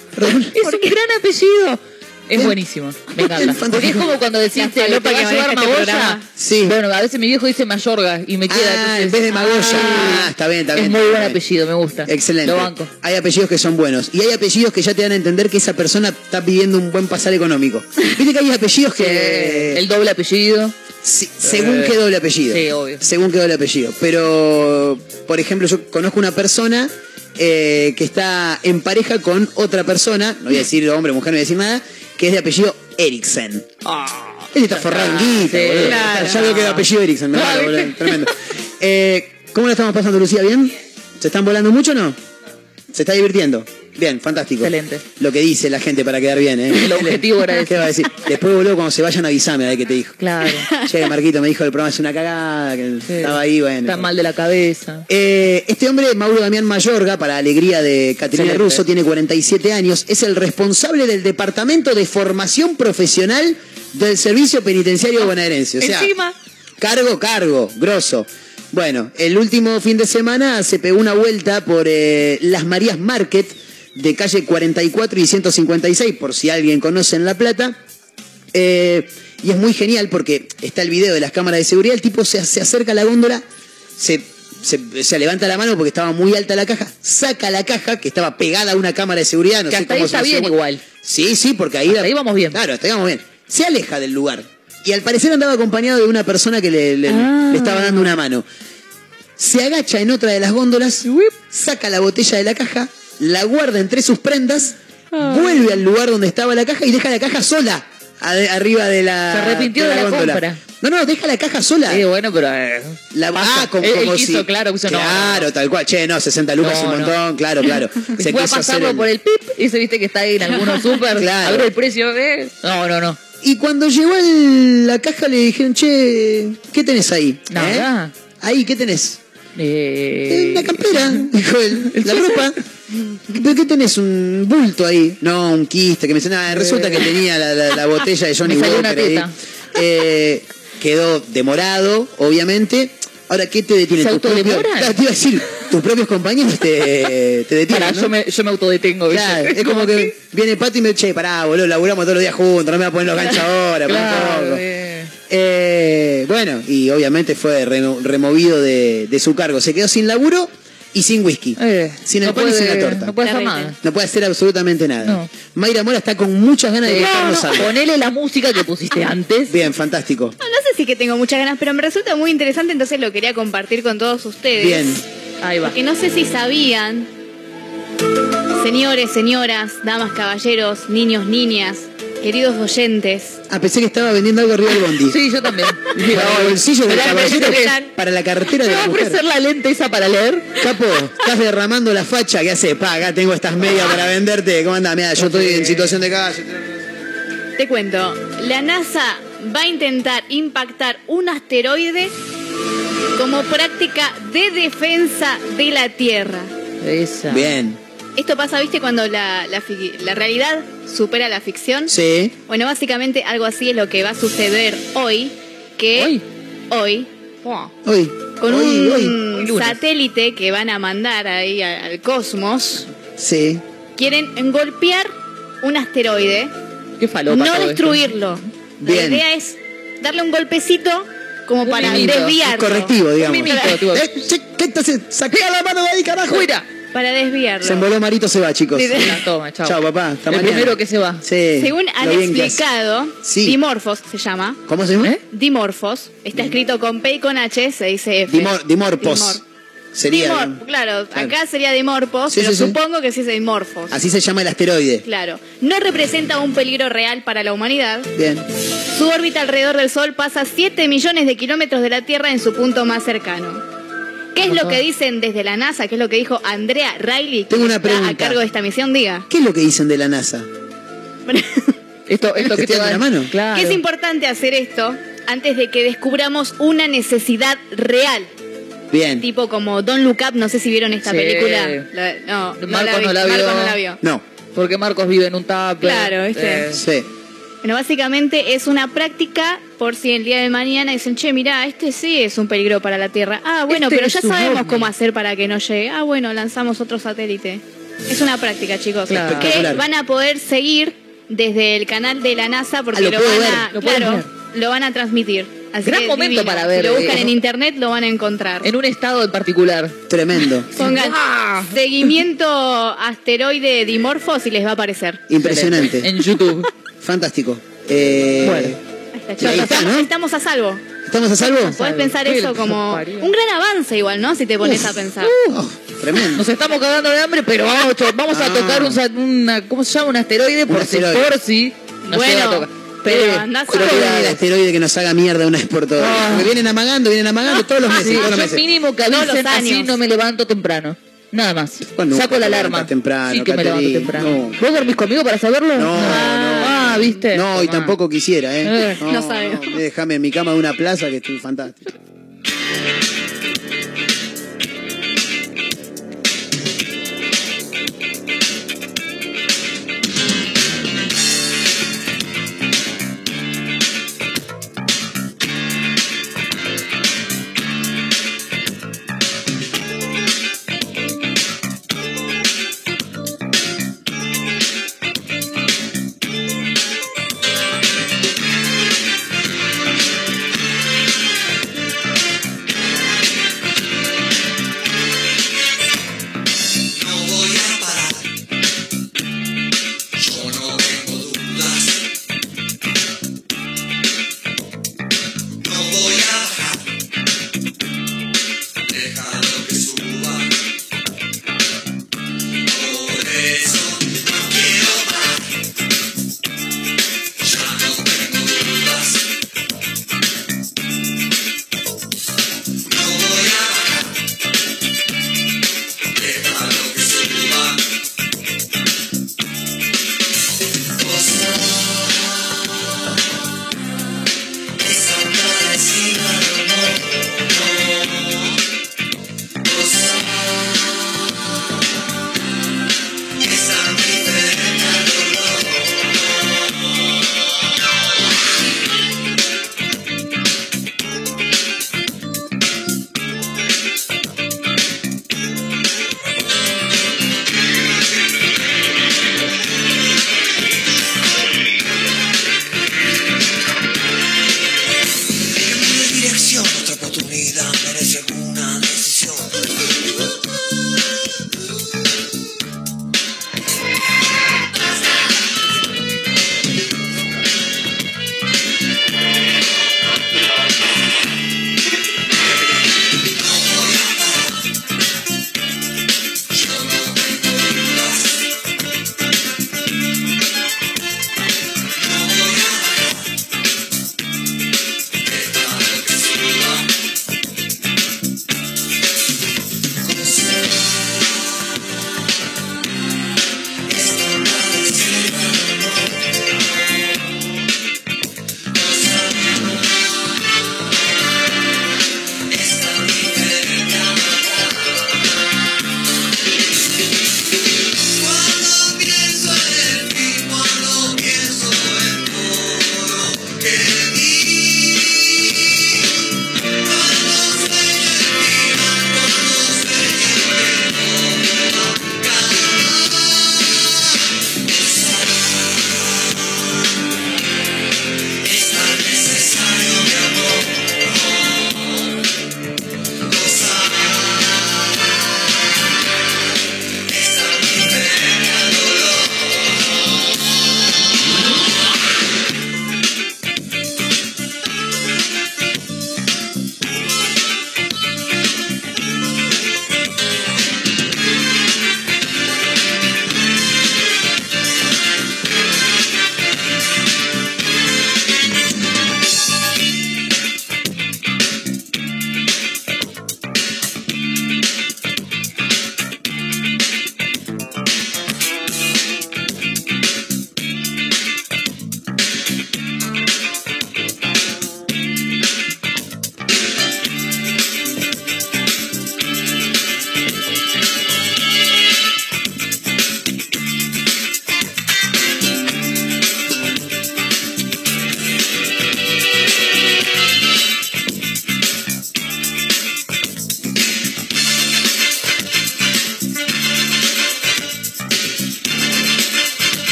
S6: Es un gran apellido. Es buenísimo, me encanta. Porque es como cuando decís, te, te
S13: falopa
S6: va a
S13: que
S6: llevar
S13: este
S6: Magoya.
S5: Sí.
S6: Bueno, a veces mi viejo dice Mayorga y me queda.
S5: Ah,
S6: entonces-
S5: en vez de Magoya. Ah, está bien, está
S6: Es
S5: bien.
S6: muy buen apellido, me gusta.
S5: Excelente.
S6: Lo banco.
S5: Hay apellidos que son buenos. Y hay apellidos que ya te dan a entender que esa persona está pidiendo un buen pasar económico. Viste que hay apellidos que.
S6: El doble apellido.
S5: Sí, según
S6: Eh,
S5: qué doble apellido.
S6: sí, obvio.
S5: Según qué doble apellido. Pero, por ejemplo, yo conozco una persona eh, que está en pareja con otra persona, no voy a decir hombre, mujer, no voy a decir nada, que es de apellido Eriksen. Él está forrado en guita,
S6: sí,
S5: boludo.
S6: claro.
S5: Ya veo que es de apellido Eriksen, me
S6: ¿viste?
S5: boludo. Tremendo. Eh, ¿Cómo la estamos pasando, Lucía? ¿Bien? ¿Se están volando mucho o no? ¿Se está divirtiendo? Bien, fantástico.
S6: Excelente.
S5: Lo que dice la gente para quedar bien, ¿eh?
S6: El objetivo era
S5: ¿Qué va a decir? Después, boludo, cuando se vayan, avísame a ver qué te dijo.
S6: Claro.
S5: Che, Marquito me dijo que el programa es una cagada, que
S6: Sí.
S5: estaba ahí, bueno.
S6: Está mal de la cabeza.
S5: Eh, este hombre, Mauro Damián Mayorga, para alegría de Caterina. Russo, tiene 47 años, es el responsable del Departamento de Formación Profesional del Servicio Penitenciario Bonaerense. O sea,
S6: Encima.
S5: cargo, cargo, grosso. Bueno, el último fin de semana se pegó una vuelta por eh, Las Marías Market, de calle 44 y 156, por si alguien conoce en La Plata. Eh, y es muy genial porque está el video de las cámaras de seguridad, el tipo se, se acerca a la góndola, se, se- se levanta la mano porque estaba muy alta la caja, saca la caja que estaba pegada a una cámara de seguridad. No
S6: Que
S5: sé
S6: hasta
S5: cómo
S6: ahí está bien igual.
S5: Sí, sí, porque ahí,
S6: Hasta ahí vamos bien.
S5: Claro, hasta ahí vamos bien. Se aleja del lugar. Y al parecer andaba acompañado de una persona que le, le-
S6: Ah.
S5: le estaba dando una mano. Se agacha en otra de las góndolas, saca la botella de la caja, la guarda entre sus prendas, vuelve al lugar donde estaba la caja y deja la caja sola arriba de la.
S6: Se arrepintió de la
S5: góndola.
S6: compra.
S5: No, no, deja la caja sola.
S6: Sí, bueno, pero. eh,
S5: La, ah, con-
S6: Él- él
S5: como
S6: quiso,
S5: si-
S6: claro,
S5: claro,
S6: no, no.
S5: tal cual. Che, no, 60 lucas es
S6: No,
S5: un montón, claro, claro.
S6: Si fue a pasarlo
S5: el-
S6: por el pip y se viste que está ahí en algunos super.
S5: Claro.
S6: A ver el precio. No, no, no.
S5: Y cuando llegó el- la caja le dijeron, che, ¿qué tenés ahí?
S6: Nada.
S5: ¿Eh? Ahí, ¿qué tenés?
S6: Eh,
S5: "Eh, Una campera, dijo él. La ropa. ¿Pero qué tenés? ¿Un bulto ahí? No, un quiste, que me dice, nada, resulta que tenía la, la- la botella de Johnny Walker ahí. Eh, quedó demorado, obviamente. Ahora, ¿qué te detiene?
S6: ¿Se autodemoran?
S5: Claro, te iba a decir, tus propios compañeros te, te detienen.
S6: Pará,
S5: ¿no?
S6: yo, me, yo me autodetengo.
S5: es como que viene Pato y me che, pará, boludo, laburamos todos los días juntos, no me voy a poner los ganchos ahora,
S6: Claro, eh.
S5: Eh, bueno, y obviamente fue remo- removido de, de su cargo. Se quedó sin laburo y sin whisky. sin el
S6: no
S5: pan y sin la torta.
S6: no puede hacer nada.
S5: No puede hacer absolutamente nada.
S6: No.
S5: Mayra Mora está con muchas ganas de
S6: No,
S5: dejarnos
S6: no,
S5: algo.
S6: ponele la música que pusiste antes.
S5: Bien, fantástico.
S13: No, no sé si que tengo muchas ganas, pero me resulta muy interesante, entonces lo quería compartir con todos ustedes.
S5: Bien.
S6: Ahí va.
S13: Porque no sé si sabían, señores, señoras, damas, caballeros, niños, niñas, queridos oyentes,
S5: Ah, pensé que estaba vendiendo algo arriba del bondi.
S6: Sí, yo también.
S5: Para el bolsillo del caballero, para la cartera de
S6: ¿Me
S5: la
S6: va a
S5: mujer.
S6: ofrecer la lente esa para leer?
S5: Capo, estás derramando la facha. ¿Qué hace? Pa, acá tengo estas medias para venderte. ¿Cómo andás? Mira, yo estoy en situación de calle.
S13: te cuento, la NASA va a intentar impactar un asteroide como práctica de defensa de la Tierra.
S6: Esa.
S5: Bien.
S13: Esto pasa, viste, cuando la, la la realidad supera la ficción.
S5: Sí.
S13: Bueno, básicamente algo así es lo que va a suceder hoy, que hoy,
S5: Hoy.
S13: con
S5: Hoy,
S13: un
S5: hoy. Lunes.
S13: satélite que van a mandar ahí al cosmos,
S5: Sí.
S13: quieren golpear un asteroide,
S6: Qué falopa
S13: no destruirlo. La
S5: Bien.
S13: idea es darle un golpecito como para
S6: mimito.
S13: desviarlo.
S5: Correctivo, digamos.
S6: Un mimito,
S5: Eh, che, ¿Qué estás? Sacá la mano de ahí, carajo.
S6: Fuera.
S13: Para desviarlo.
S5: Se emboló Marito, se va, chicos.
S6: Toma, chao.
S5: Chao, papá. Hasta
S6: El
S5: mañana.
S6: primero que se va.
S5: Sí.
S13: Según han
S5: lo bien que hace.
S13: explicado,
S5: Sí.
S13: Dimorphos se llama.
S5: ¿Cómo se llama?
S6: ¿Eh?
S13: Dimorphos. Está escrito con P y con H, se dice F.
S5: Dimor, dimorpos.
S13: Dimor-
S5: Sería.
S13: Dimor- claro, acá sería Dimorphos,
S5: Sí,
S13: pero
S5: sí, sí.
S13: supongo que sí es Dimorphos.
S5: Así se llama el asteroide.
S13: Claro. No representa un peligro real para la humanidad.
S5: Bien.
S13: Su órbita alrededor del Sol pasa 7 millones de kilómetros de la Tierra en su punto más cercano. ¿Qué es lo que dicen desde la NASA? ¿Qué es lo que dijo Andrea Riley? que
S5: Tengo una
S13: está
S5: pregunta.
S13: a cargo de esta misión, diga.
S5: ¿Qué es lo que dicen de la NASA?
S6: Esto, esto
S5: ¿Te
S6: que te va
S5: la mano?
S6: Claro.
S13: Que es importante hacer esto antes de que descubramos una necesidad real.
S5: Bien.
S13: Tipo como Don't Look Up, no sé si vieron esta
S6: Sí.
S13: película. La- no, no
S6: Marcos
S13: la vi-
S6: no la vio.
S13: Marcos no la vio.
S5: No.
S6: Porque Marcos vive en un tupper.
S13: Claro, ¿viste?
S6: Eh,
S5: Sí.
S13: Bueno, básicamente es una práctica por si el día de mañana dicen, che, mirá, este sí es un peligro para la Tierra. Ah, bueno,
S6: Este
S13: pero ya sabemos
S6: ovni.
S13: cómo hacer para que no llegue. Ah, bueno, lanzamos otro satélite. Es una práctica, chicos.
S6: Claro.
S13: Que van a poder seguir desde el canal de la NASA porque
S5: Ah, lo
S13: van
S5: ver.
S13: a,
S6: Lo
S13: claro, lo van a transmitir. Así
S6: Gran
S13: que
S6: momento
S13: divino.
S6: para ver,
S13: Si lo buscan
S6: eh.
S13: en internet lo van a encontrar.
S6: En un estado en particular.
S5: Tremendo.
S13: Pongan
S6: Ah.
S13: seguimiento asteroide dimorfos y les va a aparecer.
S5: Impresionante.
S6: En YouTube.
S5: Fantástico. Eh,
S6: Bueno.
S13: Ahí está, estamos,
S5: ¿no?
S13: estamos a salvo.
S5: ¿Estamos a salvo?
S13: Podés pensar eso como un gran avance igual, ¿no? Si te pones a pensar.
S5: Oh, tremendo.
S6: Nos estamos cagando de hambre, pero vamos, vamos a
S5: Ah.
S6: tocar un, una, ¿cómo se llama? Un asteroide por
S5: Un
S6: si
S5: asteroide.
S6: por si nos
S13: Bueno,
S6: a tocar.
S13: pero andás a
S5: el asteroide que nos haga mierda una vez por todas.
S6: Ah.
S5: Porque vienen amagando, vienen amagando todos los meses.
S6: Sí,
S5: todos los
S6: yo
S5: meses.
S6: mínimo que
S13: Todos los
S6: avisen así no me levanto temprano. Nada más.
S5: Bueno,
S6: Saco la alarma.
S5: temprano,
S6: sí que me levanto
S5: Caterina.
S6: temprano.
S5: No.
S6: ¿Vos dormís conmigo para saberlo?
S5: No,
S6: Ah, ¿viste?
S5: No, y
S6: Tomá.
S5: tampoco quisiera, ¿eh?
S6: Eh,
S13: no sabe.
S5: Déjame en mi cama de una plaza que estoy fantástico.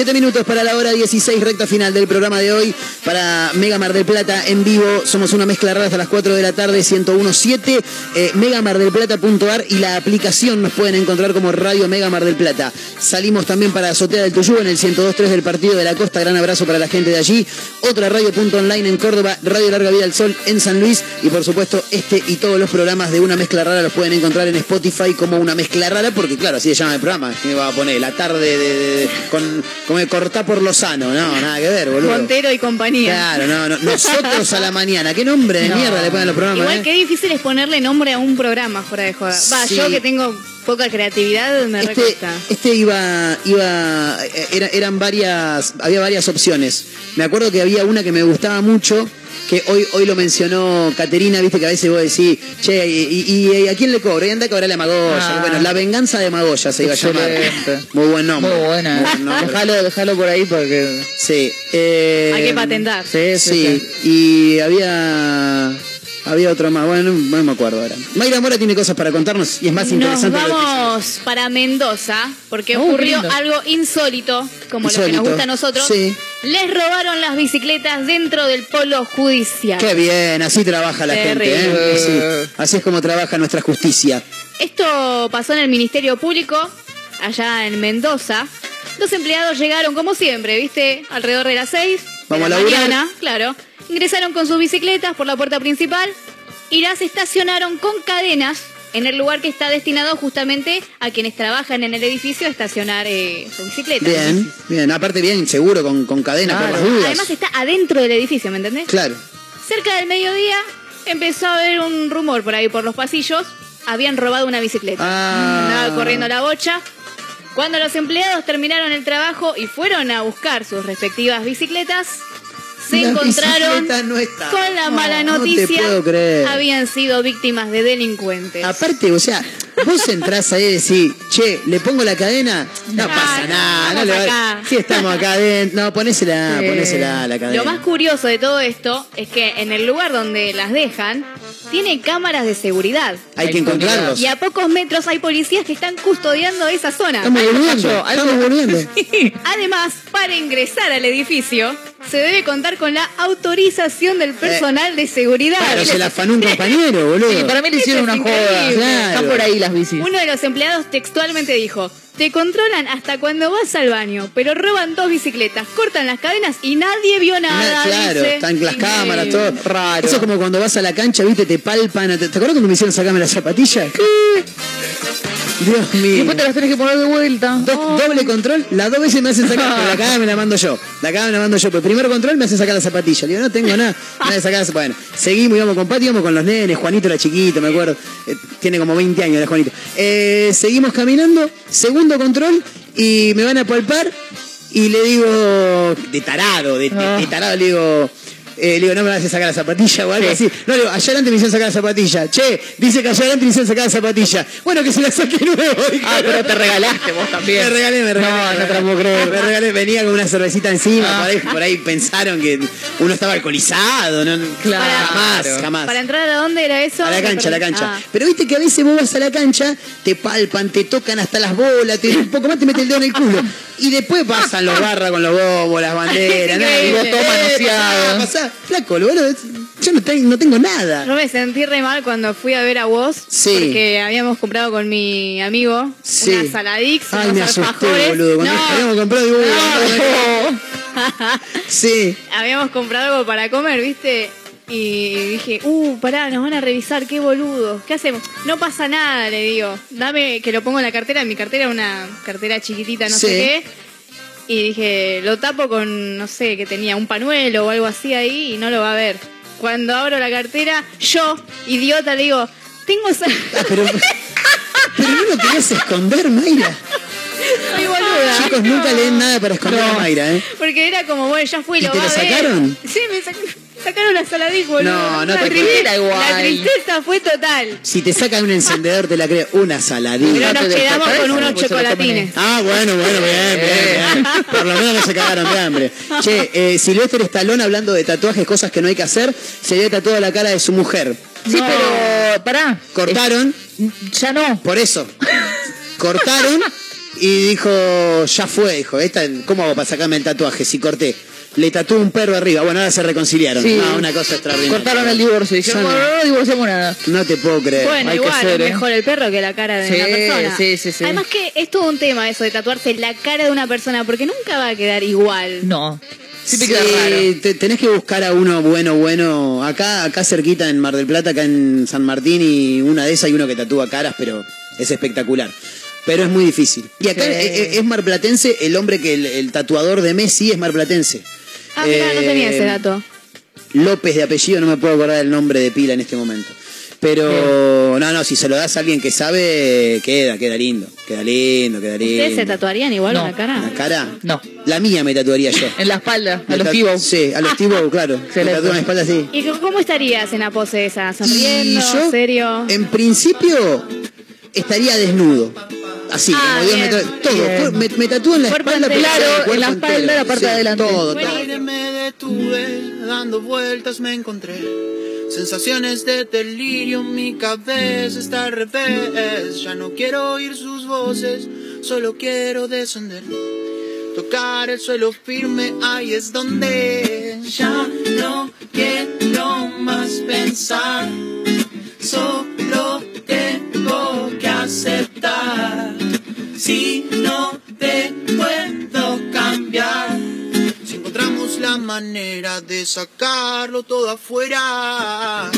S5: 7 minutos para la hora 16, recta final del programa de hoy. Para Mega Mar del Plata en vivo. Somos una mezcla rara hasta las 4 de la tarde, 1017. Eh, megamardelplata.ar y la aplicación nos pueden encontrar como Radio Mega Mar del Plata. Salimos también para Azotea del Tuyú en el 102.3 del Partido de la Costa. Gran abrazo para la gente de allí. Otra radio.online en Córdoba, Radio Larga Vida del Sol en San Luis. Y por supuesto, este y todos los programas de Una Mezcla Rara los pueden encontrar en Spotify como Una Mezcla Rara, porque claro, así se llama el programa. ¿Qué me va a poner? La tarde de, con, como de cortar por Lozano. No, nada que ver, boludo.
S13: Montero y compañía.
S5: Claro, no, no. Nosotros a la mañana. ¿Qué nombre de
S13: No.
S5: mierda le ponen los programas?
S13: Igual
S5: eh?
S13: que difícil es ponerle nombre a un programa fuera de joda. Va,
S5: Sí.
S13: yo que tengo poca creatividad me
S5: Este,
S13: recuesta.
S5: este iba, iba, eh, era- eran varias, había varias opciones. Me acuerdo que había una que me gustaba mucho, que hoy, hoy lo mencionó Caterina, viste que a veces vos decís, che, ¿y, y- y a quién le cobro? Y anda a cobrarle a Magoya.
S6: Ah.
S5: Bueno, la venganza de Magoya se iba a llamar. Muy buen nombre.
S6: Muy buena.
S5: Muy buen nombre.
S6: Déjalo, déjalo por ahí porque.
S5: Sí. eh,
S13: Hay que patentar.
S6: Sí, sí,
S5: Sí, y había había otro más, bueno, no, me acuerdo ahora. Mayra Mora tiene cosas para contarnos y es más
S13: Nos
S5: interesante lo que
S13: vamos para Mendoza porque
S6: Oh,
S13: ocurrió
S6: lindo.
S13: algo insólito, como lo que nos gusta a nosotros.
S5: Sí.
S13: Les robaron las bicicletas dentro del polo judicial.
S5: Qué bien, así trabaja la
S13: Terrible.
S5: gente, ¿eh? Así, así es como trabaja nuestra justicia.
S13: Esto pasó en el Ministerio Público, allá en Mendoza. Los empleados llegaron como siempre, ¿viste? Alrededor de las 6
S5: Vamos
S13: de
S5: a
S13: la
S5: laburar.
S13: mañana, claro. Ingresaron con sus bicicletas por la puerta principal y las estacionaron con cadenas en el lugar que está destinado justamente a quienes trabajan en el edificio a estacionar eh, sus bicicletas.
S5: Bien, bien, aparte bien, seguro, con, con cadena por las dudas.
S13: Además está adentro del edificio, ¿me entendés?
S5: Claro.
S13: Cerca del mediodía empezó a haber un rumor por ahí por los pasillos. Habían robado una bicicleta.
S5: Ah.
S13: Andaba corriendo la bocha. Cuando los empleados terminaron el trabajo y fueron a buscar sus respectivas bicicletas, se
S5: La
S13: encontraron
S5: bicicleta no está.
S13: con la mala
S5: No
S13: noticia.
S5: puedo creer.
S13: Habían sido víctimas de delincuentes.
S5: Aparte, o sea, vos entrás ahí y decís, che, ¿le pongo la cadena? No pasa nada, no
S13: estamos
S5: le va-
S13: acá.
S5: Sí, estamos acá adentro. No, ponésela,
S13: Sí.
S5: ponésela la cadena.
S13: Lo más curioso de todo esto es que en el lugar donde las dejan, tiene cámaras de seguridad.
S5: Hay que encontrarlos.
S13: Y a pocos metros hay policías que están custodiando esa zona.
S5: Estamos volviendo, estamos volviendo.
S13: Además, para ingresar al edificio, se debe contar con la autorización del personal de seguridad.
S5: Claro, se la afanó un compañero, boludo.
S6: Sí, para mí le hicieron una joda.
S13: increíble.
S5: Claro.
S6: Están por ahí las bicis.
S13: Uno de los empleados textualmente dijo, te controlan hasta cuando vas al baño, pero roban dos bicicletas, cortan las cadenas y nadie vio nada.
S5: Ah, claro,
S13: dice.
S5: están las cámaras, todo.
S6: Raro.
S5: Eso es como cuando vas a la cancha, viste, te palpan. ¿Te, ¿te acuerdas cuando me hicieron sacarme las zapatillas? Dios
S6: Y
S5: mío.
S6: después te las tenés que poner de vuelta.
S5: Do- doble control, las dos veces me hacen sacar, pero la cara me la mando yo. La cara me la mando yo. Pero el primer control me hacen sacar la zapatilla. Le digo, no tengo nada. nada de sacar Bueno, seguimos, íbamos con Pati, íbamos con los nenes. Juanito era chiquito, me acuerdo. Eh, tiene como 20 años, era Juanito. Eh, seguimos caminando, segundo control, y me van a palpar. Y le digo, de tarado, de, de- de tarado, le digo. Eh, le digo, no me vas a sacar la zapatilla o algo así. No, le digo, allá adelante me hicieron sacar la zapatilla. Che, dice que allá adelante me hicieron sacar la zapatilla. Bueno, que se la saque nuevo.
S6: Ah, pero te regalaste vos también.
S5: Me regalé, me regalé.
S6: No, no te lo puedo creer.
S5: Me regalé, venía con una cervecita encima.
S6: Ah.
S5: Por, ahí, por ahí pensaron que uno estaba alcoholizado. No,
S6: Claro.
S5: Jamás, jamás.
S13: ¿Para entrar a dónde era eso?
S5: A la cancha, a la cancha.
S13: Ah.
S5: Pero viste que a veces vos vas a la cancha, te palpan, te tocan hasta las bolas, te, un poco más te meten el dedo en el culo. Y después pasan los barras con los bobos, las banderas, nada. Y vos manoseado. Pasá, flaco, boludo, yo no, tengo- no tengo nada.
S13: Yo me sentí re mal cuando fui a ver a vos.
S5: Sí.
S13: Porque habíamos comprado con mi amigo
S5: Sí.
S13: unas saladix,
S5: Ay,
S13: unos
S5: me asusté,
S13: alfajores.
S5: boludo. Cuando
S13: No.
S5: habíamos comprado, digo, uy, Sí.
S13: habíamos comprado algo para comer, ¿viste? Y dije, uh, pará, nos van a revisar, qué boludo. ¿Qué hacemos? No pasa nada, le digo. Dame que lo pongo en la cartera. Mi cartera una cartera chiquitita, no
S5: Sí.
S13: sé qué. Y dije, lo tapo con, no sé, que tenía un panuelo o algo así ahí y no lo va a ver. Cuando abro la cartera, yo, idiota, le digo, tengo esa...
S5: Ah, pero, pero no lo querías esconder, Mayra.
S13: Soy boluda.
S5: Chicos, nunca leen nada para esconder a Mayra, ¿eh?
S13: Porque era como, bueno, ya fui,
S5: ¿Y
S13: lo
S5: te
S13: va
S5: lo
S13: a ver.
S5: sacaron?
S13: Sí, me sac- sacaron la saladix, boludo.
S5: No, no
S13: la
S5: te
S13: tristeza,
S5: creo. Era igual.
S13: La tristeza fue total.
S5: Si te sacan un encendedor, te la creo. Una saladilla.
S13: Pero nos quedamos con unos chocolatines.
S5: Ah, bueno, bueno, bien, bien, bien. Por lo menos no se cagaron de hambre. Che, eh, Silvestre Stallone hablando de tatuajes, cosas que no hay que hacer, se había tatuado la cara de su mujer.
S6: Sí, pero pará.
S5: Cortaron.
S6: Ya no.
S5: Por eso. Cortaron y dijo, ya fue, dijo, esta, ¿cómo hago para sacarme el tatuaje si corté? Le tatuó un perro arriba, bueno, ahora se reconciliaron.
S6: Sí.
S5: No, una cosa extraordinaria.
S6: Cortaron el divorcio. Dijeron, bueno, no divorciamos nada.
S5: No te puedo creer.
S13: Bueno,
S6: Hay que
S13: igual,
S6: ser,
S13: es
S6: ¿eh?
S13: mejor el perro que la cara de
S6: Sí,
S13: una persona.
S6: sí, sí, sí.
S13: Además que es todo un tema eso de tatuarse la cara de una persona, porque nunca va a quedar igual.
S6: No. Siempre
S5: Sí,
S6: queda raro.
S5: te- tenés que buscar a uno bueno, bueno. Acá, acá cerquita en Mar del Plata, acá en San Martín, y una de esas hay uno que tatúa caras, pero es espectacular. Pero es muy difícil. Y acá
S6: Sí.
S5: es, es- es marplatense, el hombre que el, el tatuador de Messi es marplatense.
S13: Ah, mira, no
S5: Eh,
S13: tenía ese dato.
S5: López de apellido, no me puedo acordar el nombre de pila en este momento. Pero no, no, si se lo das a alguien que sabe, queda, queda lindo. Queda lindo, queda lindo.
S13: ¿Ustedes se tatuarían igual
S6: No.
S13: una cara?
S5: ¿La cara?
S6: No.
S5: La mía me tatuaría yo.
S6: En la espalda, a
S5: Me
S6: los
S5: tatu-
S6: Tibo.
S5: Sí, a los Tibo, claro. Me
S6: Excelente.
S5: tatúo en la espalda así.
S13: ¿Y cómo estarías en la pose esa? ¿Sonriendo? ¿Serio?
S5: En principio, estaría desnudo. Así,
S13: Ah,
S5: como Dios me
S13: bien.
S5: tra- Todo.
S6: Bien.
S5: fue- Me, me tatúo en la
S13: Cuerpo
S5: espalda.
S13: entero.
S6: Claro, en la espalda,
S5: entero.
S6: la parte de
S5: Sí,
S6: adelante.
S5: Todo,
S13: Bueno,
S5: todo.
S20: aire me detuve, dando vueltas me encontré. Sensaciones de delirio, mi cabeza está al revés. Ya no quiero oír sus voces, solo quiero descender. Tocar el suelo firme, ahí es donde ya no quiero más pensar. Solo tengo que aceptar. Si no te puedo cambiar. Si encontramos la manera de sacarlo todo afuera.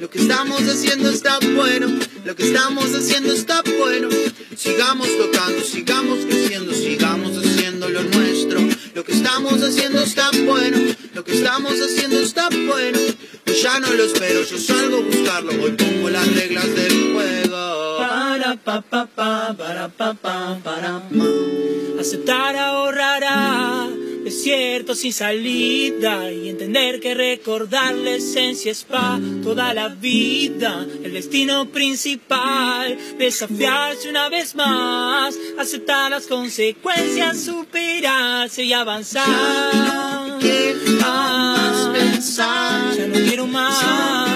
S20: Lo que estamos haciendo está bueno, lo que estamos haciendo está bueno. Sigamos tocando, sigamos creciendo, sigamos haciendo lo nuestro. Lo que estamos haciendo está bueno, lo que estamos haciendo está bueno. Pues ya no lo espero, yo salgo a buscarlo, hoy pongo las reglas del juego. Para pa pa pa, para pa pa, para ma. Aceptar ahorrará desierto sin salida y entender que recordar la esencia es pa' toda la vida. El destino principal, desafiarse una vez más, aceptar las consecuencias, superarse y avanzar. Ya no quiero más pensar, ya no quiero más.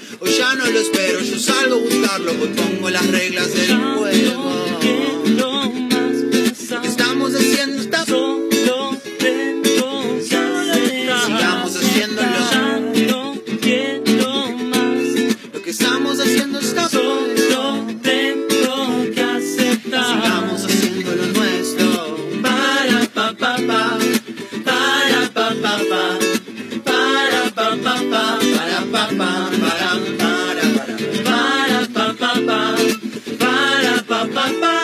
S20: Hoy ya no lo espero, yo salgo a buscarlo, hoy pongo las reglas del juego. Lo que estamos haciendo está solo Sigamos haciéndolo. Lo que estamos haciendo está solo tengo que aceptar. Sigamos haciendo lo nuestro. Para pa pa pa. Para pa pa pa. ba ba ba.